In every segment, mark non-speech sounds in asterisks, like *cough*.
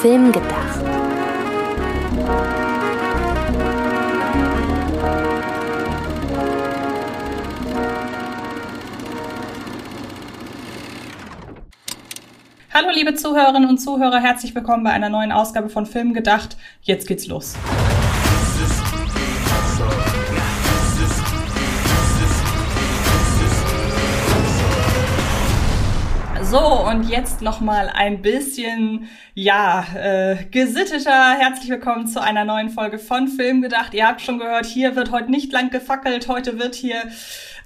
Film gedacht. Hallo liebe Zuhörerinnen und Zuhörer, herzlich willkommen bei einer neuen Ausgabe von Film gedacht. Jetzt geht's los. So, und jetzt noch mal ein bisschen, ja, äh, gesitteter. Herzlich willkommen zu einer neuen Folge von Film gedacht. Ihr habt schon gehört, hier wird heute nicht lang gefackelt. Heute wird hier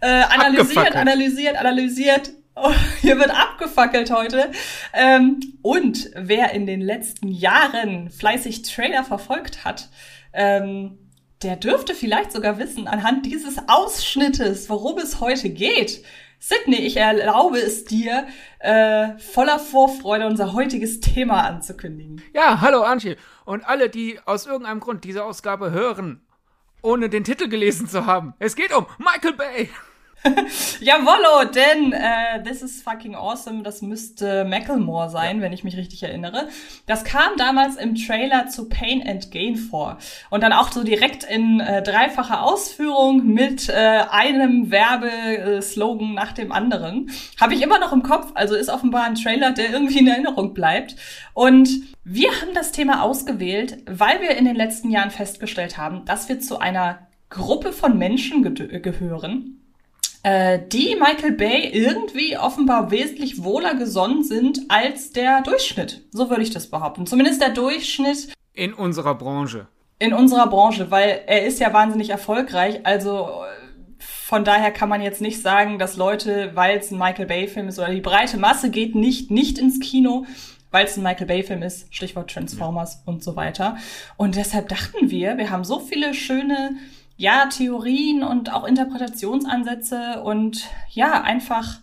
äh, analysiert, analysiert, analysiert. Oh, hier wird abgefackelt heute. Ähm, und wer in den letzten Jahren fleißig Trailer verfolgt hat, ähm, der dürfte vielleicht sogar wissen, anhand dieses Ausschnittes, worum es heute geht. Sydney, ich erlaube es dir, äh, voller Vorfreude unser heutiges Thema anzukündigen. Ja, hallo Antje. Und alle, die aus irgendeinem Grund diese Ausgabe hören, ohne den Titel gelesen zu haben. Es geht um Michael Bay. *laughs* Jawollo, denn äh, This is fucking awesome, das müsste Macklemore sein, ja. wenn ich mich richtig erinnere. Das kam damals im Trailer zu Pain and Gain vor. Und dann auch so direkt in äh, dreifacher Ausführung mit äh, einem Werbeslogan nach dem anderen. Habe ich immer noch im Kopf, also ist offenbar ein Trailer, der irgendwie in Erinnerung bleibt. Und wir haben das Thema ausgewählt, weil wir in den letzten Jahren festgestellt haben, dass wir zu einer Gruppe von Menschen ge gehören, die Michael Bay irgendwie offenbar wesentlich wohler gesonnen sind als der Durchschnitt. So würde ich das behaupten. Zumindest der Durchschnitt. In unserer Branche. In unserer Branche, weil er ist ja wahnsinnig erfolgreich. Also von daher kann man jetzt nicht sagen, dass Leute, weil es ein Michael Bay-Film ist oder die breite Masse geht nicht, nicht ins Kino, weil es ein Michael Bay-Film ist, Stichwort Transformers ja. und so weiter. Und deshalb dachten wir, wir haben so viele schöne ja, Theorien und auch Interpretationsansätze und ja, einfach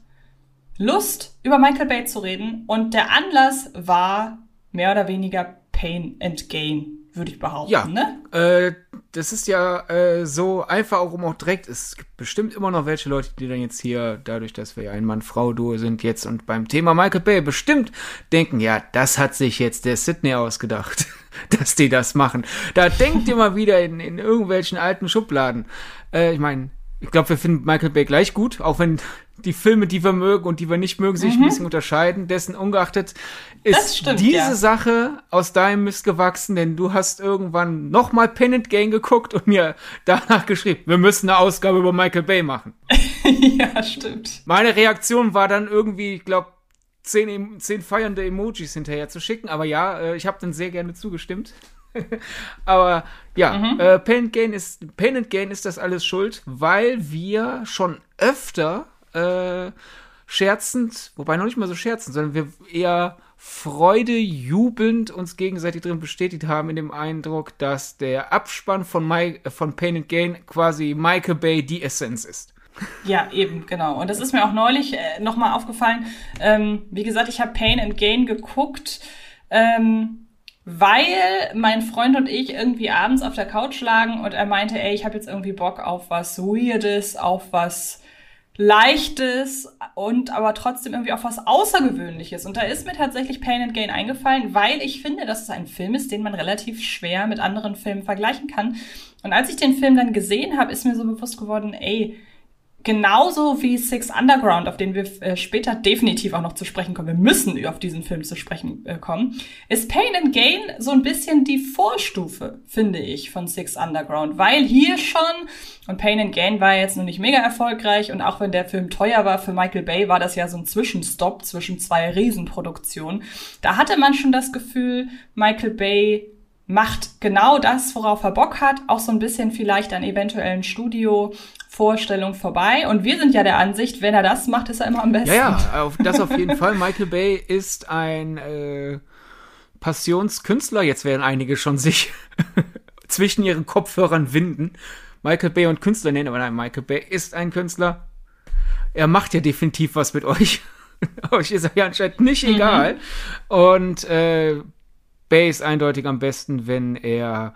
Lust, über Michael Bay zu reden. Und der Anlass war mehr oder weniger Pain and Gain, würde ich behaupten. Ja, ne? Äh, das ist ja äh, so einfach auch um auch direkt. Es gibt bestimmt immer noch welche Leute, die dann jetzt hier, dadurch, dass wir ja ein Mann-Frau-Duo sind, jetzt und beim Thema Michael Bay bestimmt denken, ja, das hat sich jetzt der Sydney ausgedacht. *laughs* *laughs* dass die das machen. Da denkt ihr mal wieder in, in irgendwelchen alten Schubladen. Äh, ich meine, ich glaube, wir finden Michael Bay gleich gut, auch wenn die Filme, die wir mögen und die wir nicht mögen, sich mhm. ein bisschen unterscheiden. Dessen ungeachtet ist stimmt, diese ja. Sache aus deinem Mist gewachsen, denn du hast irgendwann nochmal Pennant Gang geguckt und mir danach geschrieben, wir müssen eine Ausgabe über Michael Bay machen. *laughs* ja, stimmt. Meine Reaktion war dann irgendwie, ich glaube, zehn, zehn feiernde Emojis hinterher zu schicken. Aber ja, äh, ich habe dann sehr gerne zugestimmt. *laughs* aber ja, mhm. äh, Pain, and Gain ist, Pain and Gain ist das alles schuld, weil wir schon öfter äh, scherzend, wobei noch nicht mal so scherzend, sondern wir eher Freude jubelnd uns gegenseitig drin bestätigt haben in dem Eindruck, dass der Abspann von, My, von Pain and Gain quasi Michael Bay die Essenz ist. Ja, eben, genau. Und das ist mir auch neulich äh, nochmal aufgefallen. Ähm, wie gesagt, ich habe Pain and Gain geguckt, ähm, weil mein Freund und ich irgendwie abends auf der Couch lagen und er meinte, ey, ich habe jetzt irgendwie Bock auf was Weirdes, auf was Leichtes und aber trotzdem irgendwie auf was Außergewöhnliches. Und da ist mir tatsächlich Pain and Gain eingefallen, weil ich finde, dass es ein Film ist, den man relativ schwer mit anderen Filmen vergleichen kann. Und als ich den Film dann gesehen habe, ist mir so bewusst geworden, ey, genauso wie Six Underground, auf den wir äh, später definitiv auch noch zu sprechen kommen, wir müssen auf diesen Film zu sprechen äh, kommen, ist Pain and Gain so ein bisschen die Vorstufe, finde ich, von Six Underground, weil hier schon, und Pain and Gain war jetzt noch nicht mega erfolgreich und auch wenn der Film teuer war für Michael Bay, war das ja so ein Zwischenstopp zwischen zwei Riesenproduktionen. Da hatte man schon das Gefühl, Michael Bay macht genau das, worauf er Bock hat, auch so ein bisschen vielleicht an eventuellen Studio-Vorstellungen vorbei. Und wir sind ja der Ansicht, wenn er das macht, ist er immer am besten. Ja, ja, auf, das auf jeden Fall. Michael Bay ist ein äh, Passionskünstler. Jetzt werden einige schon sich *laughs* zwischen ihren Kopfhörern winden. Michael Bay und Künstler nennen, aber nein, Michael Bay ist ein Künstler. Er macht ja definitiv was mit euch. *laughs* euch ist er ja anscheinend nicht mhm. egal. Und äh, Bay ist eindeutig am besten, wenn er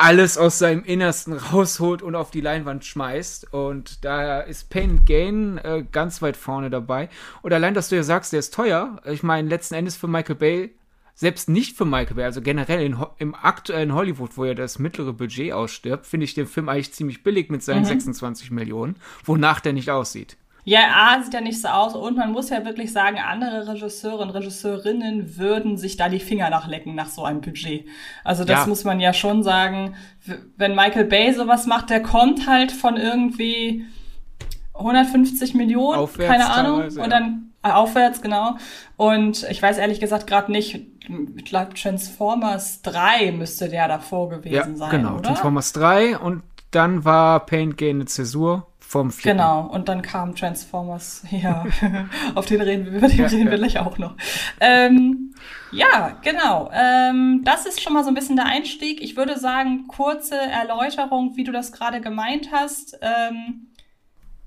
alles aus seinem Innersten rausholt und auf die Leinwand schmeißt. Und da ist Pain Gain äh, ganz weit vorne dabei. Und allein, dass du ja sagst, der ist teuer. Ich meine, letzten Endes für Michael Bay selbst nicht für Michael Bay, also generell in, im aktuellen Hollywood, wo ja das mittlere Budget ausstirbt, finde ich den Film eigentlich ziemlich billig mit seinen mhm. 26 Millionen, wonach der nicht aussieht. Ja, A sieht ja nicht so aus und man muss ja wirklich sagen, andere Regisseure und Regisseurinnen würden sich da die Finger nachlecken nach so einem Budget. Also das ja. muss man ja schon sagen. Wenn Michael Bay sowas macht, der kommt halt von irgendwie 150 Millionen, Aufwärts keine Ahnung, und dann äh, aufwärts, genau. Und ich weiß ehrlich gesagt gerade nicht, ich glaube Transformers 3 müsste der davor gewesen ja, sein, genau, oder? Transformers 3 und dann war Paint Gain eine Zäsur vom vierten. Genau, und dann kam Transformers, *laughs* ja, *laughs* auf den reden wir, über den ja, reden wir gleich auch noch. Ähm, ja, genau. Ähm, das ist schon mal so ein bisschen der Einstieg. Ich würde sagen, kurze Erläuterung, wie du das gerade gemeint hast. Ähm,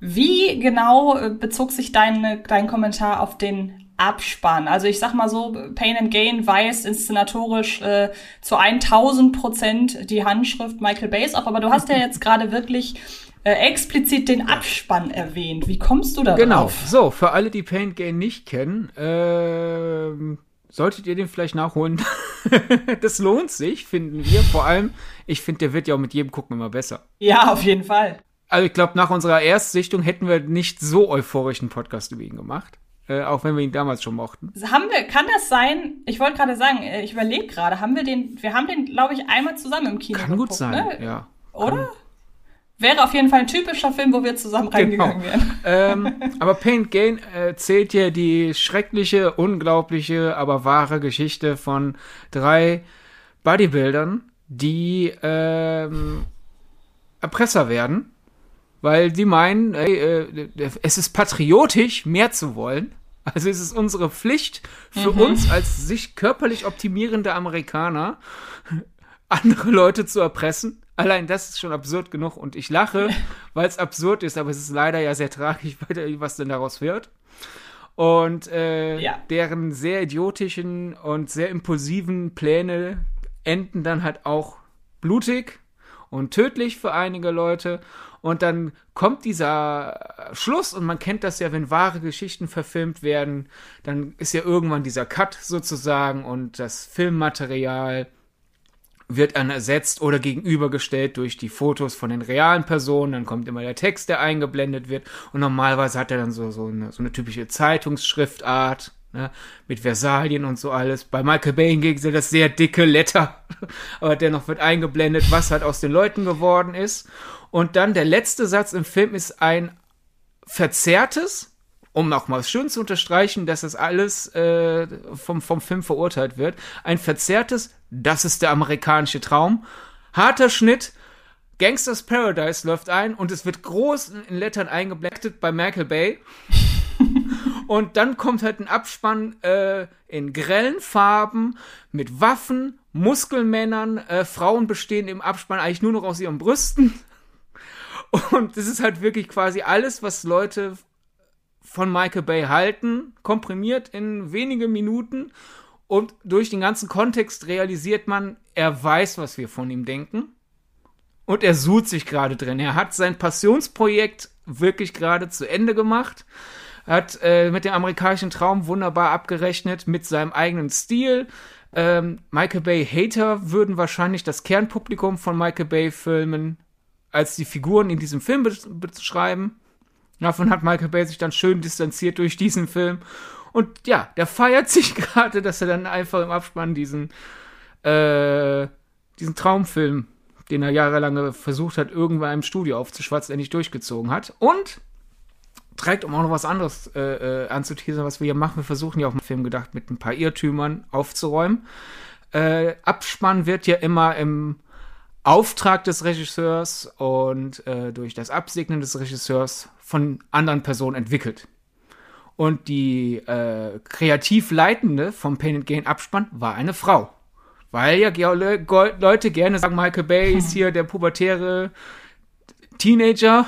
wie genau äh, bezog sich dein, dein Kommentar auf den Abspann? Also ich sag mal so, Pain and Gain weist inszenatorisch äh, zu 1000 Prozent die Handschrift Michael Bays auf, aber du hast ja jetzt *laughs* gerade wirklich äh, explizit den Abspann erwähnt. Wie kommst du da Genau, so, für alle, die Pain and Gain nicht kennen, äh, solltet ihr den vielleicht nachholen. *laughs* das lohnt sich, finden wir. Vor allem, ich finde, der wird ja auch mit jedem Gucken immer besser. Ja, auf jeden Fall. Also ich glaube, nach unserer Erstsichtung hätten wir nicht so euphorischen Podcast über ihn gemacht. Äh, auch wenn wir ihn damals schon mochten. Haben wir, kann das sein? Ich wollte gerade sagen, äh, ich überlege gerade, haben wir den, wir haben den, glaube ich, einmal zusammen im Kino Kann geguckt, gut sein, ne? ja. Oder? Kann. Wäre auf jeden Fall ein typischer Film, wo wir zusammen genau. reingegangen wären. ähm, aber Paint Gain erzählt ja die schreckliche, unglaubliche, aber wahre Geschichte von drei Bodybuildern, die ähm, Erpresser werden weil die meinen, ey, äh, es ist patriotisch, mehr zu wollen. Also es ist unsere Pflicht für mhm. uns als sich körperlich optimierende Amerikaner, andere Leute zu erpressen. Allein das ist schon absurd genug und ich lache, *laughs* weil es absurd ist, aber es ist leider ja sehr tragisch, *laughs* was denn daraus wird. Und äh, ja. deren sehr idiotischen und sehr impulsiven Pläne enden dann halt auch blutig und tödlich für einige Leute. Und dann kommt dieser Schluss und man kennt das ja, wenn wahre Geschichten verfilmt werden, dann ist ja irgendwann dieser Cut sozusagen und das Filmmaterial wird dann ersetzt oder gegenübergestellt durch die Fotos von den realen Personen. Dann kommt immer der Text, der eingeblendet wird. Und normalerweise hat er dann so, so, eine, so eine typische Zeitungsschriftart ne, mit Versalien und so alles. Bei Michael Bay hingegen sind das sehr dicke Letter, *laughs* aber dennoch wird eingeblendet, was halt aus den Leuten geworden ist. Und dann der letzte Satz im Film ist ein verzerrtes, um nochmal schön zu unterstreichen, dass das alles äh, vom, vom Film verurteilt wird, ein verzerrtes, das ist der amerikanische Traum, harter Schnitt, Gangsters Paradise läuft ein und es wird groß in Lettern eingeblendet bei Michael Bay. *laughs* und dann kommt halt ein Abspann äh, in grellen Farben mit Waffen, Muskelmännern. Äh, Frauen bestehen im Abspann eigentlich nur noch aus ihren Brüsten. *laughs* Und das ist halt wirklich quasi alles, was Leute von Michael Bay halten, komprimiert in wenige Minuten. Und durch den ganzen Kontext realisiert man, er weiß, was wir von ihm denken. Und er sucht sich gerade drin. Er hat sein Passionsprojekt wirklich gerade zu Ende gemacht. Hat äh, mit dem amerikanischen Traum wunderbar abgerechnet, mit seinem eigenen Stil. Ähm, Michael Bay Hater würden wahrscheinlich das Kernpublikum von Michael Bay Filmen als die Figuren in diesem Film beschreiben. Davon hat Michael Bay sich dann schön distanziert durch diesen Film. Und ja, der feiert sich *laughs* gerade, dass er dann einfach im Abspann diesen, äh, diesen Traumfilm, den er jahrelang versucht hat, irgendwann im Studio aufzuschwatzen, endlich durchgezogen hat. Und trägt, um auch noch was anderes äh, äh, anzuteasern, was wir hier machen. Wir versuchen ja auch im Film gedacht, mit ein paar Irrtümern aufzuräumen. Äh, Abspann wird ja immer im Auftrag des Regisseurs und äh, durch das Absegnen des Regisseurs von anderen Personen entwickelt. Und die äh, kreativ Leitende vom Pain and Gain Abspann war eine Frau. Weil ja Leute gerne sagen, Michael Bay ist hier der pubertäre Teenager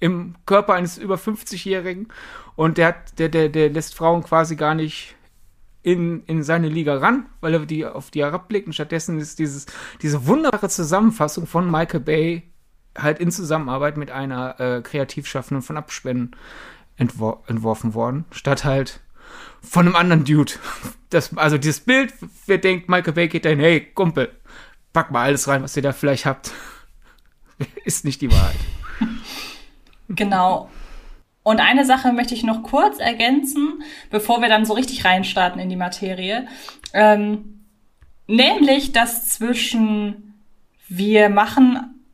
im Körper eines über 50-Jährigen und der, hat, der, der, der lässt Frauen quasi gar nicht in, in seine Liga ran, weil er die auf die herabblickt. Und stattdessen ist dieses, diese wunderbare Zusammenfassung von Michael Bay halt in Zusammenarbeit mit einer äh, Kreativschaffenden von Abspenden entwor entworfen worden. Statt halt von einem anderen Dude. *laughs* Das, also dieses Bild, wer denkt, Michael Bay geht dahin, hey, Kumpel, pack mal alles rein, was ihr da vielleicht habt. *laughs* Ist nicht die Wahrheit. Genau. Und eine Sache möchte ich noch kurz ergänzen, bevor wir dann so richtig reinstarten in die Materie. Ähm, nämlich, dass zwischen wir machen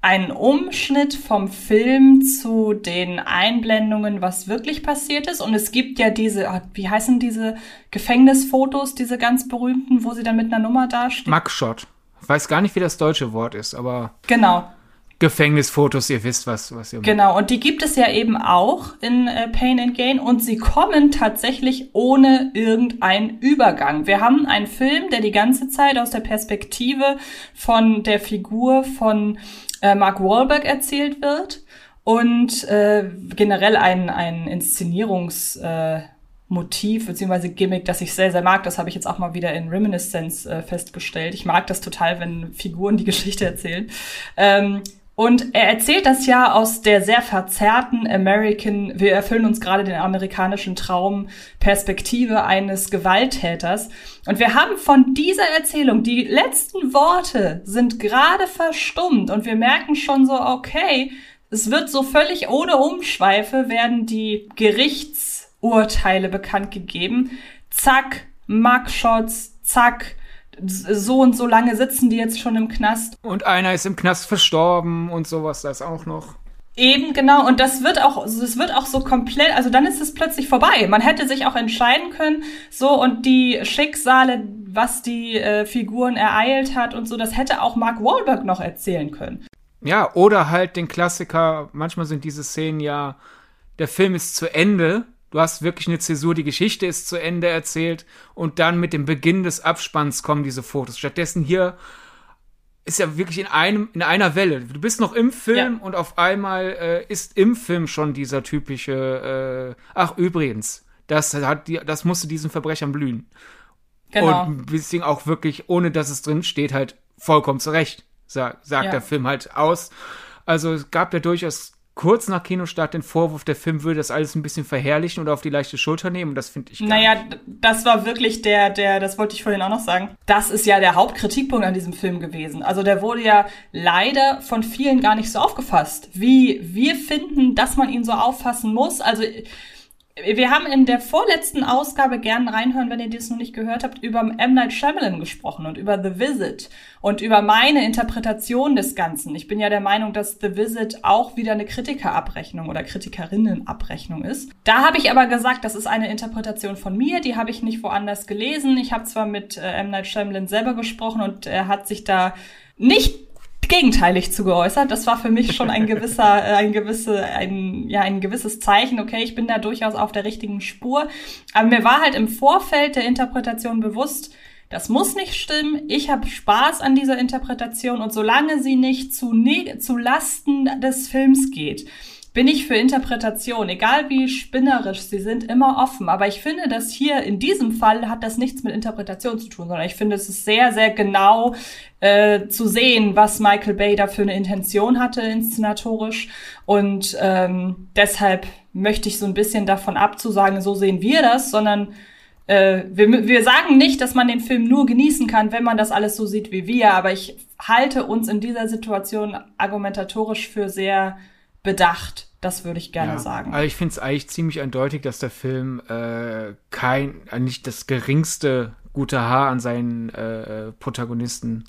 einen Umschnitt vom Film zu den Einblendungen, was wirklich passiert ist. Und es gibt ja diese, ah, wie heißen diese Gefängnisfotos, diese ganz berühmten, wo sie dann mit einer Nummer dastehen? Mugshot. Ich weiß gar nicht, wie das deutsche Wort ist, aber. Genau. Gefängnisfotos, ihr wisst, was, was ihr Genau, und die gibt es ja eben auch in äh, Pain and Gain und sie kommen tatsächlich ohne irgendeinen Übergang. Wir haben einen Film, der die ganze Zeit aus der Perspektive von der Figur von äh, Mark Wahlberg erzählt wird und äh, generell ein, ein Inszenierungs... Äh, Motiv bzw. Gimmick, das ich sehr, sehr mag. Das habe ich jetzt auch mal wieder in Reminiscence äh, festgestellt. Ich mag das total, wenn Figuren die Geschichte erzählen. Ähm, und er erzählt das ja aus der sehr verzerrten American, wir erfüllen uns gerade den amerikanischen Traum, Perspektive eines Gewalttäters. Und wir haben von dieser Erzählung, die letzten Worte sind gerade verstummt und wir merken schon so, okay, es wird so völlig ohne Umschweife werden die Gerichtsurteile bekannt gegeben. Zack, Mugshots, zack, so und so lange sitzen die jetzt schon im Knast. Und einer ist im Knast verstorben und sowas, das auch noch. Eben, genau. Und das wird auch, es wird auch so komplett, also dann ist es plötzlich vorbei. Man hätte sich auch entscheiden können, so und die Schicksale, was die äh, Figuren ereilt hat und so, das hätte auch Mark Wahlberg noch erzählen können. Ja, oder halt den Klassiker, manchmal sind diese Szenen ja, der Film ist zu Ende Du hast wirklich eine Zäsur, die Geschichte ist zu Ende erzählt und dann mit dem Beginn des Abspanns kommen diese Fotos. Stattdessen hier ist ja wirklich in einem in einer Welle. Du bist noch im Film ja. und auf einmal äh, ist im Film schon dieser typische äh, ach übrigens, das hat die, das musste diesen Verbrechern blühen. Genau. Und ein bisschen auch wirklich ohne dass es drin steht halt vollkommen zurecht, sag, sagt ja. der Film halt aus. Also es gab ja durchaus kurz nach Kinostart den Vorwurf, der Film würde das alles ein bisschen verherrlichen oder auf die leichte Schulter nehmen. Und das finde ich. Naja, nicht. das war wirklich der, der, das wollte ich vorhin auch noch sagen. Das ist ja der Hauptkritikpunkt an diesem Film gewesen. Also der wurde ja leider von vielen gar nicht so aufgefasst, wie wir finden, dass man ihn so auffassen muss. Also wir haben in der vorletzten Ausgabe gern reinhören, wenn ihr das noch nicht gehört habt, über M. Night Shyamalan gesprochen und über The Visit und über meine Interpretation des Ganzen. Ich bin ja der Meinung, dass The Visit auch wieder eine Kritikerabrechnung oder Kritikerinnenabrechnung ist. Da habe ich aber gesagt, das ist eine Interpretation von mir, die habe ich nicht woanders gelesen. Ich habe zwar mit äh, M. Night Shyamalan selber gesprochen und er hat sich da nicht gegenteilig zu geäußert. Das war für mich schon ein gewisser, äh, ein gewisse, ein, ja, ein gewisses Zeichen. Okay, ich bin da durchaus auf der richtigen Spur. Aber mir war halt im Vorfeld der Interpretation bewusst, das muss nicht stimmen. Ich habe Spaß an dieser Interpretation und solange sie nicht zu, ne zu Lasten des Films geht, bin ich für Interpretation, egal wie spinnerisch sie sind, immer offen. Aber ich finde, dass hier in diesem Fall hat das nichts mit Interpretation zu tun, sondern ich finde, es ist sehr, sehr genau äh, zu sehen, was Michael Bay da für eine Intention hatte, inszenatorisch. Und ähm, deshalb möchte ich so ein bisschen davon abzusagen, so sehen wir das, sondern äh, wir, wir sagen nicht, dass man den Film nur genießen kann, wenn man das alles so sieht wie wir, aber ich halte uns in dieser Situation argumentatorisch für sehr bedacht. Das würde ich gerne ja, sagen. Also ich finde es eigentlich ziemlich eindeutig, dass der Film äh, kein, äh, nicht das geringste gute Haar an seinen äh, Protagonisten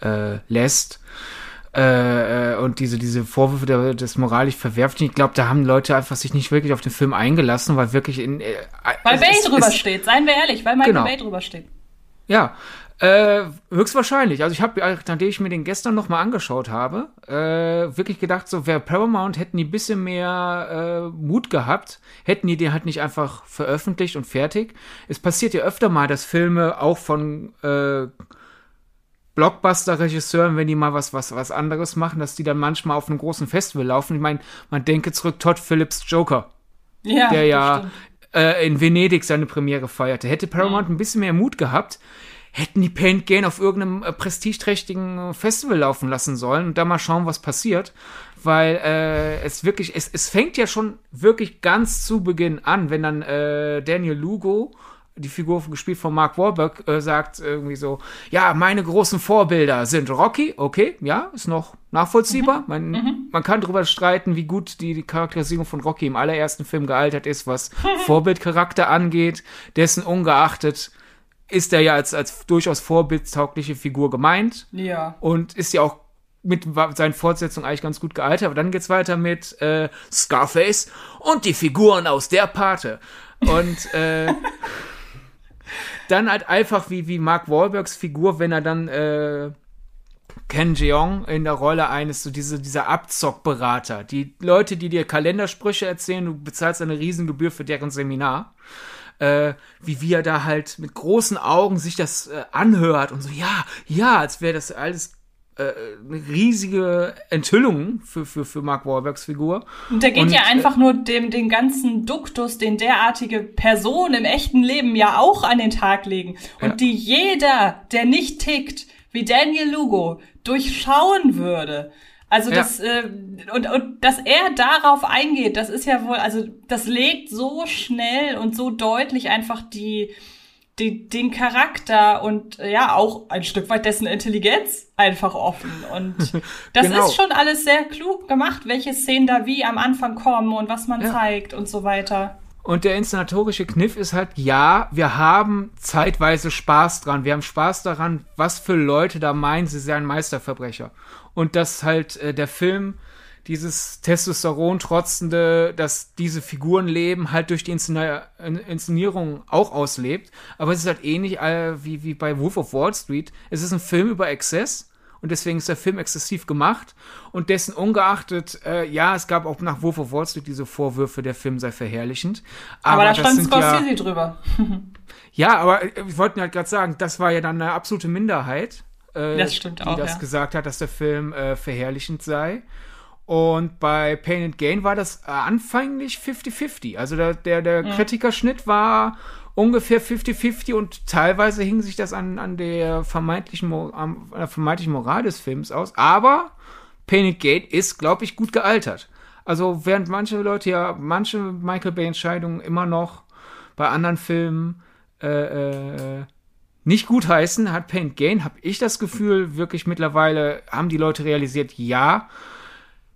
äh, lässt. Äh, äh, und diese, diese Vorwürfe der, des moralisch Verwerflichen, ich glaube, da haben Leute einfach sich nicht wirklich auf den Film eingelassen, weil wirklich in. Äh, weil Bay drüber ist, steht, seien wir ehrlich, weil Michael genau. Bay drüber steht. Ja, äh, höchstwahrscheinlich. Also ich habe, nachdem ich mir den gestern noch mal angeschaut habe, äh, wirklich gedacht, so wäre Paramount hätten die ein bisschen mehr äh, Mut gehabt, hätten die den halt nicht einfach veröffentlicht und fertig. Es passiert ja öfter mal, dass Filme auch von äh, Blockbuster-Regisseuren, wenn die mal was, was, was anderes machen, dass die dann manchmal auf einem großen Festival laufen. Ich meine, man denke zurück, Todd Phillips Joker. Ja, der ja äh, in Venedig seine Premiere feierte. Hätte Paramount mhm. ein bisschen mehr Mut gehabt, hätten die Paint Gain auf irgendeinem äh, prestigeträchtigen Festival laufen lassen sollen und da mal schauen, was passiert. Weil äh, es wirklich, es, es fängt ja schon wirklich ganz zu Beginn an, wenn dann äh, Daniel Lugo die Figur gespielt von Mark Wahlberg, äh, sagt irgendwie so, ja, meine großen Vorbilder sind Rocky, okay, ja, ist noch nachvollziehbar. Mhm. Man, mhm. man kann darüber streiten, wie gut die, die, Charakterisierung von Rocky im allerersten Film gealtert ist, was *laughs* Vorbildcharakter angeht. Dessen ungeachtet ist er ja als, als durchaus vorbildtaugliche Figur gemeint. Ja. Und ist ja auch mit seinen Fortsetzungen eigentlich ganz gut gealtert. Aber dann geht's weiter mit äh, Scarface und die Figuren aus der Pate. Und äh, *laughs* dann halt einfach wie, wie Mark Wahlbergs Figur, wenn er dann äh, Ken Jeong in der Rolle eines, so diese, dieser Abzockberater. Die Leute, die dir Kalendersprüche erzählen, du bezahlst eine Riesengebühr für deren Seminar. Äh, wie er da halt mit großen Augen sich das äh, anhört und so, ja, ja, als wäre das alles äh, eine riesige Enthüllung für, für, für Mark Wahlbergs Figur. Und der geht und, ja äh, einfach nur dem, den ganzen Duktus, den derartige Personen im echten Leben ja auch an den Tag legen. Und ja. die jeder, der nicht tickt, wie Daniel Lugo, durchschauen würde. Also das ja. äh, und, und dass er darauf eingeht, das ist ja wohl, also das legt so schnell und so deutlich einfach die die, den Charakter und äh, ja auch ein Stück weit dessen Intelligenz einfach offen. Und *laughs* das genau. ist schon alles sehr klug gemacht, welche Szenen da wie am Anfang kommen und was man ja. zeigt und so weiter. Und der inszenatorische Kniff ist halt, ja, wir haben zeitweise Spaß dran. Wir haben Spaß daran, was für Leute da meinen, sie seien Meisterverbrecher. Und dass halt äh, der Film dieses Testosteron trotzende, dass diese Figuren leben, halt durch die Inszenierung auch auslebt. Aber es ist halt ähnlich äh, wie, wie bei Wolf of Wall Street. Es ist ein Film über Exzess und deswegen ist der Film exzessiv gemacht und dessen ungeachtet, äh, ja, es gab auch nach Wolf of Wall Street diese Vorwürfe, der Film sei verherrlichend. Aber, aber da stand Scorsese ja, drüber. *laughs* ja, aber äh, wir wollten halt gerade sagen, das war ja dann eine absolute Minderheit, äh, das stimmt die auch, das ja. gesagt hat, dass der Film äh, verherrlichend sei. Und bei Pain and Gain war das anfänglich 50-50. Also der, der, der mhm. Kritikerschnitt war ungefähr 50-50 und teilweise hing sich das an, an, der vermeintlichen, an der vermeintlichen Moral des Films aus. Aber Pain and Gain ist, glaube ich, gut gealtert. Also während manche Leute ja manche Michael Bay Entscheidungen immer noch bei anderen Filmen äh, äh, nicht gut heißen, hat Paint Gain, habe ich das Gefühl, wirklich mittlerweile haben die Leute realisiert, ja,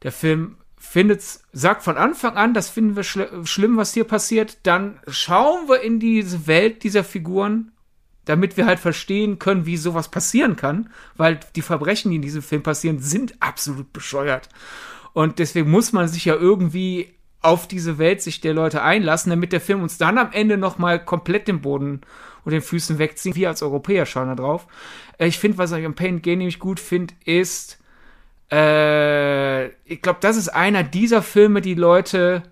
der Film findet, sagt von Anfang an, das finden wir schl schlimm, was hier passiert. Dann schauen wir in diese Welt dieser Figuren, damit wir halt verstehen können, wie sowas passieren kann, weil die Verbrechen, die in diesem Film passieren, sind absolut bescheuert. Und deswegen muss man sich ja irgendwie auf diese Welt sich der Leute einlassen, damit der Film uns dann am Ende noch mal komplett den Boden und den Füßen wegziehen. Wir als Europäer schauen da drauf. Äh, ich finde, was ich am Pain Game nämlich gut finde, ist, äh, ich glaube, das ist einer dieser Filme, die Leute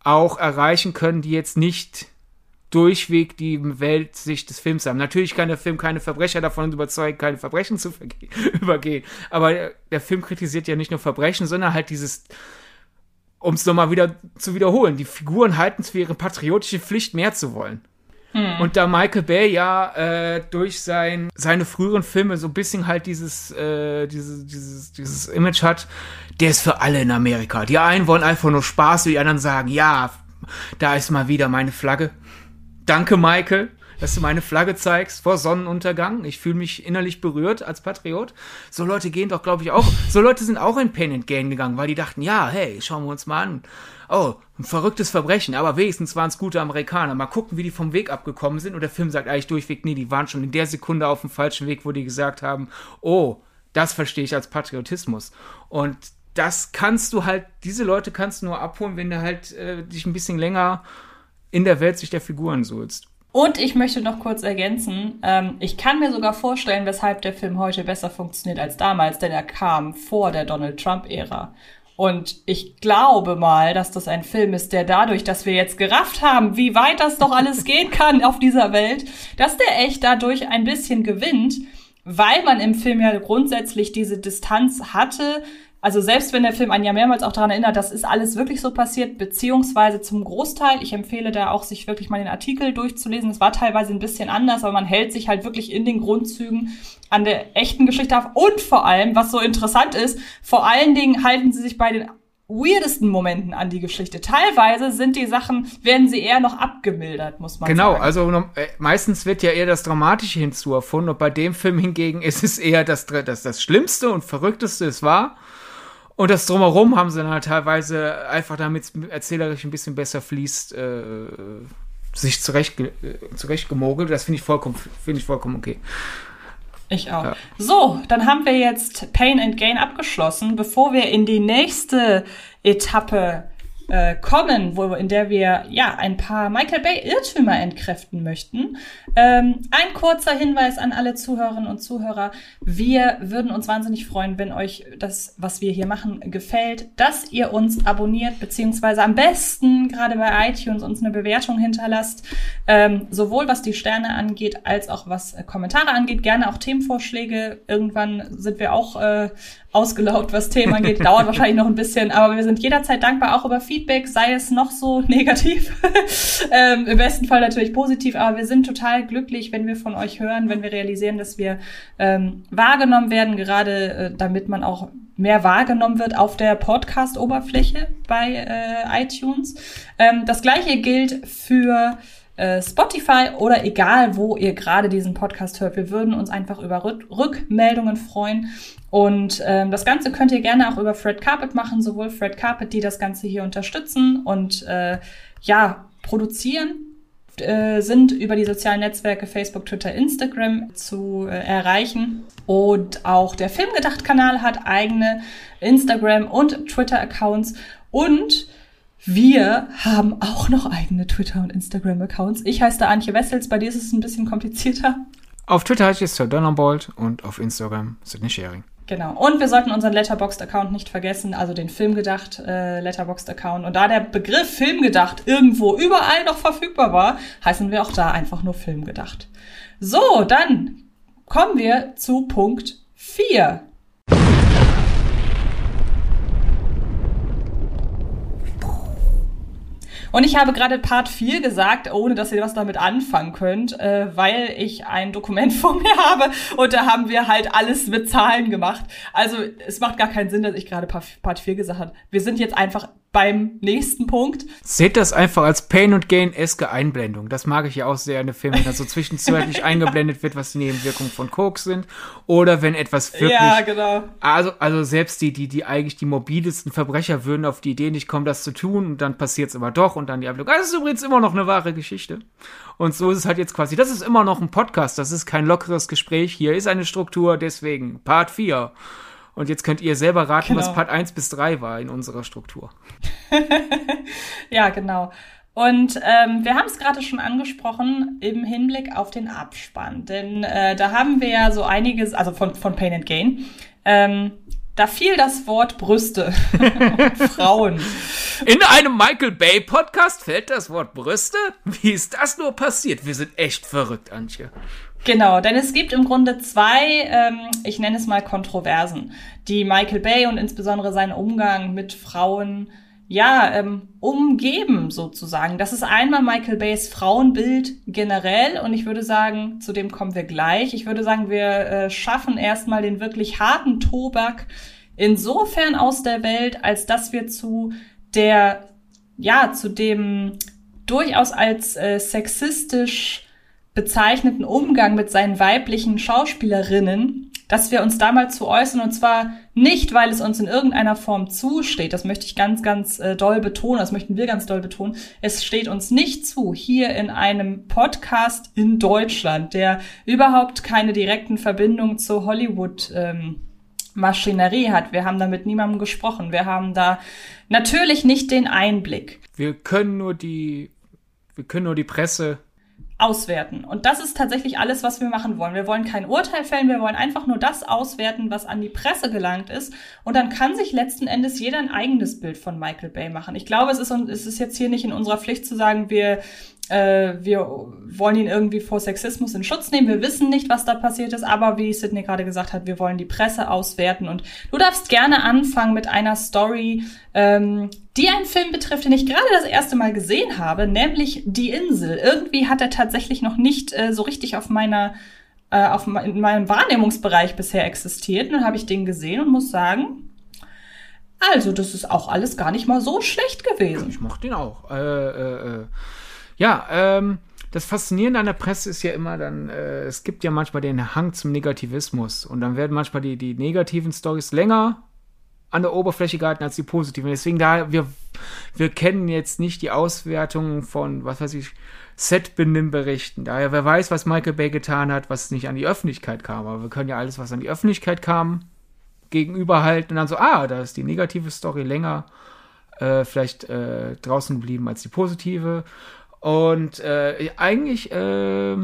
auch erreichen können, die jetzt nicht durchweg die Weltsicht des Films haben. Natürlich kann der Film keine Verbrecher davon überzeugen, keine Verbrechen zu *laughs* übergehen. Aber der Film kritisiert ja nicht nur Verbrechen, sondern halt dieses, um es nochmal wieder zu wiederholen, die Figuren halten es für ihre patriotische Pflicht, mehr zu wollen. Hm. Und da Michael Bay ja äh, durch sein, seine früheren Filme so ein bisschen halt dieses, äh, dieses, dieses, dieses Image hat, der ist für alle in Amerika. Die einen wollen einfach nur Spaß, die anderen sagen, ja, da ist mal wieder meine Flagge. Danke, Michael dass du meine Flagge zeigst vor Sonnenuntergang. Ich fühle mich innerlich berührt als Patriot. So Leute gehen doch, glaube ich, auch. So Leute sind auch in Pain and Gain gegangen, weil die dachten, ja, hey, schauen wir uns mal an oh, ein verrücktes Verbrechen, aber wenigstens waren es gute Amerikaner. Mal gucken, wie die vom Weg abgekommen sind. Und der Film sagt eigentlich durchweg, nee, die waren schon in der Sekunde auf dem falschen Weg, wo die gesagt haben, oh, das verstehe ich als Patriotismus. Und das kannst du halt, diese Leute kannst du nur abholen, wenn du halt äh, dich ein bisschen länger in der Welt sich der Figuren suhlst. Und ich möchte noch kurz ergänzen, ähm, ich kann mir sogar vorstellen, weshalb der Film heute besser funktioniert als damals, denn er kam vor der Donald Trump-Ära. Und ich glaube mal, dass das ein Film ist, der dadurch, dass wir jetzt gerafft haben, wie weit das doch alles *laughs* gehen kann auf dieser Welt, dass der echt dadurch ein bisschen gewinnt, weil man im Film ja grundsätzlich diese Distanz hatte, also selbst wenn der Film einen ja mehrmals auch daran erinnert, das ist alles wirklich so passiert, beziehungsweise zum Großteil. Ich empfehle da auch, sich wirklich mal den Artikel durchzulesen. Es war teilweise ein bisschen anders, aber man hält sich halt wirklich in den Grundzügen an der echten Geschichte auf. Und vor allem, was so interessant ist, vor allen Dingen halten sie sich bei den weirdesten Momenten an die Geschichte. Teilweise sind die Sachen, werden sie eher noch abgemildert, muss man genau, sagen. Genau, also äh, meistens wird ja eher das Dramatische hinzuerfunden und bei dem Film hingegen *laughs* ist es eher das, das, das Schlimmste und Verrückteste es war. Und das Drumherum haben sie dann halt teilweise einfach, damit es erzählerisch ein bisschen besser fließt, äh, sich zurecht, äh, zurecht gemogelt. Das finde ich vollkommen, finde ich vollkommen okay. Ich auch. Ja. So, dann haben wir jetzt Pain and Gain abgeschlossen. Bevor wir in die nächste Etappe äh, kommen, wo, in der wir ja ein paar Michael Bay Irrtümer entkräften möchten. Ähm, ein kurzer Hinweis an alle Zuhörerinnen und Zuhörer. Wir würden uns wahnsinnig freuen, wenn euch das, was wir hier machen, gefällt, dass ihr uns abonniert, beziehungsweise am besten gerade bei iTunes uns eine Bewertung hinterlasst. Ähm, sowohl was die Sterne angeht, als auch was äh, Kommentare angeht. Gerne auch Themenvorschläge. Irgendwann sind wir auch äh, ausgelaugt, was Themen angeht. Dauert *laughs* wahrscheinlich noch ein bisschen, aber wir sind jederzeit dankbar, auch über Feedback, sei es noch so *laughs* negativ. ähm, Im besten Fall natürlich positiv, aber wir sind total glücklich, wenn wir von euch hören, wenn wir realisieren, dass wir ähm, wahrgenommen werden, gerade äh, damit man auch mehr wahrgenommen wird auf der Podcast-Oberfläche bei äh, iTunes. Ähm, das gleiche gilt für äh, Spotify oder egal, wo ihr gerade diesen Podcast hört. Wir würden uns einfach über Rückmeldungen freuen. Und ähm, das Ganze könnt ihr gerne auch über Fred Carpet machen, sowohl Fred Carpet, die das Ganze hier unterstützen und äh, ja, produzieren, äh, sind über die sozialen Netzwerke Facebook, Twitter, Instagram zu äh, erreichen. Und auch der Filmgedacht-Kanal hat eigene Instagram- und Twitter-Accounts. Und wir haben auch noch eigene Twitter- und Instagram-Accounts. Ich heiße da Antje Wessels, bei dir ist es ein bisschen komplizierter. Auf Twitter heißt es Sir Donnerbold und auf Instagram Sydney Sharing. Genau. Und wir sollten unseren Letterboxd-Account nicht vergessen, also den Filmgedacht äh, Letterboxd-Account. Und da der Begriff Filmgedacht irgendwo überall noch verfügbar war, heißen wir auch da einfach nur Filmgedacht. So, dann kommen wir zu Punkt 4. Und ich habe gerade Part 4 gesagt, ohne dass ihr was damit anfangen könnt, äh, weil ich ein Dokument *laughs* vor mir habe und da haben wir halt alles mit Zahlen gemacht. Also es macht gar keinen Sinn, dass ich gerade Part 4 gesagt habe. Wir sind jetzt einfach beim nächsten Punkt. Seht das einfach als Pain und Gain-eske Einblendung. Das mag ich ja auch sehr in den Filmen, wenn da so zwischenzeitlich *laughs* eingeblendet wird, was die Nebenwirkungen von Koks sind. Oder wenn etwas wirklich. Ja, genau. Also, also selbst die, die, die eigentlich die mobilesten Verbrecher würden auf die Idee nicht kommen, das zu tun. Und dann passiert es immer doch und dann die Ablehnung. Das ist übrigens immer noch eine wahre Geschichte. Und so ist es halt jetzt quasi. Das ist immer noch ein Podcast. Das ist kein lockeres Gespräch. Hier ist eine Struktur, deswegen Part 4. Und jetzt könnt ihr selber raten, genau. was Part 1 bis 3 war in unserer Struktur. *laughs* ja, genau. Und ähm, wir haben es gerade schon angesprochen im Hinblick auf den Abspann. Denn äh, da haben wir ja so einiges, also von, von Pain and Gain, ähm, da fiel das Wort Brüste und *laughs* Frauen. In einem Michael Bay Podcast fällt das Wort Brüste? Wie ist das nur passiert? Wir sind echt verrückt, Antje. Genau, denn es gibt im Grunde zwei, ähm, ich nenne es mal Kontroversen, die Michael Bay und insbesondere seinen Umgang mit Frauen ja, ähm, umgeben sozusagen. Das ist einmal Michael Bays Frauenbild generell und ich würde sagen, zu dem kommen wir gleich. Ich würde sagen, wir äh, schaffen erstmal den wirklich harten Tobak insofern aus der Welt, als dass wir zu der, ja, zu dem durchaus als äh, sexistisch bezeichneten Umgang mit seinen weiblichen Schauspielerinnen, dass wir uns da mal zu äußern und zwar nicht, weil es uns in irgendeiner Form zusteht. Das möchte ich ganz, ganz äh, doll betonen. Das möchten wir ganz doll betonen. Es steht uns nicht zu, hier in einem Podcast in Deutschland, der überhaupt keine direkten Verbindungen zu Hollywood ähm, Maschinerie hat. Wir haben da mit niemandem gesprochen. Wir haben da natürlich nicht den Einblick. Wir können nur die, wir können nur die Presse auswerten. Und das ist tatsächlich alles, was wir machen wollen. Wir wollen kein Urteil fällen, wir wollen einfach nur das auswerten, was an die Presse gelangt ist. Und dann kann sich letzten Endes jeder ein eigenes Bild von Michael Bay machen. Ich glaube, es ist, es ist jetzt hier nicht in unserer Pflicht zu sagen, wir äh, wir wollen ihn irgendwie vor Sexismus in Schutz nehmen. Wir wissen nicht, was da passiert ist, aber wie Sydney gerade gesagt hat, wir wollen die Presse auswerten. Und du darfst gerne anfangen mit einer Story, ähm, die einen Film betrifft, den ich gerade das erste Mal gesehen habe, nämlich Die Insel. Irgendwie hat er tatsächlich noch nicht äh, so richtig auf meiner äh, auf in meinem Wahrnehmungsbereich bisher existiert. Dann habe ich den gesehen und muss sagen, also das ist auch alles gar nicht mal so schlecht gewesen. Ich mochte ihn auch. Äh, äh, äh ja, ähm, das Faszinierende an der Presse ist ja immer dann, äh, es gibt ja manchmal den Hang zum Negativismus und dann werden manchmal die, die negativen Stories länger an der Oberfläche gehalten als die positiven. Deswegen da, wir, wir kennen jetzt nicht die Auswertungen von, was weiß ich, Set-Benimm-Berichten. Daher, wer weiß, was Michael Bay getan hat, was nicht an die Öffentlichkeit kam. Aber wir können ja alles, was an die Öffentlichkeit kam, gegenüberhalten und dann so, ah, da ist die negative Story länger äh, vielleicht äh, draußen geblieben als die positive. Und äh, eigentlich, äh,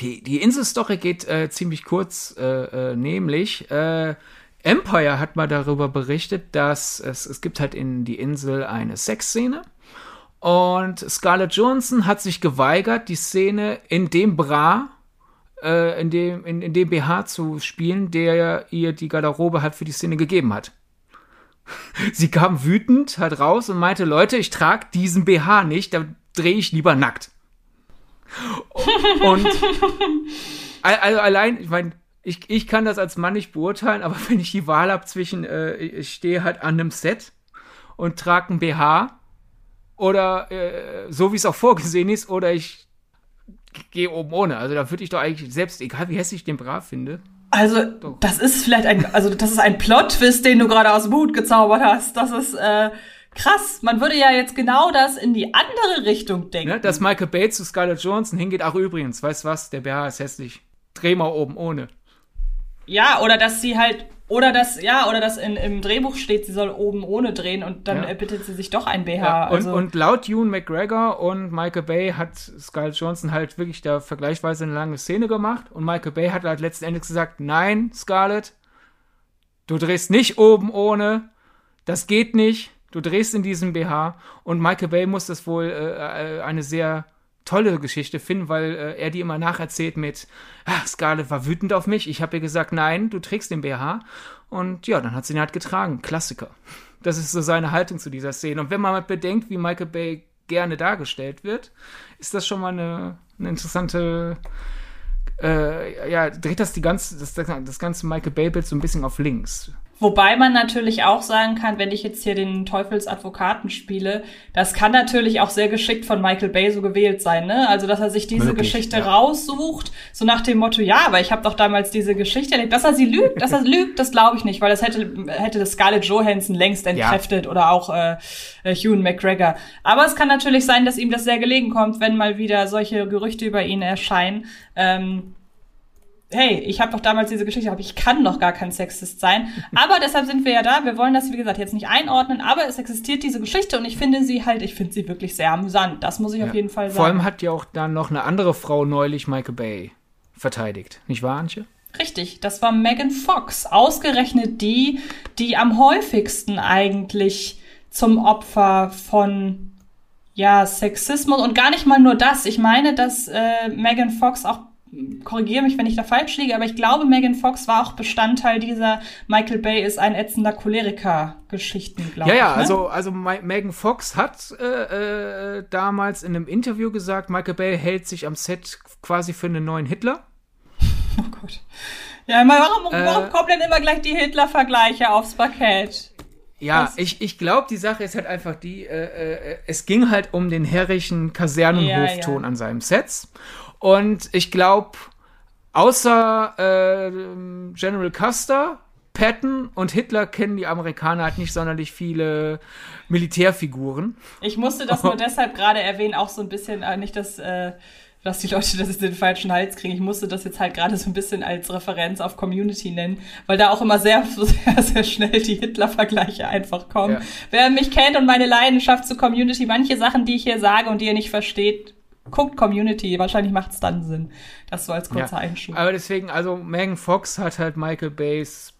die, die Inselstory geht äh, ziemlich kurz, äh, äh, nämlich äh, Empire hat mal darüber berichtet, dass es, es gibt halt in die Insel eine Sexszene. Und Scarlett Johansson hat sich geweigert, die Szene in dem Bra, in, dem, in, in dem BH zu spielen, der ihr die Garderobe halt für die Szene gegeben hat. Sie kam wütend halt raus und meinte, Leute, ich trage diesen BH nicht, da drehe ich lieber nackt. Und also allein, ich meine, ich, ich kann das als Mann nicht beurteilen, aber *laughs* wenn ich die Wahl habe zwischen, äh, ich stehe halt an einem Set und trage ein BH oder äh, so wie es auch vorgesehen ist, oder ich gehe oben ohne. Also da würde ich doch eigentlich, selbst egal wie hässlich ich den Bra finde. Also, das ist vielleicht ein, also das ist ein Plot-Twist, den du gerade aus dem Hut gezaubert hast. Das ist, äh, krass. Man würde ja jetzt genau das in die andere Richtung denken. Ne, dass Michael Bates zu Scarlett Johansson hingeht. Ach, übrigens, weißt du was? Der BH ist hässlich. Dreh mal oben ohne. Ja, oder dass sie halt, oder dass, ja, oder dass in, im Drehbuch steht, sie soll oben ohne drehen und dann ja. bittet sie sich doch ein BH. Ja, und, also. und laut Ewan McGregor und Michael Bay hat Scarlett Johansson halt wirklich da vergleichsweise eine lange Szene gemacht und Michael Bay hat halt letzten Endes gesagt, nein, Scarlett, du drehst nicht oben ohne, das geht nicht, Du drehst in diesem BH und Michael Bay muss das wohl äh, äh, eine sehr tolle Geschichte finden, weil äh, er die immer nacherzählt mit, ah, Scarlett war wütend auf mich. Ich habe ihr gesagt, nein, du trägst den BH. Und ja, dann hat sie ihn halt getragen. Klassiker. Das ist so seine Haltung zu dieser Szene. Und wenn man mal bedenkt, wie Michael Bay gerne dargestellt wird, ist das schon mal eine, eine interessante, äh, ja, dreht das die ganze, das, das ganze Michael Bay-Bild so ein bisschen auf links. Wobei man natürlich auch sagen kann, wenn ich jetzt hier den Teufelsadvokaten spiele, das kann natürlich auch sehr geschickt von Michael Bay so gewählt sein, ne? Also, dass er sich diese Möglich, Geschichte ja. raussucht, so nach dem Motto, ja, aber ich habe doch damals diese Geschichte erlebt. Dass er sie lügt, dass er *laughs* lügt, das glaube ich nicht, weil das hätte, hätte das Scarlett Johansson längst entkräftet ja. oder auch äh, äh, Hugh McGregor. Aber es kann natürlich sein, dass ihm das sehr gelegen kommt, wenn mal wieder solche Gerüchte über ihn erscheinen. Ähm, hey, ich habe doch damals diese Geschichte, aber ich kann doch gar kein Sexist sein. *laughs* Aber deshalb sind wir ja da. Wir wollen das, wie gesagt, jetzt nicht einordnen, aber es existiert diese Geschichte und ich finde sie halt, ich finde sie wirklich sehr amüsant. Das muss ich ja. auf jeden Fall sagen. Vor allem hat ja auch dann noch eine andere Frau neulich Michael Bay verteidigt. Nicht wahr, Antje? Richtig, das war Megan Fox. Ausgerechnet die, die am häufigsten eigentlich zum Opfer von ja, Sexismus und gar nicht mal nur das. Ich meine, dass äh, Megan Fox auch korrigiere mich, wenn ich da falsch liege, aber ich glaube, Megan Fox war auch Bestandteil dieser Michael Bay ist ein ätzender Choleriker-Geschichten, glaube ich. Ja, ja, ne? also, also Megan Fox hat äh, äh, damals in einem Interview gesagt, Michael Bay hält sich am Set quasi für einen neuen Hitler. *laughs* Oh Gott. Ja, warum, äh, warum kommen denn immer gleich die Hitler-Vergleiche aufs Parkett? Ja, Was? ich, ich glaube, die Sache ist halt einfach die, äh, äh, es ging halt um den herrischen Kasernenhofton ja, ja. an seinem Set. Und ich glaube, außer äh, General Custer, Patton und Hitler kennen die Amerikaner halt nicht sonderlich viele Militärfiguren. Ich musste das nur *laughs* deshalb gerade erwähnen, auch so ein bisschen, äh, nicht dass, äh, dass die Leute das den falschen Hals kriegen. Ich musste das jetzt halt gerade so ein bisschen als Referenz auf Community nennen, weil da auch immer sehr, *laughs* sehr, sehr schnell die Hitler-Vergleiche einfach kommen. Ja. Wer mich kennt und meine Leidenschaft zu Community, manche Sachen, die ich hier sage und die ihr nicht versteht, guckt Community, wahrscheinlich macht es dann Sinn. Das so als kurzer ja, Einschub. Aber deswegen, also Megan Fox hat halt Michael Bays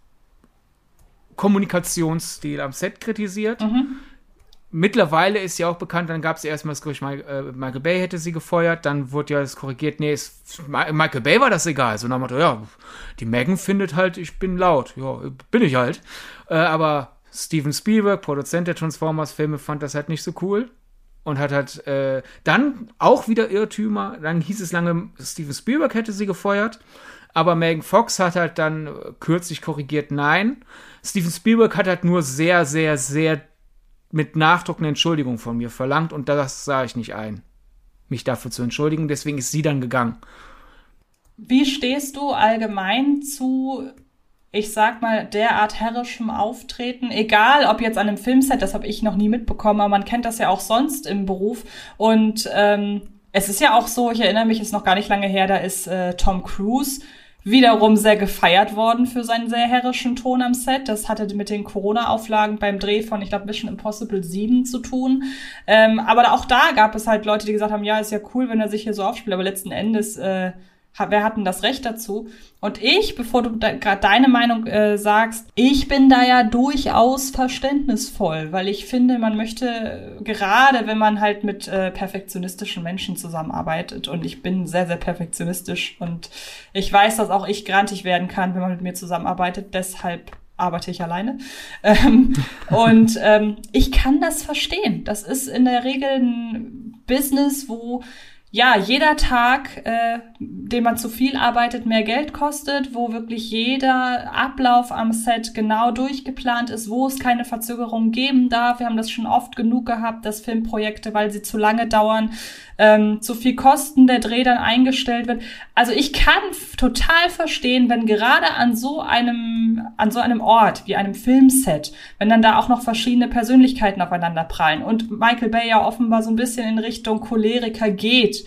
Kommunikationsstil am Set kritisiert. Mhm. mittlerweile ist ja auch bekannt, dann gab es erstmal das Gerücht, Michael, äh, Michael Bay hätte sie gefeuert, dann wurde ja das korrigiert, nee, es, Michael Bay war das egal. So nach dem Motto, ja, die Megan findet halt, ich bin laut. Ja, bin ich halt. Äh, aber Steven Spielberg, Produzent der Transformers-Filme, fand das halt nicht so cool. Und hat halt äh, dann auch wieder Irrtümer. Dann hieß es lange, Steven Spielberg hätte sie gefeuert. Aber Megan Fox hat halt dann kürzlich korrigiert, nein. Steven Spielberg hat halt nur sehr, sehr, sehr mit Nachdruck eine Entschuldigung von mir verlangt und das sah ich nicht ein, mich dafür zu entschuldigen. Deswegen ist sie dann gegangen. Wie stehst du allgemein zu, ich sag mal, derart herrischem Auftreten? Egal, ob jetzt an einem Filmset, das habe ich noch nie mitbekommen, aber man kennt das ja auch sonst im Beruf. Und ähm, es ist ja auch so, ich erinnere mich, ist noch gar nicht lange her, da ist äh, Tom Cruise wiederum sehr gefeiert worden für seinen sehr herrischen Ton am Set. Das hatte mit den Corona-Auflagen beim Dreh von, ich glaube, Mission Impossible 7 zu tun. Ähm, aber auch da gab es halt Leute, die gesagt haben, ja, ist ja cool, wenn er sich hier so aufspielt, aber letzten Endes äh, wer hat denn das Recht dazu? Und ich, bevor du da, gerade deine Meinung äh, sagst, ich bin da ja durchaus verständnisvoll, weil ich finde, man möchte, gerade wenn man halt mit äh, perfektionistischen Menschen zusammenarbeitet, und ich bin sehr, sehr perfektionistisch und ich weiß, dass auch ich grantig werden kann, wenn man mit mir zusammenarbeitet, deshalb arbeite ich alleine. *laughs* Ähm, und ähm, ich kann das verstehen. Das ist in der Regel ein Business, wo ja, jeder Tag, äh, den man zu viel arbeitet, mehr Geld kostet, wo wirklich jeder Ablauf am Set genau durchgeplant ist, wo es keine Verzögerung geben darf. Wir haben das schon oft genug gehabt, dass Filmprojekte, weil sie zu lange dauern, ähm, zu viel kosten, der Dreh dann eingestellt wird. Also ich kann total verstehen, wenn gerade an so einem, an so einem Ort wie einem Filmset, wenn dann da auch noch verschiedene Persönlichkeiten aufeinander prallen und Michael Bay ja offenbar so ein bisschen in Richtung Choleriker geht,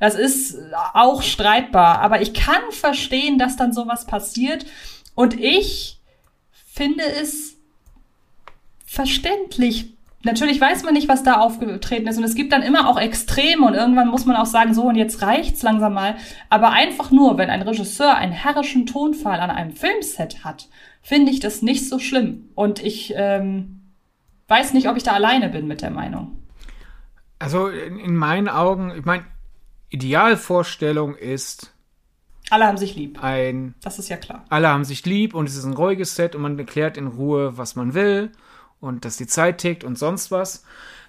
das ist auch streitbar, aber ich kann verstehen, dass dann sowas passiert und ich finde es verständlich, natürlich weiß man nicht, was da aufgetreten ist. Und es gibt dann immer auch Extreme und irgendwann muss man auch sagen, so und jetzt reicht's langsam mal. Aber einfach nur, wenn ein Regisseur einen herrischen Tonfall an einem Filmset hat, finde ich das nicht so schlimm. Und ich ähm, weiß nicht, ob ich da alleine bin mit der Meinung. Also in, in meinen Augen, ich meine, Idealvorstellung ist. Alle haben sich lieb. Ein. Das ist ja klar. Alle haben sich lieb und es ist ein ruhiges Set und man erklärt in Ruhe, was man will und dass die Zeit tickt und sonst was.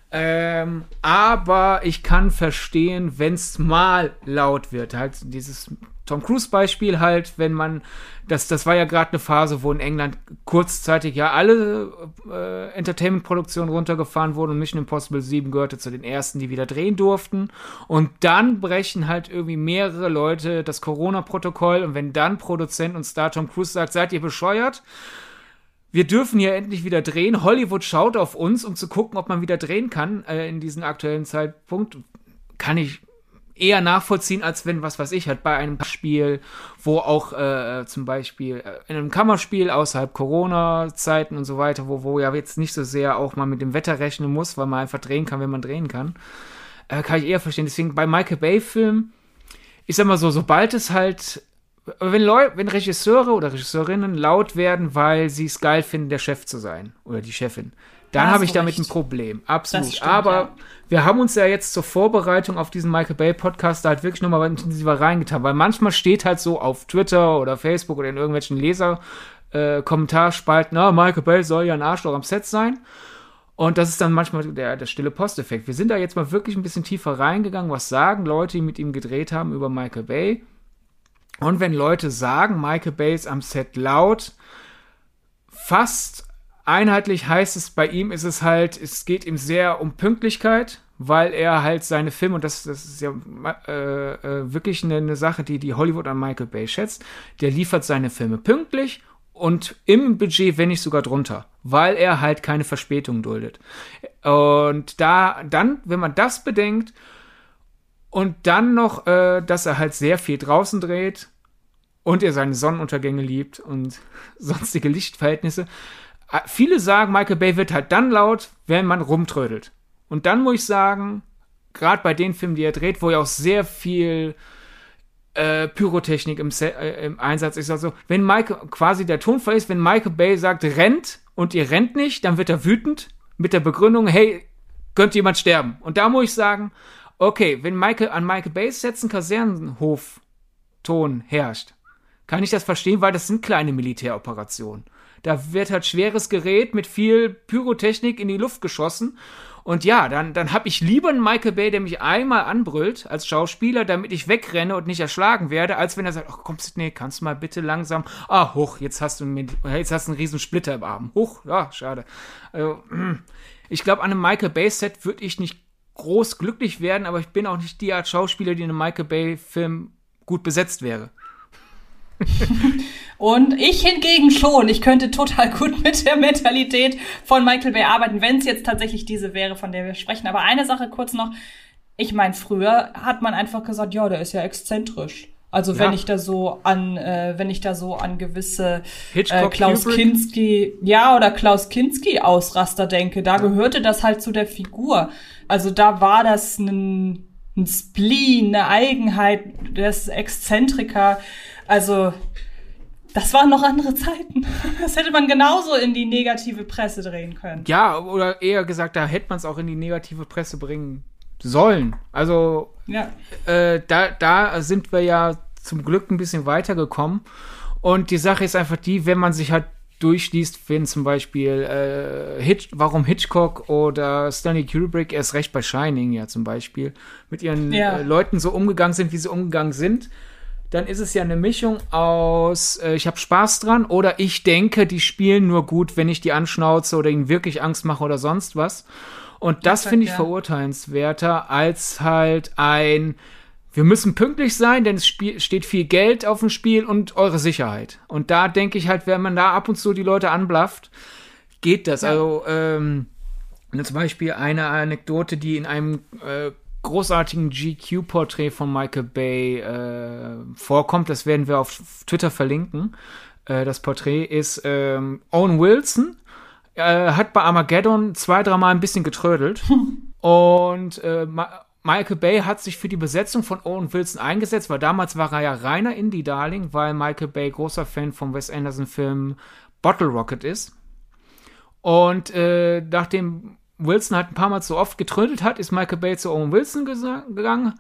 Ähm, aber ich kann verstehen, wenn es mal laut wird. Halt dieses Tom Cruise Beispiel halt, wenn man, das, das war ja gerade eine Phase, wo in England kurzzeitig ja alle äh, Entertainment-Produktionen runtergefahren wurden und Mission Impossible 7 gehörte zu den ersten, die wieder drehen durften. Und dann brechen halt irgendwie mehrere Leute das Corona-Protokoll und wenn dann Produzent und Star Tom Cruise sagt, seid ihr bescheuert? Wir dürfen hier endlich wieder drehen. Hollywood schaut auf uns, um zu gucken, ob man wieder drehen kann äh, in diesem aktuellen Zeitpunkt. Kann ich eher nachvollziehen, als wenn, was weiß ich, halt bei einem Spiel, wo auch äh, zum Beispiel äh, in einem Kammerspiel außerhalb Corona-Zeiten und so weiter, wo, wo ja jetzt nicht so sehr auch mal mit dem Wetter rechnen muss, weil man einfach drehen kann, wenn man drehen kann, äh, kann ich eher verstehen. Deswegen bei Michael Bay-Filmen, ich sag mal so, sobald es halt wenn, Leu wenn Regisseure oder Regisseurinnen laut werden, weil sie es geil finden, der Chef zu sein oder die Chefin, dann habe ich damit recht. ein Problem. Absolut. Stimmt, Aber ja. wir haben uns ja jetzt zur Vorbereitung auf diesen Michael Bay Podcast da halt wirklich nochmal intensiver reingetan, weil manchmal steht halt so auf Twitter oder Facebook oder in irgendwelchen Leser äh, Kommentarspalten, na, Michael Bay soll ja ein Arschloch am Set sein. Und das ist dann manchmal der, der stille Posteffekt. Wir sind da jetzt mal wirklich ein bisschen tiefer reingegangen. Was sagen Leute, die mit ihm gedreht haben über Michael Bay? Und wenn Leute sagen, Michael Bay ist am Set laut, fast einheitlich heißt es, bei ihm ist es halt, es geht ihm sehr um Pünktlichkeit, weil er halt seine Filme, und das, das ist ja äh, äh, wirklich eine, eine, Sache, die, die Hollywood an Michael Bay schätzt, der liefert seine Filme pünktlich und im Budget, wenn nicht sogar drunter, weil er halt keine Verspätung duldet. Und da, dann, wenn man das bedenkt, und dann noch, äh, dass er halt sehr viel draußen dreht und er seine Sonnenuntergänge liebt und *laughs* sonstige Lichtverhältnisse. Äh, viele sagen, Michael Bay wird halt dann laut, wenn man rumtrödelt. Und dann muss ich sagen, gerade bei den Filmen, die er dreht, wo ja auch sehr viel äh, Pyrotechnik im, äh, im, Einsatz ist, also wenn Michael quasi der Tonfall ist, wenn Michael Bay sagt, rennt und ihr rennt nicht, dann wird er wütend mit der Begründung, hey, könnte jemand sterben. Und da muss ich sagen, okay, wenn Michael an Michael Bays Sets ein Kasernenhofton herrscht, kann ich das verstehen, weil das sind kleine Militäroperationen. Da wird halt schweres Gerät mit viel Pyrotechnik in die Luft geschossen. Und ja, dann, dann habe ich lieber einen Michael Bay, der mich einmal anbrüllt als Schauspieler, damit ich wegrenne und nicht erschlagen werde, als wenn er sagt, ach komm, Sidney, kannst du mal bitte langsam, ah, hoch, jetzt hast du, jetzt hast du einen riesen Splitter im Arm. Hoch, ja, schade. Also, *clears throat* ich glaube, an einem Michael Bay Set würde ich nicht groß glücklich werden, aber ich bin auch nicht die Art Schauspieler, die in einem Michael Bay Film gut besetzt wäre. *laughs* Und ich hingegen schon. Ich könnte total gut *laughs* mit der Mentalität von Michael Bay arbeiten, wenn es jetzt tatsächlich diese wäre, von der wir sprechen. Aber eine Sache kurz noch. Ich meine, früher hat man einfach gesagt, ja, der ist ja exzentrisch. Also ja. wenn ich da so an, äh, wenn ich da so an gewisse äh, Klaus Kubrick. Kinski, ja oder Klaus Kinski Ausraster denke, da ja. gehörte das halt zu der Figur. Also da war das ein, ein Spleen, eine Eigenheit des Exzentriker. Also, das waren noch andere Zeiten. *laughs* Das hätte man genauso in die negative Presse drehen können. Ja, oder eher gesagt, da hätte man es auch in die negative Presse bringen sollen. Also, ja. äh, da, da sind wir ja zum Glück ein bisschen weitergekommen. Und die Sache ist einfach die, wenn man sich halt durchliest, wenn zum Beispiel äh, Hitch, warum Hitchcock oder Stanley Kubrick erst recht bei Shining ja zum Beispiel mit ihren ja. äh, Leuten so umgegangen sind, wie sie umgegangen sind, dann ist es ja eine Mischung aus, äh, ich habe Spaß dran oder ich denke, die spielen nur gut, wenn ich die anschnauze oder ihnen wirklich Angst mache oder sonst was. Und das finde ich ja. verurteilenswerter als halt ein, wir müssen pünktlich sein, denn es steht viel Geld auf dem Spiel und eure Sicherheit. Und da denke ich halt, wenn man da ab und zu die Leute anblafft, geht das. Ja. Also, ähm, zum Beispiel eine Anekdote, die in einem äh, großartigen GQ-Porträt von Michael Bay äh, vorkommt. Das werden wir auf Twitter verlinken. Äh, das Porträt ist ähm, Owen Wilson. Äh, hat bei Armageddon zwei, dreimal ein bisschen getrödelt. *laughs* Und äh, Michael Bay hat sich für die Besetzung von Owen Wilson eingesetzt, weil damals war er ja reiner Indie-Darling, weil Michael Bay großer Fan vom Wes Anderson-Film Bottle Rocket ist. Und äh, nachdem Wilson halt ein paar Mal zu oft getrödelt hat, ist Michael Bay zu Owen Wilson gegangen.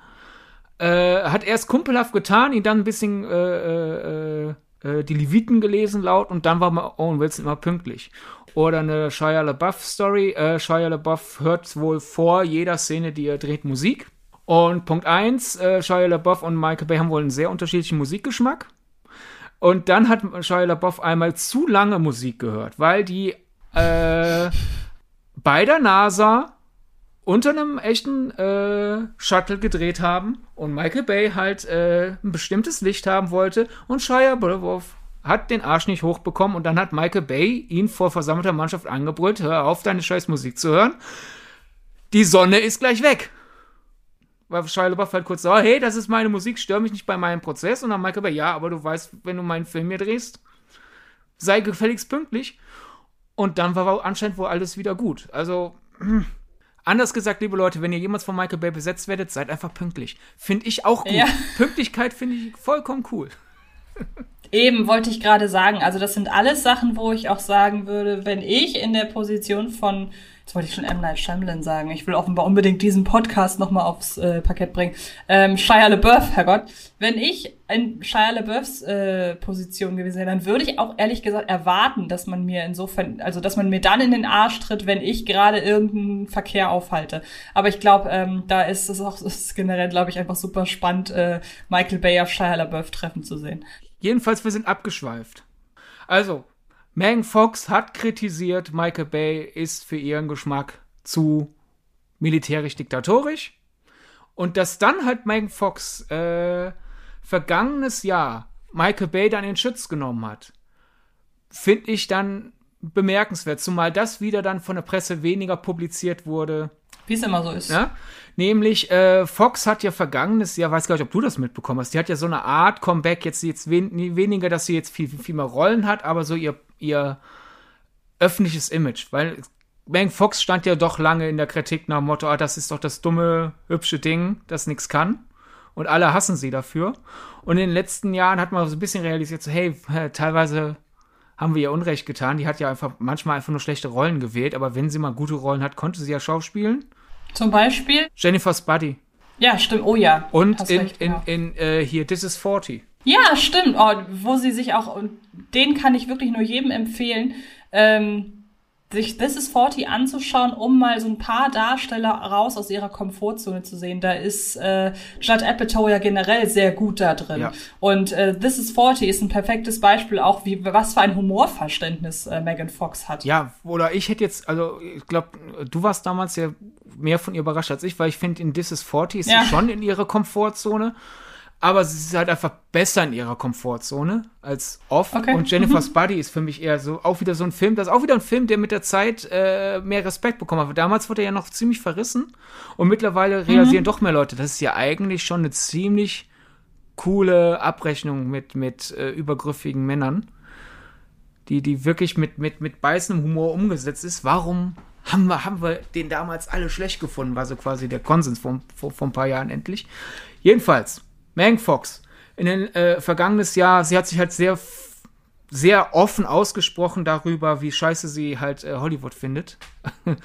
Äh, hat erst kumpelhaft getan, ihn dann ein bisschen äh, äh, äh, die Leviten gelesen laut und dann war Owen Wilson immer pünktlich. Oder eine Shia LaBeouf Story. Äh, Shia LaBeouf hört wohl vor jeder Szene, die er dreht, Musik. Und Punkt 1, äh, Shia LaBeouf und Michael Bay haben wohl einen sehr unterschiedlichen Musikgeschmack. Und dann hat Shia LaBeouf einmal zu lange Musik gehört, weil die äh, bei der NASA unter einem echten äh, Shuttle gedreht haben und Michael Bay halt äh, ein bestimmtes Licht haben wollte und Shia LaBeouf hat den Arsch nicht hochbekommen und dann hat Michael Bay ihn vor versammelter Mannschaft angebrüllt, hör auf, deine scheiß Musik zu hören. Die Sonne ist gleich weg. Weil Shia LaBeouf halt kurz so, hey, das ist meine Musik, stör mich nicht bei meinem Prozess. Und dann Michael Bay, ja, aber du weißt, wenn du meinen Film hier drehst, sei gefälligst pünktlich. Und dann war anscheinend wohl alles wieder gut. Also, *clears throat* anders gesagt, liebe Leute, wenn ihr jemals von Michael Bay besetzt werdet, seid einfach pünktlich. Finde ich auch gut. Ja. Pünktlichkeit finde ich vollkommen cool. Eben, wollte ich gerade sagen. Also, das sind alles Sachen, wo ich auch sagen würde, wenn ich in der Position von Jetzt wollte ich schon M. Night Shyamalan sagen. Ich will offenbar unbedingt diesen Podcast nochmal aufs äh, Parkett bringen. Ähm, Shia LaBeouf, Herrgott. Wenn ich in Shia LaBeoufs äh, Position gewesen wäre, dann würde ich auch ehrlich gesagt erwarten, dass man mir insofern, also dass man mir dann in den Arsch tritt, wenn ich gerade irgendeinen Verkehr aufhalte. Aber ich glaube, ähm, da ist es auch *laughs* ist generell, glaube ich, einfach super spannend, äh, Michael Bay auf Shia LaBeouf treffen zu sehen. Jedenfalls, wir sind abgeschweift. Also, Megan Fox hat kritisiert, Michael Bay ist für ihren Geschmack zu militärisch diktatorisch. Und dass dann halt Megan Fox äh, vergangenes Jahr Michael Bay dann in Schutz genommen hat, finde ich dann bemerkenswert, zumal das wieder dann von der Presse weniger publiziert wurde. Wie es immer so ist. Ja? Nämlich, äh, Fox hat ja vergangenes Jahr, weiß gar nicht, ob du das mitbekommen hast, die hat ja so eine Art Comeback, jetzt, jetzt wen, weniger, dass sie jetzt viel, viel mehr Rollen hat, aber so ihr ihr öffentliches Image, weil Megan Fox stand ja doch lange in der Kritik nach dem Motto, ah, das ist doch das dumme, hübsche Ding, das nichts kann. Und alle hassen sie dafür. Und in den letzten Jahren hat man so ein bisschen realisiert, so, hey, teilweise haben wir ihr Unrecht getan. Die hat ja einfach manchmal einfach nur schlechte Rollen gewählt, aber wenn sie mal gute Rollen hat, konnte sie ja schauspielen. Zum Beispiel? Jennifer's Buddy. Ja, stimmt. Oh ja. Und in, recht, in, genau. in, in äh, hier This is 40. Ja, stimmt. Oh, wo sie sich auch, und den kann ich wirklich nur jedem empfehlen, ähm, sich This is 40 anzuschauen, um mal so ein paar Darsteller raus aus ihrer Komfortzone zu sehen. Da ist äh, Judd Apatow ja generell sehr gut da drin. Ja. Und äh, This is 40 ist ein perfektes Beispiel auch, wie was für ein Humorverständnis äh, Megan Fox hat. Ja, oder ich hätte jetzt, also ich glaube, du warst damals ja mehr von ihr überrascht als ich, weil ich finde, in This is 40 ist ja. sie schon in ihrer Komfortzone aber sie ist halt einfach besser in ihrer Komfortzone als oft. Okay. Und Jennifer's Buddy ist für mich eher so auch wieder so ein Film, das ist auch wieder ein Film, der mit der Zeit äh, mehr Respekt bekommen hat. Damals wurde er ja noch ziemlich verrissen und mittlerweile realisieren mhm. doch mehr Leute, das ist ja eigentlich schon eine ziemlich coole Abrechnung mit, mit äh, übergriffigen Männern, die, die wirklich mit, mit, mit beißendem Humor umgesetzt ist. Warum haben wir, haben wir den damals alle schlecht gefunden, war so quasi der Konsens vor, vor, vor ein paar Jahren endlich. Jedenfalls, Megan Fox, in den äh, vergangenes Jahr, sie hat sich halt sehr sehr offen ausgesprochen darüber, wie scheiße sie halt äh, Hollywood findet. *laughs*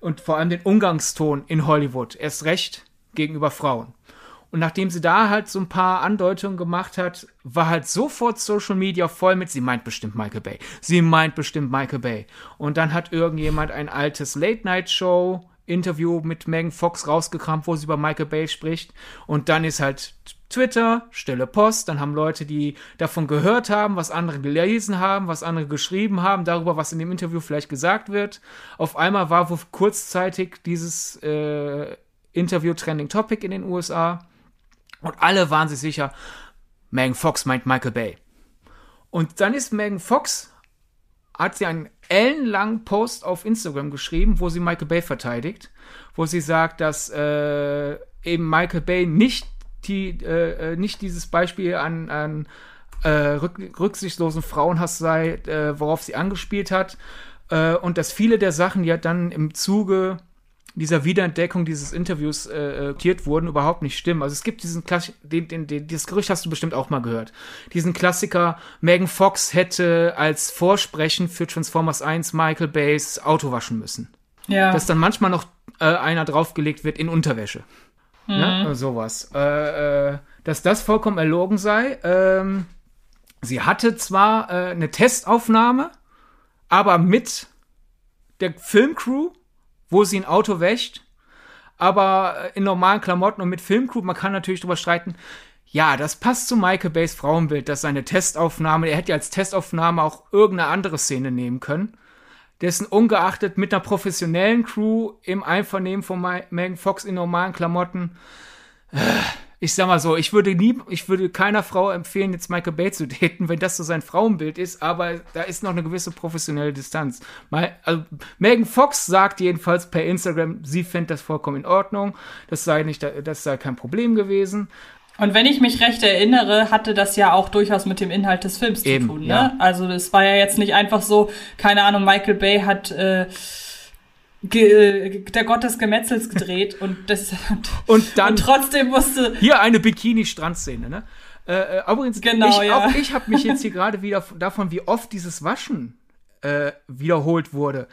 und vor allem den Umgangston in Hollywood. Erst recht gegenüber Frauen. Und nachdem sie da halt so ein paar Andeutungen gemacht hat, war halt sofort Social Media voll mit, sie meint bestimmt Michael Bay. Sie meint bestimmt Michael Bay. Und dann hat irgendjemand ein altes Late-Night-Show Interview mit Megan Fox rausgekramt, wo sie über Michael Bay spricht. Und dann ist halt Twitter, stille Post, dann haben Leute, die davon gehört haben, was andere gelesen haben, was andere geschrieben haben, darüber, was in dem Interview vielleicht gesagt wird. Auf einmal war kurzzeitig dieses äh, Interview Trending Topic in den USA und alle waren sich sicher, Megan Fox meint Michael Bay. Und dann ist Megan Fox, hat sie einen ellenlangen Post auf Instagram geschrieben, wo sie Michael Bay verteidigt, wo sie sagt, dass äh, eben Michael Bay nicht die, äh, äh, nicht dieses Beispiel an, an äh, rück, rücksichtslosen Frauenhass sei, äh, worauf sie angespielt hat. Äh, und dass viele der Sachen, ja dann im Zuge dieser Wiederentdeckung dieses Interviews äh, notiert wurden, überhaupt nicht stimmen. Also es gibt diesen Klassiker, den, den, den, dieses Gerücht hast du bestimmt auch mal gehört. Diesen Klassiker, Megan Fox hätte als Vorsprechen für Transformers 1 Michael Bays Auto waschen müssen. Ja. Dass dann manchmal noch äh, einer draufgelegt wird in Unterwäsche. Ne? Mhm. Sowas. Äh, äh, dass das vollkommen erlogen sei. Ähm, sie hatte zwar äh, eine Testaufnahme, aber mit der Filmcrew, wo sie ein Auto wäscht, aber äh, in normalen Klamotten und mit Filmcrew, man kann natürlich drüber streiten, ja, das passt zu Michael Bays Frauenbild, dass seine Testaufnahme, er hätte ja als Testaufnahme auch irgendeine andere Szene nehmen können dessen ungeachtet mit einer professionellen Crew im Einvernehmen von Megan Fox in normalen Klamotten. Äh, ich sag mal so, ich würde nie, ich würde keiner Frau empfehlen, jetzt Michael Bay zu *laughs* daten, wenn das so sein Frauenbild ist, aber da ist noch eine gewisse professionelle Distanz. Mal, also, Megan Fox sagt jedenfalls per Instagram, sie fände das vollkommen in Ordnung, das sei nicht, das sei kein Problem gewesen. Und wenn ich mich recht erinnere, hatte das ja auch durchaus mit dem Inhalt des Films Eben, zu tun. Ne? Ja. Also es war ja jetzt nicht einfach so, keine Ahnung, Michael Bay hat äh, der Gott des Gemetzels gedreht und das *laughs* und dann und trotzdem musste hier eine Bikini-Strandszene, ne? Äh, äh übrigens, genau, ich, ja. auch ich habe mich jetzt hier gerade wieder davon, wie oft dieses Waschen äh, wiederholt wurde.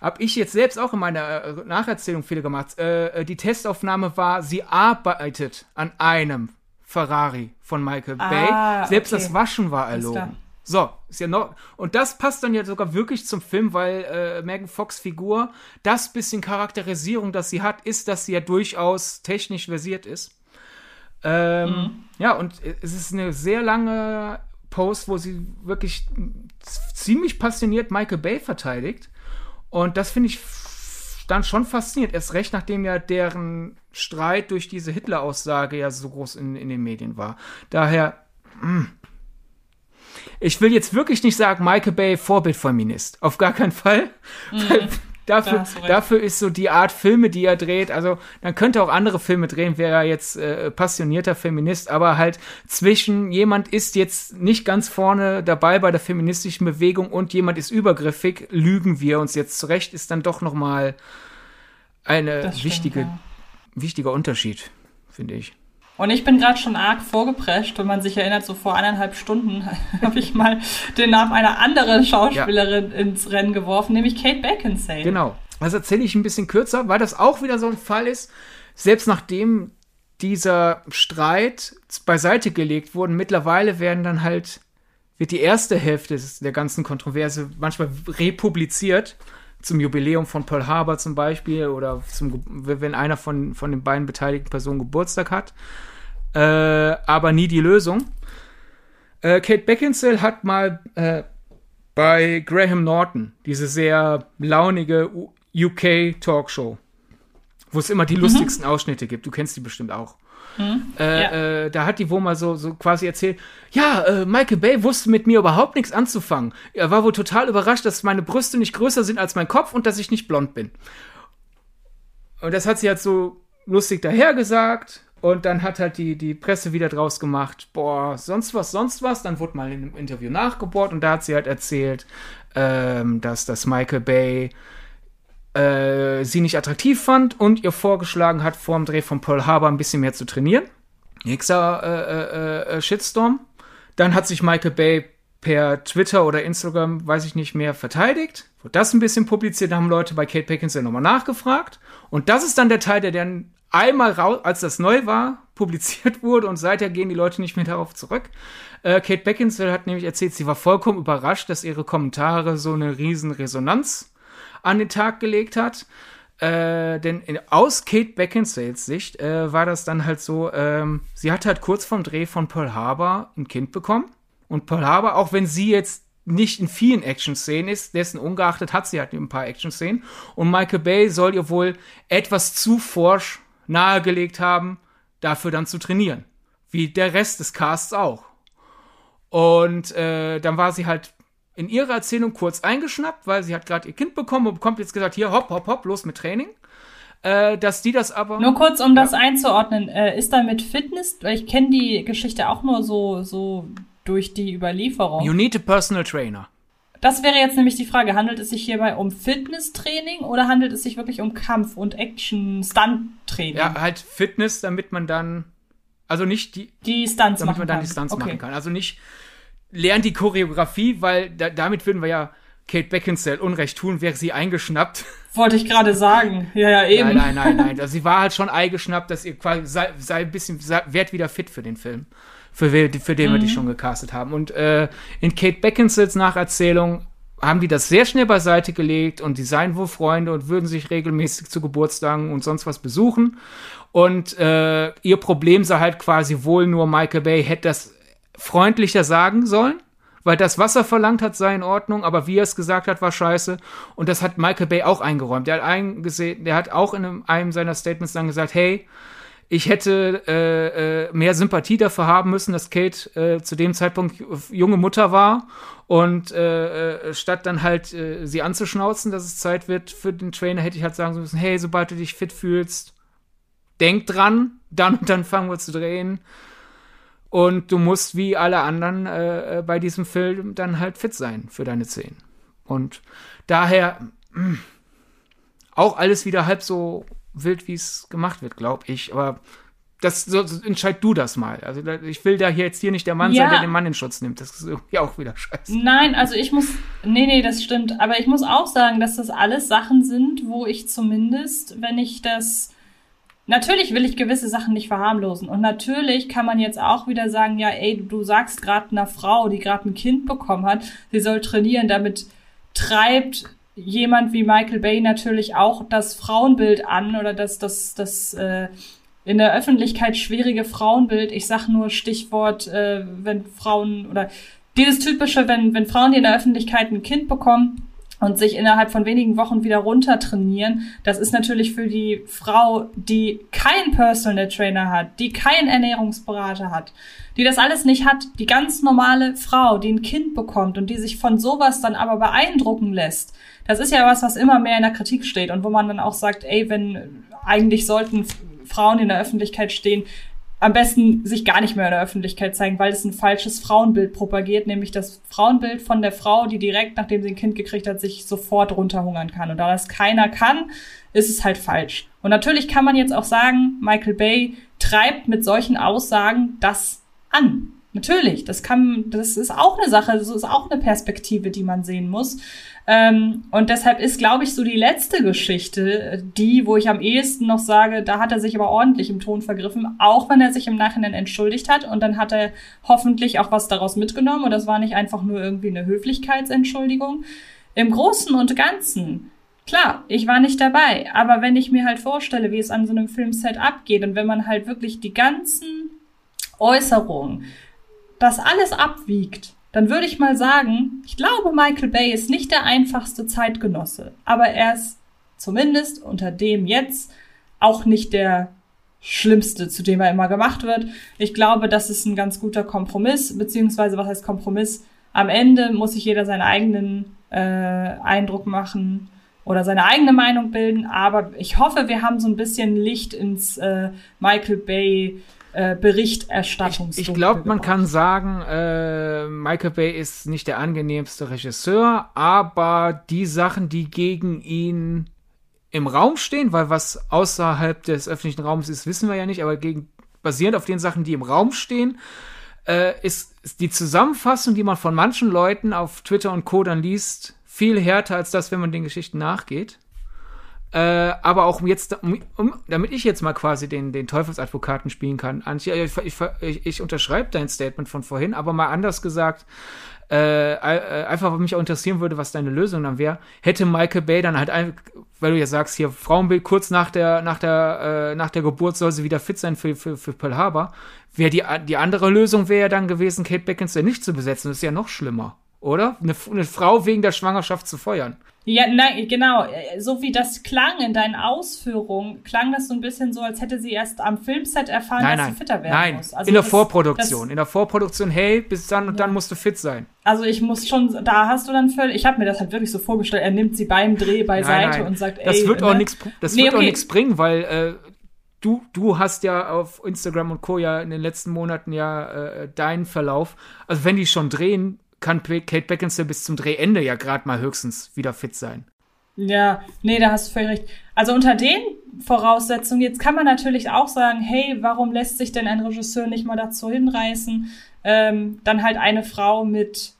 Hab ich jetzt selbst auch in meiner äh, Nacherzählung Fehler gemacht. Äh, äh, die Testaufnahme war, sie arbeitet an einem Ferrari von Michael ah, Bay. Selbst okay. das Waschen war erlogen. So, ist ja noch. Und das passt dann ja sogar wirklich zum Film, weil äh, Megan Fox Figur, das bisschen Charakterisierung, das sie hat, ist, dass sie ja durchaus technisch versiert ist. Ähm, mhm. Ja, und es ist eine sehr lange Post, wo sie wirklich ziemlich passioniert Michael Bay verteidigt. Und das finde ich dann schon faszinierend. Erst recht, nachdem ja deren Streit durch diese Hitler-Aussage ja so groß in, in den Medien war. Daher, mh. Hm. ich will jetzt wirklich nicht sagen, Michael Bay Vorbildfeminist. Auf gar keinen Fall. Mhm. Dafür, dafür ist so die Art Filme, die er dreht, also man könnte auch andere Filme drehen, wäre er jetzt äh, passionierter Feminist, aber halt zwischen jemand ist jetzt nicht ganz vorne dabei bei der feministischen Bewegung und jemand ist übergriffig, lügen wir uns jetzt zurecht, ist dann doch noch mal eine wichtige, ja. wichtiger Unterschied, finde ich. Und ich bin gerade schon arg vorgeprescht, wenn man sich erinnert, so vor eineinhalb Stunden *laughs* habe ich mal den Namen einer anderen Schauspielerin ja. ins Rennen geworfen, nämlich Kate Beckinsale. Genau. Das erzähle ich ein bisschen kürzer, weil das auch wieder so ein Fall ist, selbst nachdem dieser Streit beiseite gelegt wurde, mittlerweile werden dann halt, wird die erste Hälfte der ganzen Kontroverse manchmal republiziert, zum Jubiläum von Pearl Harbor zum Beispiel oder zum, wenn einer von, von den beiden beteiligten Personen Geburtstag hat, äh, aber nie die Lösung. Äh, Kate Beckinsale hat mal äh, bei Graham Norton diese sehr launige UK-Talkshow, wo es immer die mhm. lustigsten Ausschnitte gibt. Du kennst die bestimmt auch. Mhm. Äh, ja. äh, da hat die wohl mal so, so quasi erzählt, ja, äh, Michael Bay wusste mit mir überhaupt nichts anzufangen. Er war wohl total überrascht, dass meine Brüste nicht größer sind als mein Kopf und dass ich nicht blond bin. Und das hat sie halt so lustig dahergesagt. Und dann hat halt die, die Presse wieder draus gemacht, boah, sonst was, sonst was. Dann wurde mal in einem Interview nachgebohrt und da hat sie halt erzählt, ähm, dass das Michael Bay äh, sie nicht attraktiv fand und ihr vorgeschlagen hat, vor dem Dreh von Pearl Harbor ein bisschen mehr zu trainieren. Nächster äh, äh, äh, Shitstorm. Dann hat sich Michael Bay per Twitter oder Instagram, weiß ich nicht mehr, verteidigt. Wurde das ein bisschen publiziert, haben Leute bei Kate Beckinsale nochmal nachgefragt. Und das ist dann der Teil, der dann einmal raus, als das neu war, *laughs* publiziert wurde und seither gehen die Leute nicht mehr darauf zurück. Äh, Kate Beckinsale hat nämlich erzählt, sie war vollkommen überrascht, dass ihre Kommentare so eine riesen Resonanz an den Tag gelegt hat. Äh, denn in, aus Kate Beckinsales Sicht äh, war das dann halt so, ähm, sie hat halt kurz vorm Dreh von Pearl Harbor ein Kind bekommen. Und Pearl Harbor, auch wenn sie jetzt nicht in vielen Action-Szenen ist, dessen ungeachtet hat sie halt ein paar Action-Szenen. Und Michael Bay soll ihr wohl etwas zu forsch nahegelegt haben, dafür dann zu trainieren. Wie der Rest des Casts auch. Und äh, dann war sie halt in ihrer Erzählung kurz eingeschnappt, weil sie hat gerade ihr Kind bekommen und bekommt jetzt gesagt, hier, hopp, hopp, hopp, los mit Training. Äh, dass die das aber. Nur kurz, um ja. das einzuordnen, äh, ist da mit Fitness, weil ich kenne die Geschichte auch nur so, so durch die Überlieferung. You need a personal trainer. Das wäre jetzt nämlich die Frage, handelt es sich hierbei um Fitnesstraining oder handelt es sich wirklich um Kampf- und Action-Stunt-Training? Ja, halt Fitness, damit man dann, also nicht die, die Stunts damit man dann kann. die Stunts okay. machen kann. Also nicht lernt die Choreografie, weil da, damit würden wir ja Kate Beckinsale Unrecht tun, wäre sie eingeschnappt. *laughs* Wollte ich gerade sagen. Ja, ja, eben. Nein, nein, nein, nein. Also sie war halt schon eingeschnappt, dass ihr quasi sei, sei ein bisschen, sei, werd wieder fit für den Film. Für, für den mhm. wir die mhm. schon gecastet haben. Und äh, in Kate Beckinsales Nacherzählung haben die das sehr schnell beiseite gelegt und die seien wohl Freunde und würden sich regelmäßig zu Geburtstagen und sonst was besuchen. Und äh, ihr Problem sei halt quasi wohl nur, Michael Bay hätte das freundlicher sagen sollen, weil das, was er verlangt hat, sei in Ordnung, aber wie er es gesagt hat, war scheiße. Und das hat Michael Bay auch eingeräumt. Der hat eingesehen, der hat auch in einem, einem seiner Statements dann gesagt, hey, ich hätte äh, äh, mehr Sympathie dafür haben müssen, dass Kate äh, zu dem Zeitpunkt junge Mutter war und äh, äh, statt dann halt äh, sie anzuschnauzen, dass es Zeit wird für den Trainer, hätte ich halt sagen müssen, hey, sobald du dich fit fühlst, denk dran, dann und dann fangen wir zu drehen. Und du musst wie alle anderen äh, äh, bei diesem Film dann halt fit sein für deine Szenen. Und daher mh, hm, auch alles wieder halb so wild, wie es gemacht wird, glaube ich. Aber das so, entscheid du das mal. Also ich will da hier jetzt hier nicht der Mann ja. sein, der den Mann in Schutz nimmt. Das ist ja auch wieder scheiße. Nein, also ich muss, nee, nee, das stimmt. Aber ich muss auch sagen, dass das alles Sachen sind, wo ich zumindest, wenn ich das Natürlich will ich gewisse Sachen nicht verharmlosen. Und natürlich kann man jetzt auch wieder sagen, ja, ey, du sagst gerade einer Frau, die gerade ein Kind bekommen hat, sie soll trainieren. Damit treibt jemand wie Michael Bay natürlich auch das Frauenbild an oder das, das, das äh, in der Öffentlichkeit schwierige Frauenbild. Ich sag nur Stichwort, äh, wenn Frauen oder dieses typische, wenn, wenn Frauen, die in der Öffentlichkeit ein Kind bekommen, und sich innerhalb von wenigen Wochen wieder runter trainieren, das ist natürlich für die Frau, die keinen Personal Trainer hat, die keinen Ernährungsberater hat, die das alles nicht hat, die ganz normale Frau, die ein Kind bekommt und die sich von sowas dann aber beeindrucken lässt. Das ist ja was, was immer mehr in der Kritik steht und wo man dann auch sagt, ey, wenn eigentlich sollten Frauen in der Öffentlichkeit stehen, am besten sich gar nicht mehr in der Öffentlichkeit zeigen, weil es ein falsches Frauenbild propagiert, nämlich das Frauenbild von der Frau, die direkt, nachdem sie ein Kind gekriegt hat, sich sofort runterhungern kann. Und da das keiner kann, ist es halt falsch. Und natürlich kann man jetzt auch sagen, Michael Bay treibt mit solchen Aussagen das an. Natürlich, das kann, das ist auch eine Sache, das ist auch eine Perspektive, die man sehen muss. Ähm, und deshalb ist, glaube ich, so die letzte Geschichte, die, wo ich am ehesten noch sage, da hat er sich aber ordentlich im Ton vergriffen, auch wenn er sich im Nachhinein entschuldigt hat. Und dann hat er hoffentlich auch was daraus mitgenommen. Und das war nicht einfach nur irgendwie eine Höflichkeitsentschuldigung. Im Großen und Ganzen Klar, ich war nicht dabei, aber wenn ich mir halt vorstelle, wie es an so einem Filmset abgeht und wenn man halt wirklich die ganzen Äußerungen, das alles abwiegt, dann würde ich mal sagen, ich glaube, Michael Bay ist nicht der einfachste Zeitgenosse, aber er ist zumindest unter dem jetzt auch nicht der Schlimmste, zu dem er immer gemacht wird. Ich glaube, das ist ein ganz guter Kompromiss, beziehungsweise was heißt Kompromiss? Am Ende muss sich jeder seinen eigenen äh, Eindruck machen oder seine eigene Meinung bilden, aber ich hoffe, wir haben so ein bisschen Licht ins äh, Michael Bay äh, Berichterstattungs. Ich, ich glaube, man kann sagen, äh, Michael Bay ist nicht der angenehmste Regisseur, aber die Sachen, die gegen ihn im Raum stehen, weil was außerhalb des öffentlichen Raums ist, wissen wir ja nicht, aber gegen, basierend auf den Sachen, die im Raum stehen, äh, ist, ist die Zusammenfassung, die man von manchen Leuten auf Twitter und Co. dann liest, viel härter als das, wenn man den Geschichten nachgeht. Äh, aber auch jetzt, um, um, damit ich jetzt mal quasi den, den Teufelsadvokaten spielen kann, Antje, ich, ich, ich, ich unterschreibe dein Statement von vorhin, aber mal anders gesagt, äh, äh, einfach, was mich auch interessieren würde, was deine Lösung dann wäre, hätte Michael Bay dann halt, ein, weil du ja sagst, hier Frauenbild kurz nach der, nach der, äh, nach der Geburt soll sie wieder fit sein für, für, für Pearl Harbor, wäre die, die andere Lösung wäre ja dann gewesen, Kate Beckinsale nicht zu besetzen, das ist ja noch schlimmer, oder? Eine, eine Frau wegen der Schwangerschaft zu feuern. Ja, nein, genau. So wie das klang in deinen Ausführungen, klang das so ein bisschen so, als hätte sie erst am Filmset erfahren, nein, dass nein, sie fitter werden nein. muss. Also in der das, Vorproduktion. Das, in der Vorproduktion, hey, bis dann und ja. dann musst du fit sein. Also ich muss schon, da hast du dann völlig, ich habe mir das halt wirklich so vorgestellt, er nimmt sie beim Dreh beiseite nein, und sagt, ey. Das wird ne? auch nichts, das nee, wird okay. auch nichts bringen, weil äh, du, du hast ja auf Instagram und Co. ja in den letzten Monaten ja äh, deinen Verlauf. Also wenn die schon drehen, kann Kate Beckinsale bis zum Drehende ja gerade mal höchstens wieder fit sein. Ja, nee, da hast du völlig recht. Also unter den Voraussetzungen, jetzt kann man natürlich auch sagen, hey, warum lässt sich denn ein Regisseur nicht mal dazu hinreißen, ähm, dann halt eine Frau mit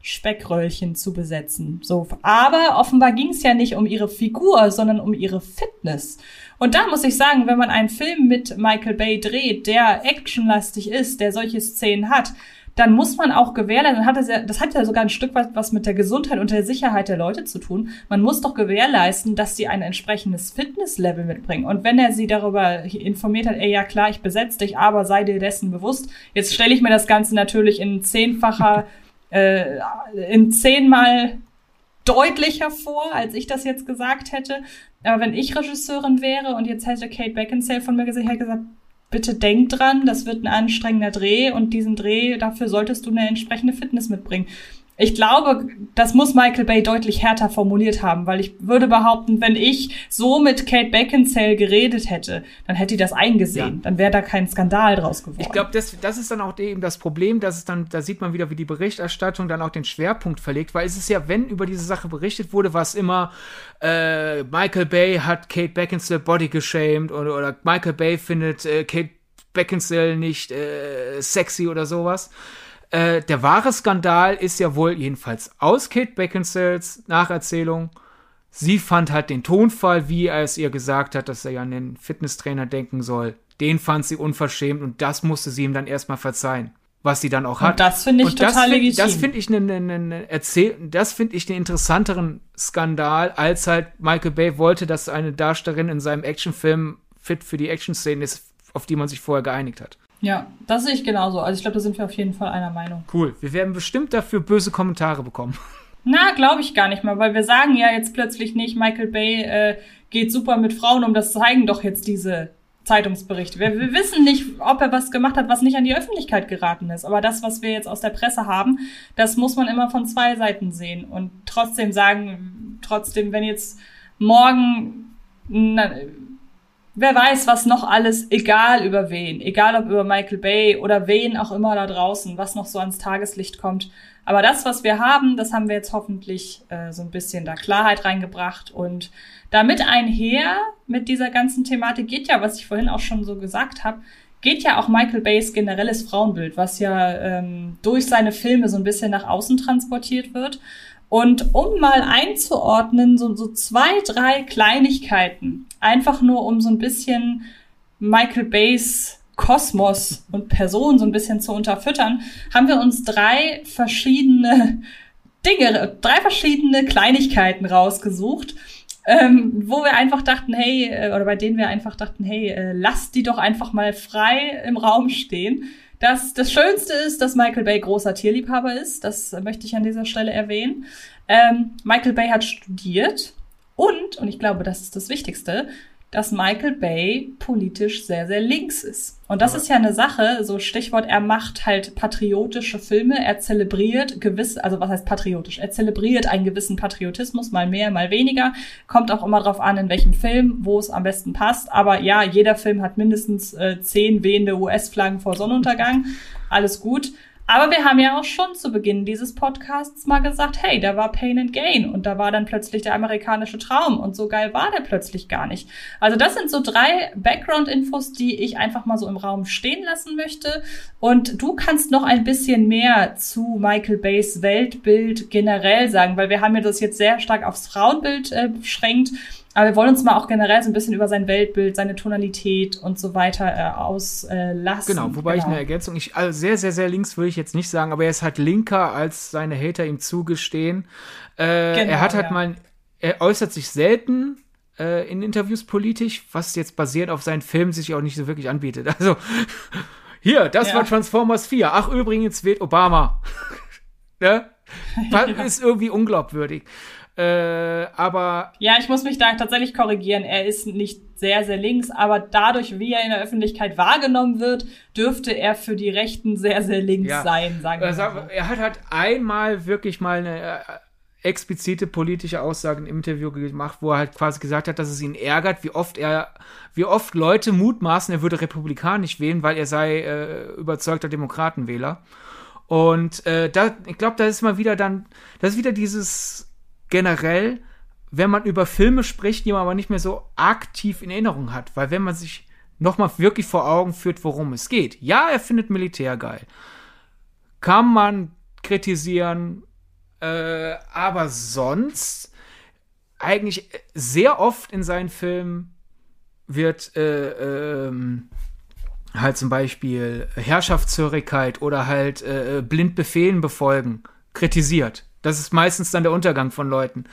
Speckröllchen zu besetzen. So, aber offenbar ging es ja nicht um ihre Figur, sondern um ihre Fitness. Und da muss ich sagen, wenn man einen Film mit Michael Bay dreht, der actionlastig ist, der solche Szenen hat, dann muss man auch gewährleisten, hat das, ja, das hat ja sogar ein Stück weit was mit der Gesundheit und der Sicherheit der Leute zu tun. Man muss doch gewährleisten, dass sie ein entsprechendes Fitnesslevel mitbringen. Und wenn er sie darüber informiert hat, ey, ja klar, ich besetze dich, aber sei dir dessen bewusst. Jetzt stelle ich mir das Ganze natürlich in zehnfacher, äh, in zehnmal deutlicher vor, als ich das jetzt gesagt hätte. Aber wenn ich Regisseurin wäre und jetzt hätte Kate Beckinsale von mir gesagt, hätte gesagt, bitte denk dran, das wird ein anstrengender Dreh und diesen Dreh, dafür solltest du eine entsprechende Fitness mitbringen. Ich glaube, das muss Michael Bay deutlich härter formuliert haben, weil ich würde behaupten, wenn ich so mit Kate Beckinsale geredet hätte, dann hätte die das eingesehen. Ja. Dann wäre da kein Skandal draus geworden. Ich glaube, das, das ist dann auch eben das Problem, dass es dann, da sieht man wieder, wie die Berichterstattung dann auch den Schwerpunkt verlegt, weil es ist ja, wenn über diese Sache berichtet wurde, war es immer, äh, Michael Bay hat Kate Beckinsale body geshamed oder, oder Michael Bay findet äh, Kate Beckinsale nicht äh, sexy oder sowas. Äh, der wahre Skandal ist ja wohl jedenfalls aus Kate Beckinsales Nacherzählung. Sie fand halt den Tonfall, wie er es ihr gesagt hat, dass er ja an den Fitnesstrainer denken soll. Den fand sie unverschämt und das musste sie ihm dann erstmal verzeihen. Was sie dann auch hat. Und das finde ich und total find, legitim. Das finde ich einen ne, ne, ne, das finde ich einen interessanteren Skandal, als halt Michael Bay wollte, dass eine Darstellerin in seinem Actionfilm fit für die Action-Szene ist, auf die man sich vorher geeinigt hat. Ja, das sehe ich genauso. Also ich glaube, da sind wir auf jeden Fall einer Meinung. Cool. Wir werden bestimmt dafür böse Kommentare bekommen. *laughs* Na, glaube ich gar nicht mal, weil wir sagen ja jetzt plötzlich nicht, Michael Bay äh, geht super mit Frauen um. Das zeigen doch jetzt diese Zeitungsberichte. Wir, wir wissen nicht, ob er was gemacht hat, was nicht an die Öffentlichkeit geraten ist. Aber das, was wir jetzt aus der Presse haben, das muss man immer von zwei Seiten sehen und trotzdem sagen, trotzdem, wenn jetzt morgen na, wer weiß, was noch alles, egal über wen, egal ob über Michael Bay oder wen auch immer da draußen, was noch so ans Tageslicht kommt. Aber das, was wir haben, das haben wir jetzt hoffentlich äh, so ein bisschen da Klarheit reingebracht. Und damit einher mit dieser ganzen Thematik geht ja, was ich vorhin auch schon so gesagt habe, geht ja auch Michael Bays generelles Frauenbild, was ja ähm, durch seine Filme so ein bisschen nach außen transportiert wird. Und um mal einzuordnen, so, so zwei, drei Kleinigkeiten, einfach nur um so ein bisschen Michael Bays Kosmos und Person so ein bisschen zu unterfüttern, haben wir uns drei verschiedene Dinge, drei verschiedene Kleinigkeiten rausgesucht, ähm, wo wir einfach dachten, hey, äh, oder bei denen wir einfach dachten, hey, äh, lass die doch einfach mal frei im Raum stehen. Das, das Schönste ist, dass Michael Bay großer Tierliebhaber ist. Das möchte ich an dieser Stelle erwähnen. Ähm, Michael Bay hat studiert und, und ich glaube, das ist das Wichtigste, dass Michael Bay politisch sehr, sehr links ist. Und das Aber ist ja eine Sache, so Stichwort, er macht halt patriotische Filme, er zelebriert gewisse, also was heißt patriotisch? Er zelebriert einen gewissen Patriotismus, mal mehr, mal weniger. Kommt auch immer drauf an, in welchem Film, wo es am besten passt. Aber ja, jeder Film hat mindestens äh, zehn wehende US-Flaggen vor Sonnenuntergang. Alles gut. Aber wir haben ja auch schon zu Beginn dieses Podcasts mal gesagt, hey, da war Pain and Gain und da war dann plötzlich der amerikanische Traum und so geil war der plötzlich gar nicht. Also das sind so drei Background-Infos, die ich einfach mal so im Raum stehen lassen möchte. Und du kannst noch ein bisschen mehr zu Michael Bays Weltbild generell sagen, weil wir haben ja das jetzt sehr stark aufs Frauenbild äh, beschränkt. Aber wir wollen uns mal auch generell so ein bisschen über sein Weltbild, seine Tonalität und so weiter äh, auslassen. Genau, wobei genau. ich eine Ergänzung, ich, also sehr, sehr, sehr links würde ich jetzt nicht sagen, aber er ist halt linker, als seine Hater ihm zugestehen. Äh, genau, er hat halt ja. mal, er äußert sich selten äh, in Interviews politisch, was jetzt basiert auf seinen Filmen sich auch nicht so wirklich anbietet. *laughs* Also, hier, das ja. war Transformers 4. Ach, übrigens wählt Obama. *laughs* ne? *laughs* Das ja. ist irgendwie unglaubwürdig. Äh, aber. Ja, ich muss mich da tatsächlich korrigieren. Er ist nicht sehr, sehr links, aber dadurch, wie er in der Öffentlichkeit wahrgenommen wird, dürfte er für die Rechten sehr, sehr links ja. sein, sagen wir mal. Er hat halt einmal wirklich mal eine äh, explizite politische Aussage im Interview gemacht, wo er halt quasi gesagt hat, dass es ihn ärgert, wie oft er, wie oft Leute mutmaßen, er würde republikanisch wählen, weil er sei äh, überzeugter Demokratenwähler. Und äh, da, ich glaube, da ist mal wieder dann, das ist wieder dieses generell, wenn man über Filme spricht, die man aber nicht mehr so aktiv in Erinnerung hat. Weil wenn man sich nochmal wirklich vor Augen führt, worum es geht. Ja, er findet Militär geil. Kann man kritisieren, äh, aber sonst eigentlich sehr oft in seinen Filmen wird äh, ähm, halt zum Beispiel Herrschaftshörigkeit oder halt äh, blind Befehlen befolgen kritisiert. Das ist meistens dann der Untergang von Leuten.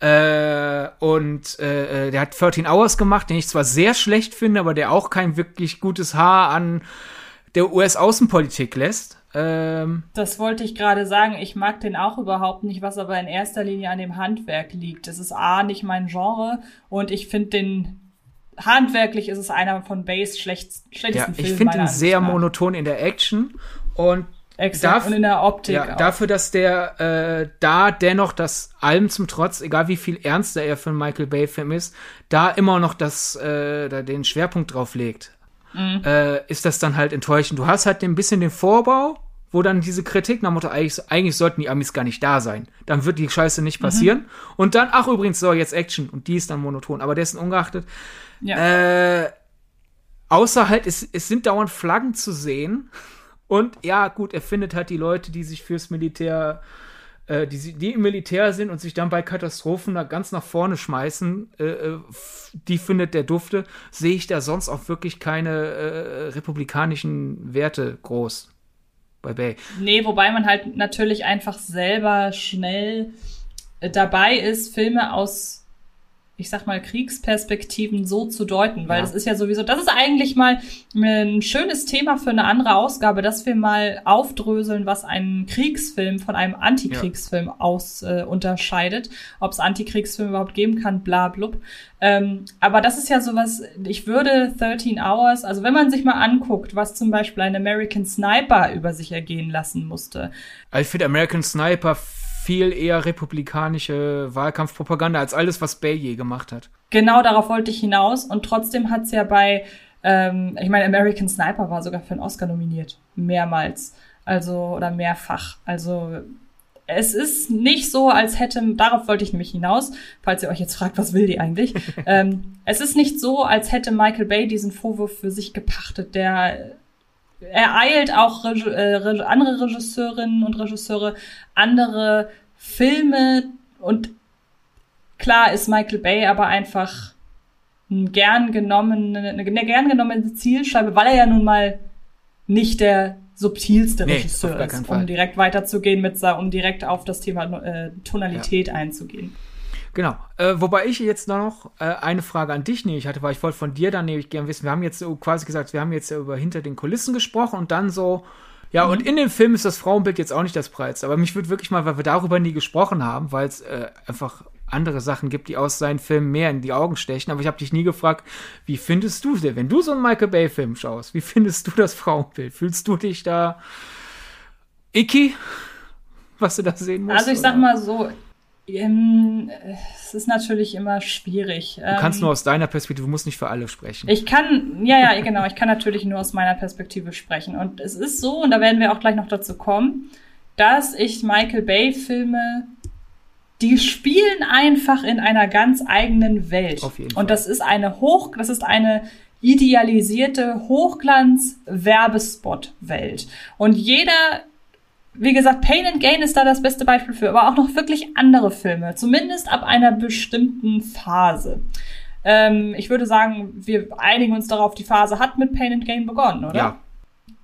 Äh, und äh, der hat 13 Hours gemacht, den ich zwar sehr schlecht finde, aber der auch kein wirklich gutes Haar an der US-Außenpolitik lässt. Ähm, das wollte ich gerade sagen. Ich mag den auch überhaupt nicht, was aber in erster Linie an dem Handwerk liegt. Es ist A, nicht mein Genre und ich finde den handwerklich ist es einer von Bays schlecht, schlechtesten ja, Ich finde ihn sehr monoton in der Action und Exakt, Darf, und in der Optik. Ja, dafür, dass der äh, da dennoch das allem zum Trotz, egal wie viel ernster er für einen Michael Bay-Film ist, da immer noch das, äh, da den Schwerpunkt drauf legt, mhm. äh, ist das dann halt enttäuschend. Du hast halt ein bisschen den Vorbau, wo dann diese Kritik nach Motto, eigentlich, eigentlich sollten die Amis gar nicht da sein. Dann wird die Scheiße nicht mhm. passieren. Mhm. Und dann, ach übrigens, so, jetzt Action. Und die ist dann monoton. Aber dessen ungeachtet, ja. äh, außer halt, es, es sind dauernd Flaggen zu sehen. Und ja, gut, er findet halt die Leute, die sich fürs Militär, äh, die, die im Militär sind und sich dann bei Katastrophen da ganz nach vorne schmeißen, äh, äh die findet der Dufte. Sehe ich da sonst auch wirklich keine äh, republikanischen Werte groß bei Bay. Nee, wobei man halt natürlich einfach selber schnell äh, dabei ist, Filme aus ich sag mal, Kriegsperspektiven so zu deuten, weil ja. das ist ja sowieso, das ist eigentlich mal ein schönes Thema für eine andere Ausgabe, dass wir mal aufdröseln, was einen Kriegsfilm von einem Antikriegsfilm ja. aus äh, unterscheidet, ob es Antikriegsfilme überhaupt geben kann, bla blub. Ähm, aber das ist ja sowas, ich würde 13 Hours, also wenn man sich mal anguckt, was zum Beispiel ein American Sniper über sich ergehen lassen musste. Also ich finde American Sniper viel eher republikanische Wahlkampfpropaganda als alles, was Bay je gemacht hat. Genau, darauf wollte ich hinaus. Und trotzdem hat es ja bei, ähm, ich meine, American Sniper war sogar für einen Oscar nominiert. Mehrmals. Also, oder mehrfach. Also, es ist nicht so, als hätte, darauf wollte ich nämlich hinaus, falls ihr euch jetzt fragt, was will die eigentlich? *laughs* ähm, es ist nicht so, als hätte Michael Bay diesen Vorwurf für sich gepachtet. Der er eilt auch Reg äh, andere Regisseurinnen und Regisseure, andere Filme und klar ist Michael Bay aber einfach ein gern genommene, eine gern genommene Zielscheibe, weil er ja nun mal nicht der subtilste nee, Regisseur ist, um direkt weiterzugehen mit, um direkt auf das Thema äh, Tonalität ja. einzugehen. Genau. Äh, wobei ich jetzt noch äh, eine Frage an dich nämlich hatte, weil ich wollte von dir dann nämlich gerne wissen, wir haben jetzt so quasi gesagt, wir haben jetzt ja über hinter den Kulissen gesprochen und dann so, ja, mhm. und in dem Film ist das Frauenbild jetzt auch nicht das Preis. Aber mich würde wirklich mal, weil wir darüber nie gesprochen haben, weil es äh, einfach andere Sachen gibt, die aus seinen Filmen mehr in die Augen stechen. Aber ich habe dich nie gefragt, wie findest du denn, wenn du so einen Michael Bay-Film schaust, wie findest du das Frauenbild? Fühlst du dich da icky, was du da sehen musst? Also ich sag mal so, es ist natürlich immer schwierig. Du kannst ähm, nur aus deiner Perspektive, du musst nicht für alle sprechen. Ich kann, ja, ja, genau, ich kann natürlich nur aus meiner Perspektive sprechen. Und es ist so, und da werden wir auch gleich noch dazu kommen, dass ich Michael Bay-Filme, die spielen einfach in einer ganz eigenen Welt. Auf jeden Fall. Und das ist eine hoch, das ist eine idealisierte Hochglanz-Werbespot-Welt. Und jeder wie gesagt, Pain and Gain ist da das beste Beispiel für, aber auch noch wirklich andere Filme, zumindest ab einer bestimmten Phase. Ähm, ich würde sagen, wir einigen uns darauf, die Phase hat mit Pain and Gain begonnen, oder? Ja.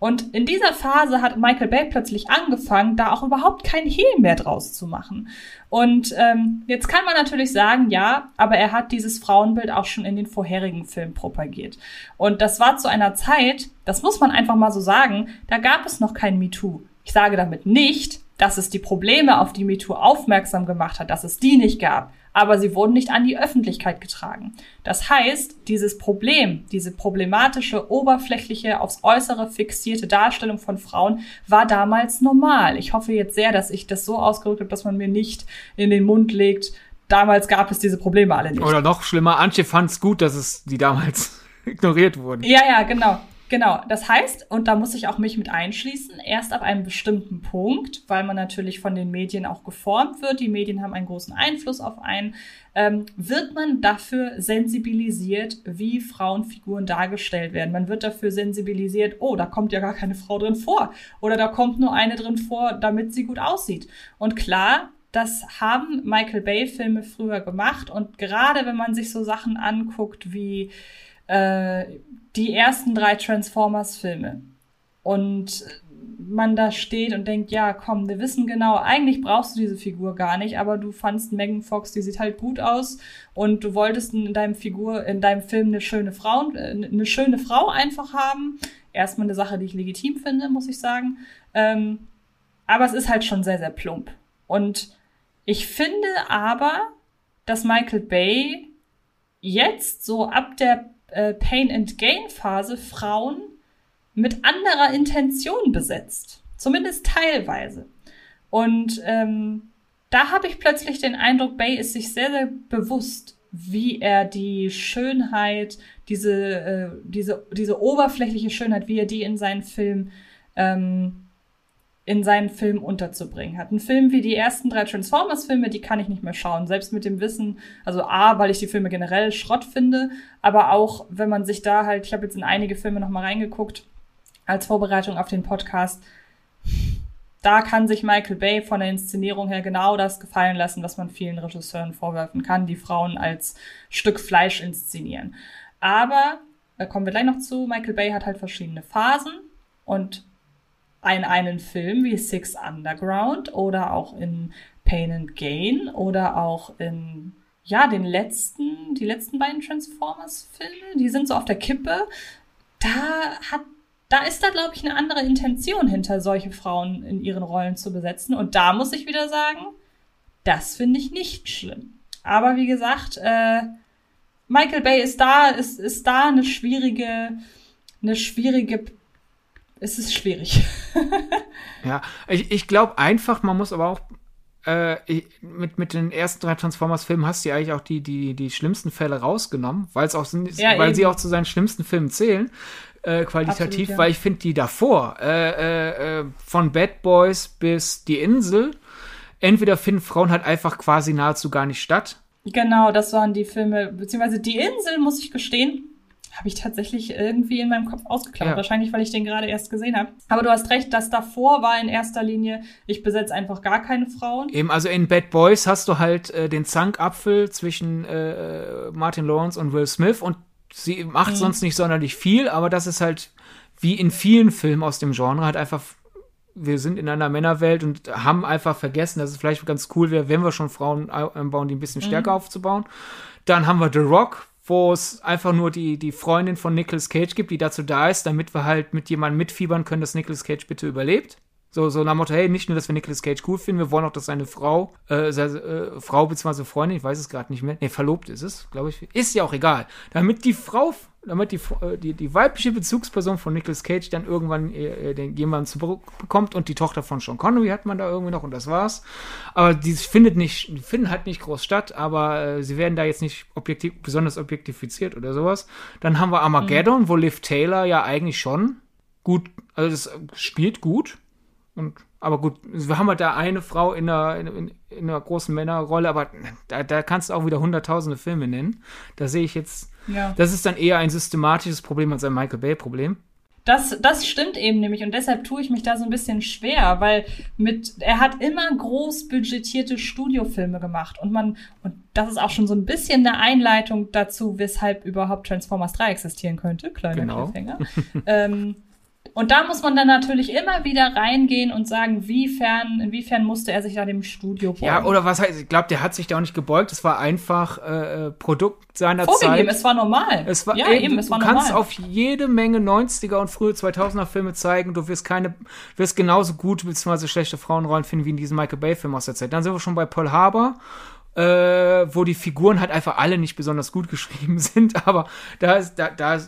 Und in dieser Phase hat Michael Bay plötzlich angefangen, da auch überhaupt kein Hehl mehr draus zu machen. Und ähm, jetzt kann man natürlich sagen, ja, aber er hat dieses Frauenbild auch schon in den vorherigen Filmen propagiert. Und das war zu einer Zeit, das muss man einfach mal so sagen, da gab es noch kein MeToo. Ich sage damit nicht, dass es die Probleme, auf die MeToo aufmerksam gemacht hat, dass es die nicht gab, aber sie wurden nicht an die Öffentlichkeit getragen. Das heißt, dieses Problem, diese problematische, oberflächliche, aufs Äußere fixierte Darstellung von Frauen war damals normal. Ich hoffe jetzt sehr, dass ich das so ausgedrückt habe, dass man mir nicht in den Mund legt, damals gab es diese Probleme alle nicht. Oder noch schlimmer, Antje fand es gut, dass es die damals *laughs* ignoriert wurden. Ja, ja, genau. Genau, das heißt, und da muss ich auch mich mit einschließen, erst ab einem bestimmten Punkt, weil man natürlich von den Medien auch geformt wird, die Medien haben einen großen Einfluss auf einen, ähm, wird man dafür sensibilisiert, wie Frauenfiguren dargestellt werden. Man wird dafür sensibilisiert, oh, da kommt ja gar keine Frau drin vor. Oder da kommt nur eine drin vor, damit sie gut aussieht. Und klar, das haben Michael Bay-Filme früher gemacht. Und gerade wenn man sich so Sachen anguckt wie äh, die ersten drei Transformers-Filme und man da steht und denkt, ja, komm, wir wissen genau, eigentlich brauchst du diese Figur gar nicht, aber du fandst Megan Fox, die sieht halt gut aus und du wolltest in deinem Figur, in deinem Film eine schöne Frau, eine schöne Frau einfach haben. Erstmal eine Sache, die ich legitim finde, muss ich sagen. Ähm, aber es ist halt schon sehr, sehr plump. Und ich finde aber, dass Michael Bay jetzt so ab der äh, Pain and Gain Phase Frauen mit anderer Intention besetzt. Zumindest teilweise. Und ähm, da habe ich plötzlich den Eindruck, Bay ist sich sehr, sehr bewusst, wie er die Schönheit, diese, äh, diese, diese oberflächliche Schönheit, wie er die in seinen Film ähm, in seinen Film unterzubringen hat. Ein Film wie die ersten drei Transformers-Filme, die kann ich nicht mehr schauen. Selbst mit dem Wissen, also A, weil ich die Filme generell Schrott finde, aber auch, wenn man sich da halt, ich habe jetzt in einige Filme nochmal reingeguckt, als Vorbereitung auf den Podcast, da kann sich Michael Bay von der Inszenierung her genau das gefallen lassen, was man vielen Regisseuren vorwerfen kann, die Frauen als Stück Fleisch inszenieren. Aber, da kommen wir gleich noch zu, Michael Bay hat halt verschiedene Phasen und in einen Film wie Six Underground oder auch in Pain and Gain oder auch in ja, den letzten, die letzten beiden Transformers-Filme, die sind so auf der Kippe. Da hat, da ist da, glaube ich, eine andere Intention hinter, solche Frauen in ihren Rollen zu besetzen. Und da muss ich wieder sagen, das finde ich nicht schlimm. Aber wie gesagt, äh, Michael Bay ist da, ist, ist da eine schwierige, eine schwierige es ist schwierig. *laughs* ja, ich, ich glaube einfach, man muss aber auch äh, mit, mit den ersten drei Transformers-Filmen hast du ja eigentlich auch die, die, die schlimmsten Fälle rausgenommen, weil es auch ja, weil eben. sie auch zu seinen schlimmsten Filmen zählen. Äh, qualitativ, Absolut, ja. weil ich finde die davor, äh, äh, äh, von Bad Boys bis Die Insel, entweder finden Frauen halt einfach quasi nahezu gar nicht statt. Genau, das waren die Filme, beziehungsweise Die Insel, muss ich gestehen, habe ich tatsächlich irgendwie in meinem Kopf ausgeklammert. Ja. Wahrscheinlich, weil ich den gerade erst gesehen habe. Aber du hast recht, das davor war in erster Linie, ich besetze einfach gar keine Frauen. Eben, also in Bad Boys hast du halt äh, den Zankapfel zwischen äh, Martin Lawrence und Will Smith und sie macht mhm. sonst nicht sonderlich viel, aber das ist halt wie in vielen Filmen aus dem Genre halt einfach wir sind in einer Männerwelt und haben einfach vergessen, dass es vielleicht ganz cool wäre, wenn wir schon Frauen einbauen, die ein bisschen stärker mhm. aufzubauen. Dann haben wir The Rock, wo es einfach nur die, die Freundin von Nicolas Cage gibt, die dazu da ist, damit wir halt mit jemandem mitfiebern können, dass Nicolas Cage bitte überlebt. So, so nach Motto, hey, nicht nur, dass wir Nicolas Cage cool finden, wir wollen auch, dass seine Frau, äh, seine, äh, Frau bzw. Freundin, ich weiß es gerade nicht mehr, nee, verlobt ist es, glaube ich, ist ja auch egal. Damit die Frau, damit die, äh, die, die weibliche Bezugsperson von Nicolas Cage dann irgendwann äh, den, jemanden zu bekommt und die Tochter von Sean Connery hat man da irgendwie noch und das war's. Aber die findet nicht, finden halt nicht groß statt, aber äh, sie werden da jetzt nicht objektiv, besonders objektifiziert oder sowas. Dann haben wir Armageddon, mhm. wo Liv Taylor ja eigentlich schon gut, also das spielt gut und, aber gut, wir haben halt da eine Frau in einer, in, in einer großen Männerrolle, aber da, da kannst du auch wieder hunderttausende Filme nennen. Da sehe ich jetzt, ja. das ist dann eher ein systematisches Problem als ein Michael Bay-Problem. Das, das stimmt eben nämlich und deshalb tue ich mich da so ein bisschen schwer, weil mit er hat immer groß budgetierte Studiofilme gemacht und man und das ist auch schon so ein bisschen eine Einleitung dazu, weshalb überhaupt Transformers 3 existieren könnte, kleiner genau. Cliffhanger. ähm, und da muss man dann natürlich immer wieder reingehen und sagen, wiefern, inwiefern musste er sich da dem Studio beugen. Ja, oder was heißt, ich glaube, der hat sich da auch nicht gebeugt. Es war einfach äh, äh Produkt seiner Vorgegeben, Zeit. es war normal. Es war, ja, eben, es war normal. Du kannst auf jede Menge 90er und frühe 2000er Filme zeigen. Du wirst keine, wirst genauso gut bzw. schlechte Frauenrollen finden wie in diesem Michael Bay Film aus der Zeit. Dann sind wir schon bei Pearl Harbor. Äh, wo die Figuren halt einfach alle nicht besonders gut *laughs* geschrieben sind, aber da ist, da, da,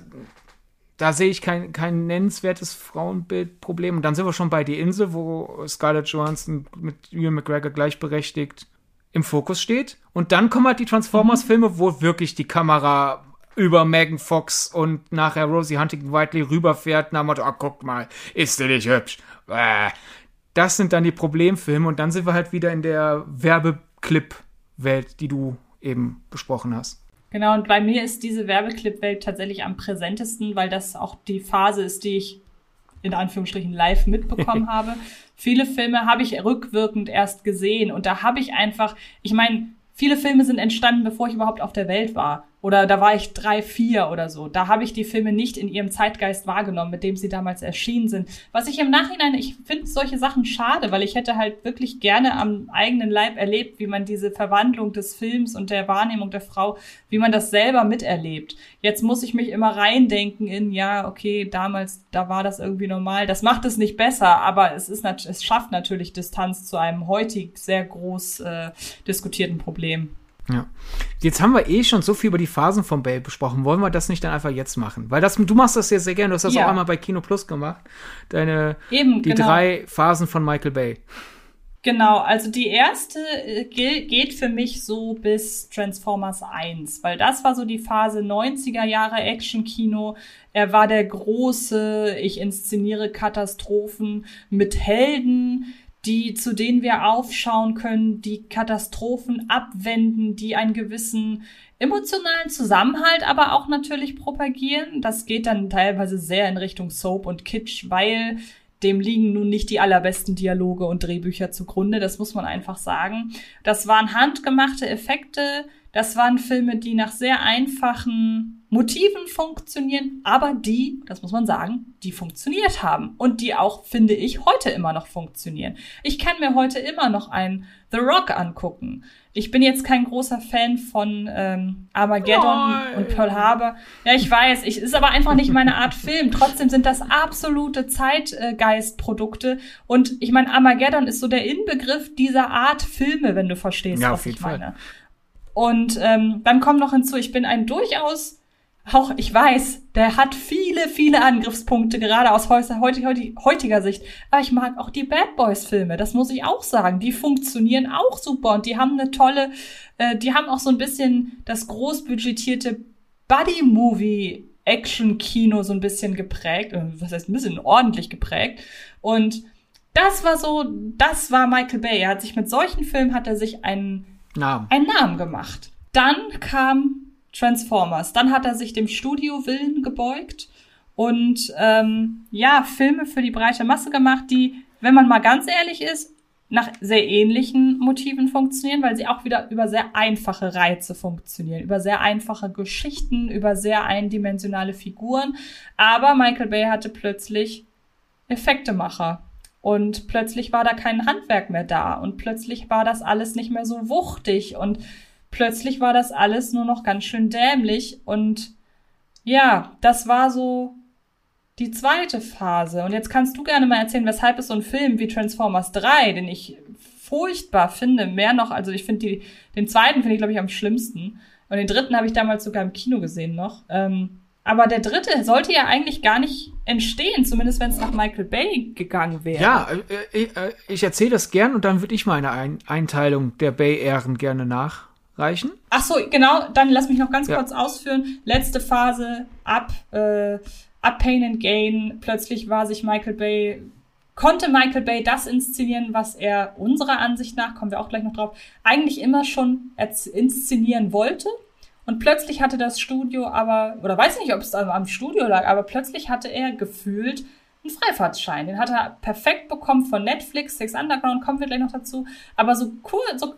da sehe ich kein, kein nennenswertes Frauenbildproblem. Und dann sind wir schon bei Die Insel, wo Scarlett Johansson mit Ewan McGregor gleichberechtigt im Fokus steht. Und dann kommen halt die Transformers-Filme, wo wirklich die Kamera über Megan Fox und nachher Rosie Huntington Whiteley rüberfährt, nach Motto, oh, guck mal, ist du nicht hübsch? Das sind dann die Problemfilme und dann sind wir halt wieder in der Werbeclip-Welt, die du eben besprochen hast. Genau, und bei mir ist diese Werbeclip-Welt tatsächlich am präsentesten, weil das auch die Phase ist, die ich in Anführungsstrichen live mitbekommen *laughs* habe. Viele Filme habe ich rückwirkend erst gesehen und da habe ich einfach, ich meine, viele Filme sind entstanden, bevor ich überhaupt auf der Welt war. Oder da war ich drei, vier oder so. Da habe ich die Filme nicht in ihrem Zeitgeist wahrgenommen, mit dem sie damals erschienen sind. Was ich im Nachhinein, ich finde solche Sachen schade, weil ich hätte halt wirklich gerne am eigenen Leib erlebt, wie man diese Verwandlung des Films und der Wahrnehmung der Frau, wie man das selber miterlebt. Jetzt muss ich mich immer reindenken in, ja, okay, damals, da war das irgendwie normal. Das macht es nicht besser, aber es ist, es schafft natürlich Distanz zu einem heutig sehr groß äh, diskutierten Problem. Ja. Jetzt haben wir eh schon so viel über die Phasen von Bale besprochen. Wollen wir das nicht dann einfach jetzt machen? Weil das, du machst das ja sehr gerne. Du hast das ja. auch einmal bei Kino Plus gemacht. Deine, Eben, die genau. drei Phasen von Michael Bay. Genau, also die erste äh, geht für mich so bis Transformers 1, weil das war so die Phase 90er Jahre Action-Kino. Er war der große, ich inszeniere Katastrophen mit Helden, die, zu denen wir aufschauen können, die Katastrophen abwenden, die einen gewissen emotionalen Zusammenhalt aber auch natürlich propagieren. Das geht dann teilweise sehr in Richtung Soap und Kitsch, weil dem liegen nun nicht die allerbesten Dialoge und Drehbücher zugrunde, das muss man einfach sagen. Das waren handgemachte Effekte, das waren Filme, die nach sehr einfachen Motiven funktionieren, aber die, das muss man sagen, die funktioniert haben und die auch, finde ich, heute immer noch funktionieren. Ich kann mir heute immer noch ein The Rock angucken. Ich bin jetzt kein großer Fan von ähm, Armageddon Nein. und Pearl Harbor. Ja, ich weiß, ich ist aber einfach nicht meine Art *laughs* Film. Trotzdem sind das absolute Zeitgeistprodukte. Und ich meine, Armageddon ist so der Inbegriff dieser Art Filme, wenn du verstehst, ja, was ich meine. Fall. Und ähm, dann kommt noch hinzu, ich bin ein durchaus auch, ich weiß, der hat viele, viele Angriffspunkte, gerade aus heutiger Sicht. Aber ich mag auch die Bad Boys Filme, das muss ich auch sagen. Die funktionieren auch super und die haben eine tolle, äh, die haben auch so ein bisschen das großbudgetierte Buddy-Movie Action-Kino so ein bisschen geprägt, äh, was heißt ein bisschen ordentlich geprägt. Und das war so, das war Michael Bay. Er hat sich mit solchen Filmen hat er sich einen Namen, einen Namen gemacht. Dann kam Transformers. Dann hat er sich dem Studio-Willen gebeugt und ähm, ja, Filme für die breite Masse gemacht, die, wenn man mal ganz ehrlich ist, nach sehr ähnlichen Motiven funktionieren, weil sie auch wieder über sehr einfache Reize funktionieren, über sehr einfache Geschichten, über sehr eindimensionale Figuren. Aber Michael Bay hatte plötzlich Effektemacher. Und plötzlich war da kein Handwerk mehr da. Und plötzlich war das alles nicht mehr so wuchtig. Und plötzlich war das alles nur noch ganz schön dämlich. Und ja, das war so die zweite Phase. Und jetzt kannst du gerne mal erzählen, weshalb es so ein Film wie Transformers 3, den ich furchtbar finde, mehr noch, also ich finde den zweiten finde ich, glaube ich, am schlimmsten. Und den dritten habe ich damals sogar im Kino gesehen noch. Ähm, aber der dritte sollte ja eigentlich gar nicht entstehen, zumindest wenn es nach Michael Bay gegangen wäre. Ja, äh, äh, äh ich erzähle das gern und dann würde ich meine Ein Einteilung der Bay-Ehren gerne nachreichen. Ach so, genau, dann lass mich noch ganz ja. kurz ausführen. Letzte Phase ab äh, ab Pain and Gain plötzlich war sich Michael Bay konnte Michael Bay das inszenieren, was er unserer Ansicht nach, kommen wir auch gleich noch drauf, eigentlich immer schon inszenieren wollte. Und plötzlich hatte das Studio aber, oder weiß nicht, ob es am Studio lag, aber plötzlich hatte er gefühlt einen Freifahrtsschein. Den hat er perfekt bekommen von Netflix, Six Underground, kommen wir gleich noch dazu. Aber so cool, so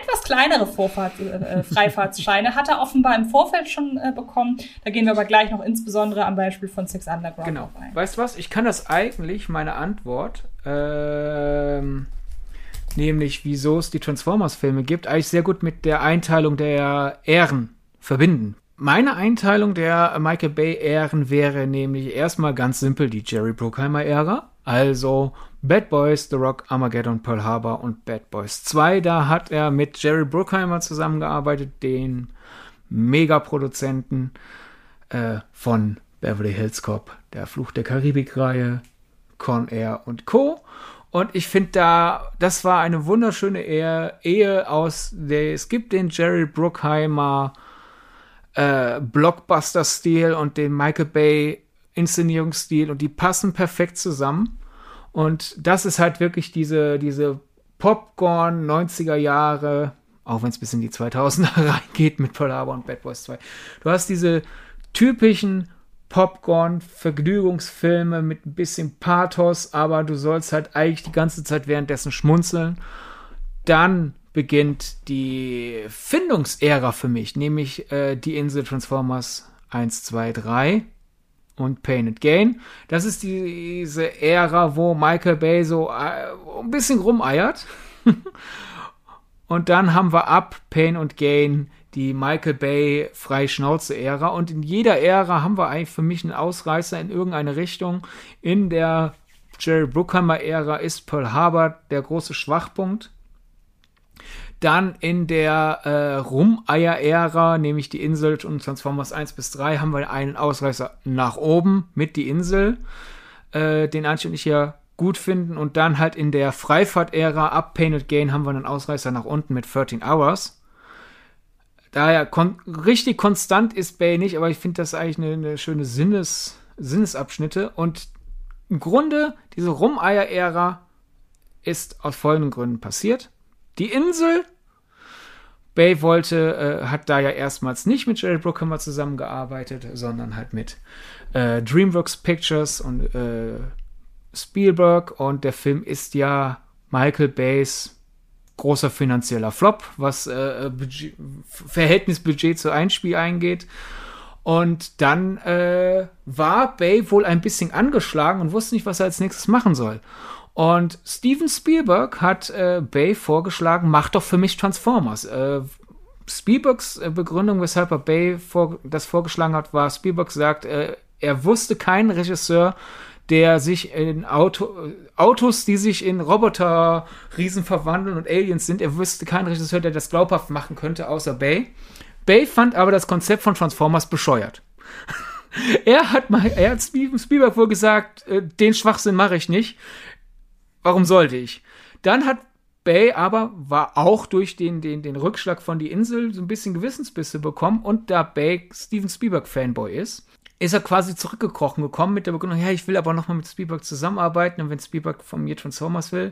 etwas kleinere Vorfahrt, äh, Freifahrtsscheine hat er offenbar im Vorfeld schon äh, bekommen. Da gehen wir aber gleich noch insbesondere am Beispiel von Six Underground genau. ein. Weißt du was? Ich kann das eigentlich, meine Antwort, ähm, nämlich wieso es die Transformers-Filme gibt, eigentlich sehr gut mit der Einteilung der Ehren verbinden. Meine Einteilung der Michael Bay-Ehren wäre nämlich erstmal ganz simpel die Jerry Bruckheimer-Ära. Also Bad Boys, The Rock, Armageddon, Pearl Harbor und Bad Boys 2. Da hat er mit Jerry Bruckheimer zusammengearbeitet, den Megaproduzenten äh, von Beverly Hills Cop, der Fluch der Karibik-Reihe, Con Air und Co. Und ich finde da, das war eine wunderschöne Ehe, aus der, es gibt den Jerry Bruckheimer äh, Blockbuster-Stil und den Michael Bay Inszenierungsstil und die passen perfekt zusammen. Und das ist halt wirklich diese, diese Popcorn 90er Jahre, auch wenn es bis in die 2000er *laughs* reingeht mit Harbor und Bad Boys 2. Du hast diese typischen Popcorn-Vergnügungsfilme mit ein bisschen Pathos, aber du sollst halt eigentlich die ganze Zeit währenddessen schmunzeln. Dann beginnt die Findungsära für mich, nämlich äh, die Insel Transformers 1, 2, 3 und Pain and Gain. Das ist diese Ära, wo Michael Bay so äh, ein bisschen rumeiert. *laughs* und dann haben wir ab Pain und Gain die Michael Bay Freischnauze-Ära. Und in jeder Ära haben wir eigentlich für mich einen Ausreißer in irgendeine Richtung. In der Jerry Bruckheimer-Ära ist Pearl Harbor der große Schwachpunkt. Dann in der äh, Rumeier-Ära, nämlich die Insel und Transformers 1 bis 3, haben wir einen Ausreißer nach oben mit die Insel, äh, den und ich ja gut finden. Und dann halt in der Freifahrt-Ära ab Painted Gain haben wir einen Ausreißer nach unten mit 13 Hours. Daher kon richtig konstant ist Bay nicht, aber ich finde das eigentlich eine, eine schöne Sinnes Sinnesabschnitte. Und im Grunde, diese Rumeier-Ära ist aus folgenden Gründen passiert. Die Insel. Bay wollte, äh, hat da ja erstmals nicht mit Jerry Bruckheimer zusammengearbeitet, sondern halt mit äh, DreamWorks Pictures und äh, Spielberg. Und der Film ist ja Michael Bays großer finanzieller Flop, was äh, Verhältnis Budget zu Einspiel eingeht. Und dann äh, war Bay wohl ein bisschen angeschlagen und wusste nicht, was er als nächstes machen soll. Und Steven Spielberg hat äh, Bay vorgeschlagen, mach doch für mich Transformers. Äh, Spielbergs äh, Begründung, weshalb er Bay vor, das vorgeschlagen hat, war, Spielberg sagt, äh, er wusste keinen Regisseur, der sich in Auto, Autos, die sich in Roboter-Riesen verwandeln und Aliens sind, er wusste keinen Regisseur, der das glaubhaft machen könnte, außer Bay. Bay fand aber das Konzept von Transformers bescheuert. *laughs* er hat mal, er hat Steven Spielberg wohl gesagt, äh, den Schwachsinn mache ich nicht. Warum sollte ich? Dann hat Bay aber war auch durch den, den, den Rückschlag von die Insel so ein bisschen Gewissensbisse bekommen und da Bay Steven Spielberg Fanboy ist, ist er quasi zurückgekrochen gekommen mit der Begründung, ja, ich will aber nochmal mit Spielberg zusammenarbeiten und wenn Spielberg von mir Transformers will,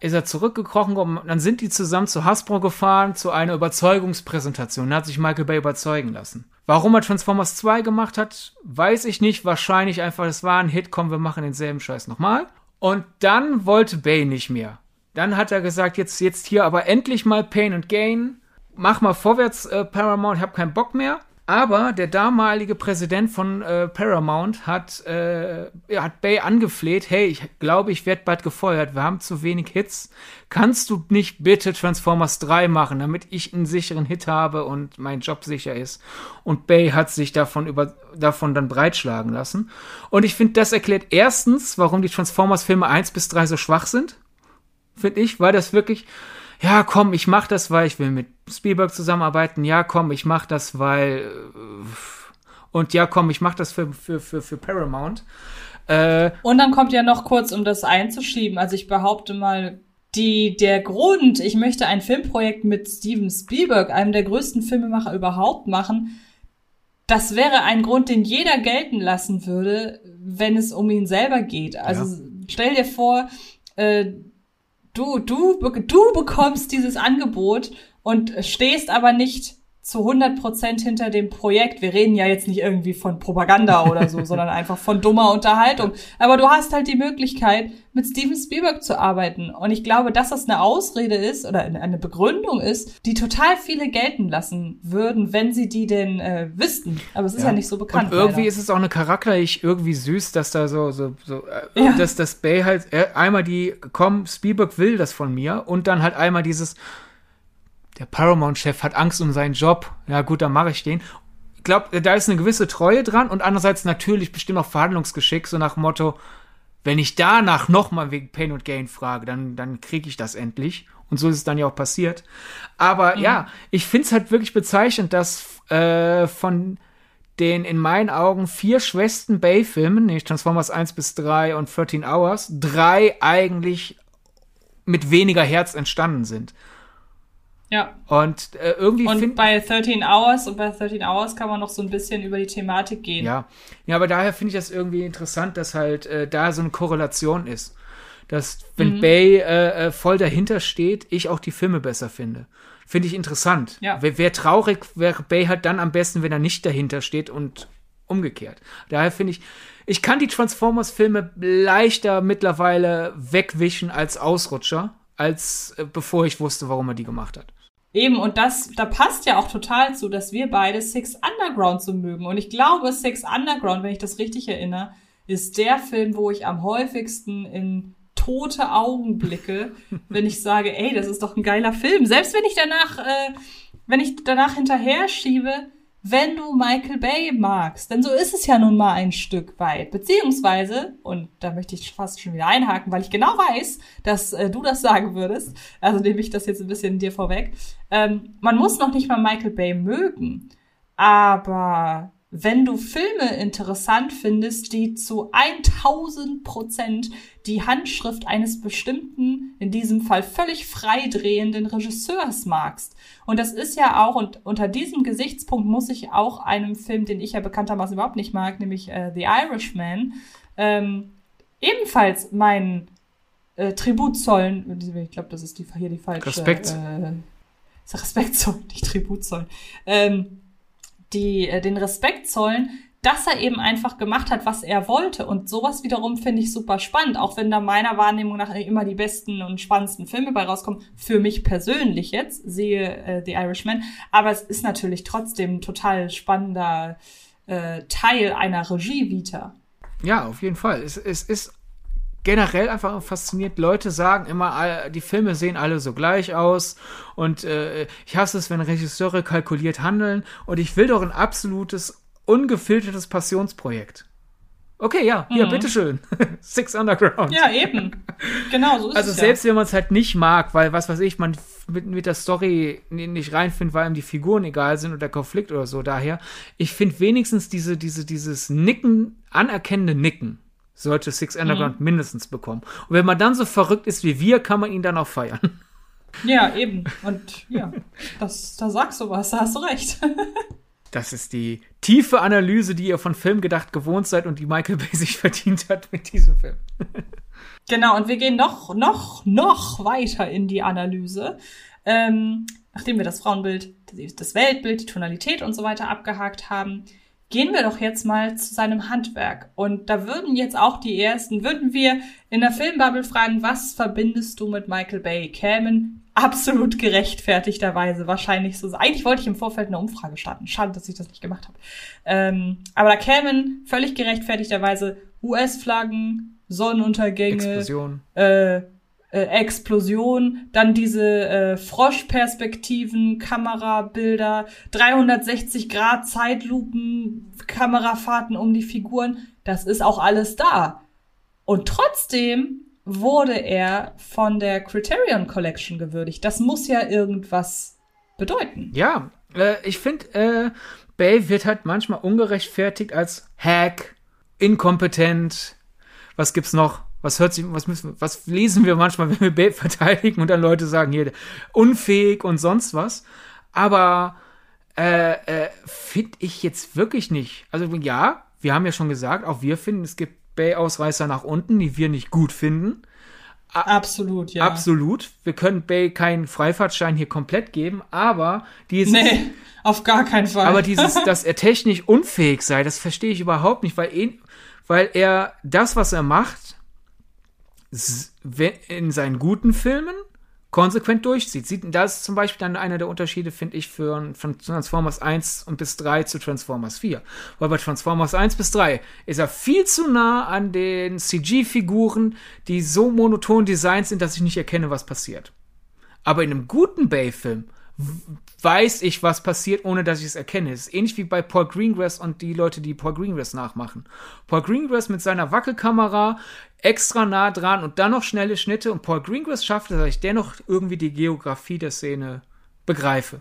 ist er zurückgekrochen und dann sind die zusammen zu Hasbro gefahren zu einer Überzeugungspräsentation. Da hat sich Michael Bay überzeugen lassen. Warum er Transformers 2 gemacht hat, weiß ich nicht. Wahrscheinlich einfach, es war ein Hit, komm, wir machen denselben Scheiß nochmal. Und dann wollte Bay nicht mehr. Dann hat er gesagt, jetzt, jetzt hier aber endlich mal Pain and Gain. Mach mal vorwärts, äh, Paramount, ich hab keinen Bock mehr. Aber der damalige Präsident von äh, Paramount hat, äh, hat Bay angefleht, hey, ich glaube, ich werde bald gefeuert, wir haben zu wenig Hits. Kannst du nicht bitte Transformers 3 machen, damit ich einen sicheren Hit habe und mein Job sicher ist? Und Bay hat sich davon, über, davon dann breitschlagen lassen. Und ich finde, das erklärt erstens, warum die Transformers-Filme 1 bis 3 so schwach sind. Finde ich, weil das wirklich ja, komm, ich mach das, weil ich will mit Spielberg zusammenarbeiten. Ja, komm, ich mach das, weil äh, und ja, komm, ich mach das für, für, für, für Paramount. Äh, und dann kommt ja noch kurz, um das einzuschieben. Also ich behaupte mal, die, der Grund, ich möchte ein Filmprojekt mit Steven Spielberg, einem der größten Filmemacher überhaupt machen, das wäre ein Grund, den jeder gelten lassen würde, wenn es um ihn selber geht. Also ja. stell dir vor, äh, du, du, du bekommst dieses Angebot und stehst aber nicht zu 100% hinter dem Projekt. Wir reden ja jetzt nicht irgendwie von Propaganda oder so, *laughs* sondern einfach von dummer Unterhaltung. Aber du hast halt die Möglichkeit, mit Steven Spielberg zu arbeiten. Und ich glaube, dass das eine Ausrede ist oder eine Begründung ist, die total viele gelten lassen würden, wenn sie die denn äh, wüssten. Aber es ist ja, ja nicht so bekannt. Und irgendwie leider. ist es auch eine charakterlich irgendwie süß, dass da so, so, so, äh, ja. dass das Bay halt äh, einmal die, komm, Spielberg will das von mir und dann halt einmal dieses, der Paramount-Chef hat Angst um seinen Job. Ja, gut, dann mache ich den. Ich glaube, da ist eine gewisse Treue dran und andererseits natürlich bestimmt auch Verhandlungsgeschick, so nach dem Motto, wenn ich danach nochmal wegen Pain und Gain frage, dann, dann kriege ich das endlich. Und so ist es dann ja auch passiert. Aber mhm. ja, ich finde es halt wirklich bezeichnend, dass äh, von den in meinen Augen vier schwächsten Bay-Filmen, nämlich Transformers 1 bis 3 und 13 Hours, drei eigentlich mit weniger Herz entstanden sind. Ja. Und äh, irgendwie. Und bei 13 Hours und bei 13 Hours kann man noch so ein bisschen über die Thematik gehen. Ja. Ja, aber daher finde ich das irgendwie interessant, dass halt äh, da so eine Korrelation ist. Dass, wenn mhm. Bay äh, äh, voll dahinter steht, ich auch die Filme besser finde. Finde ich interessant. Ja. Wäre wär traurig, wäre Bay halt dann am besten, wenn er nicht dahinter steht und umgekehrt. Daher finde ich, ich kann die Transformers-Filme leichter mittlerweile wegwischen als Ausrutscher, als äh, bevor ich wusste, warum er die gemacht hat. Eben, und das, da passt ja auch total zu, dass wir beide Six Underground so mögen. Und ich glaube, Six Underground, wenn ich das richtig erinnere, ist der Film, wo ich am häufigsten in tote Augen blicke, *laughs* wenn ich sage, ey, das ist doch ein geiler Film. Selbst wenn ich danach, äh, wenn ich danach hinterher schiebe, wenn du Michael Bay magst. Denn so ist es ja nun mal ein Stück weit. Beziehungsweise, und da möchte ich fast schon wieder einhaken, weil ich genau weiß, dass äh, du das sagen würdest, also nehme ich das jetzt ein bisschen dir vorweg, ähm, man muss noch nicht mal Michael Bay mögen, aber wenn du Filme interessant findest, die zu 1000 Prozent die Handschrift eines bestimmten, in diesem Fall völlig freidrehenden Regisseurs magst. Und das ist ja auch, und unter diesem Gesichtspunkt muss ich auch einem Film, den ich ja bekanntermaßen überhaupt nicht mag, nämlich äh, The Irishman, ähm, ebenfalls meinen äh, Tribut zollen. Ich glaube, das ist die, hier die falsche. Respekt. Äh, Respekt zollen, nicht Tribut zollen. Ähm, die, äh, den Respekt zollen, dass er eben einfach gemacht hat, was er wollte. Und sowas wiederum finde ich super spannend, auch wenn da meiner Wahrnehmung nach immer die besten und spannendsten Filme bei rauskommen. Für mich persönlich jetzt, sehe äh, The Irishman. Aber es ist natürlich trotzdem ein total spannender äh, Teil einer Regie-Vita. Ja, auf jeden Fall. Es, es ist generell einfach fasziniert. Leute sagen immer, die Filme sehen alle so gleich aus und äh, ich hasse es, wenn Regisseure kalkuliert handeln und ich will doch ein absolutes, ungefiltertes Passionsprojekt. Okay, ja, hier, mhm. bitteschön. *laughs* Six Underground. Ja, eben. Genau, so ist also es. Also selbst ja. wenn man es halt nicht mag, weil, was weiß ich, man mit, mit der Story nicht reinfindet, weil ihm die Figuren egal sind oder der Konflikt oder so, daher, ich finde wenigstens diese, diese, dieses Nicken, anerkennende Nicken sollte Six Underground mhm. mindestens bekommen. Und wenn man dann so verrückt ist wie wir, kann man ihn dann auch feiern. Ja, eben. Und ja, das, da sagst du was, da hast du recht. *laughs* Das ist die tiefe Analyse, die ihr von Film gedacht gewohnt seid und die Michael Bay sich verdient hat mit diesem Film. genau, und wir gehen noch, noch, noch weiter in die Analyse. Ähm, nachdem wir das Frauenbild, das Weltbild, die Tonalität und so weiter abgehakt haben, gehen wir doch jetzt mal zu seinem Handwerk. Und da würden jetzt auch die ersten, würden wir in der Filmbubble fragen, was verbindest du mit Michael Bay? Kämen absolut gerechtfertigterweise wahrscheinlich so. Eigentlich wollte ich im Vorfeld eine Umfrage starten. Schade, dass ich das nicht gemacht habe. Ähm, aber da kämen völlig gerechtfertigterweise US-Flaggen, Sonnenuntergänge, Explosion. Äh, äh, Explosion, dann diese äh, Froschperspektiven, Kamerabilder, 360 Grad Zeitlupen, Kamerafahrten um die Figuren, das ist auch alles da. Und trotzdem wurde er von der Criterion Collection gewürdigt. Das muss ja irgendwas bedeuten. Ja, äh, ich finde, äh, Bay wird halt manchmal ungerechtfertigt als Hack, inkompetent. Was gibt's noch? Was hört sich, was müssen, was lesen wir manchmal, wenn wir Bay *laughs* verteidigen und dann Leute sagen hier unfähig und sonst was. Aber äh, äh, finde ich jetzt wirklich nicht. Also ja, wir haben ja schon gesagt, auch wir finden, es gibt Bay-Ausreißer nach unten, die wir nicht gut finden. A Absolut, ja. Absolut. Wir können Bay keinen Freifahrtschein hier komplett geben, aber dieses. Nee, auf gar keinen Fall. Aber dieses, *laughs* dass er technisch unfähig sei, das verstehe ich überhaupt nicht, weil, ihn, weil er das, was er macht, in seinen guten Filmen konsequent durchzieht. Sieht, das ist zum Beispiel dann einer der Unterschiede, finde ich, für, von Transformers 1 und bis 3 zu Transformers 4. Weil bei Transformers 1 bis 3 ist er viel zu nah an den CG-Figuren, die so monoton designt sind, dass ich nicht erkenne, was passiert. Aber in einem guten Bay-Film weiß ich, was passiert, ohne dass ich es erkenne. Es ist ähnlich wie bei Paul Greengrass und die Leute, die Paul Greengrass nachmachen. Paul Greengrass mit seiner Wackelkamera extra nah dran und dann noch schnelle Schnitte und Paul Greengrass schafft es, dass ich dennoch irgendwie die Geografie der Szene begreife.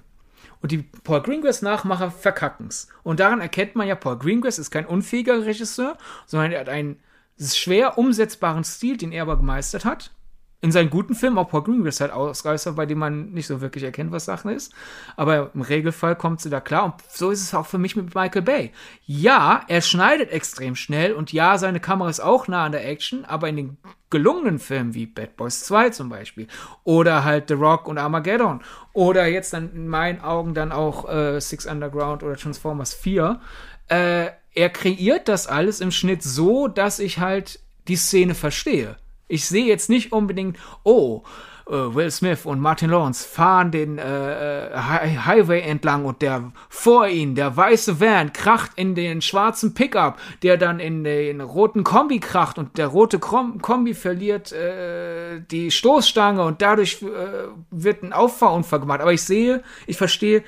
Und die Paul Greengrass Nachmacher verkacken's. Und daran erkennt man ja, Paul Greengrass ist kein unfähiger Regisseur, sondern er hat einen schwer umsetzbaren Stil, den er aber gemeistert hat in seinen guten Filmen, auch Paul Greengrass halt Ausreißer, bei dem man nicht so wirklich erkennt, was Sachen ist. Aber im Regelfall kommt sie da klar. Und so ist es auch für mich mit Michael Bay. Ja, er schneidet extrem schnell und ja, seine Kamera ist auch nah an der Action, aber in den gelungenen Filmen wie Bad Boys 2 zum Beispiel oder halt The Rock und Armageddon oder jetzt dann in meinen Augen dann auch äh, Six Underground oder Transformers 4, äh, er kreiert das alles im Schnitt so, dass ich halt die Szene verstehe. Ich sehe jetzt nicht unbedingt, oh, äh, Will Smith und Martin Lawrence fahren den äh, Highway entlang und der vor ihnen, der weiße Van, kracht in den schwarzen Pickup, der dann in den roten Kombi kracht und der rote Kombi verliert äh, die Stoßstange und dadurch äh, wird ein Auffahrunfall gemacht. Aber ich sehe, ich verstehe,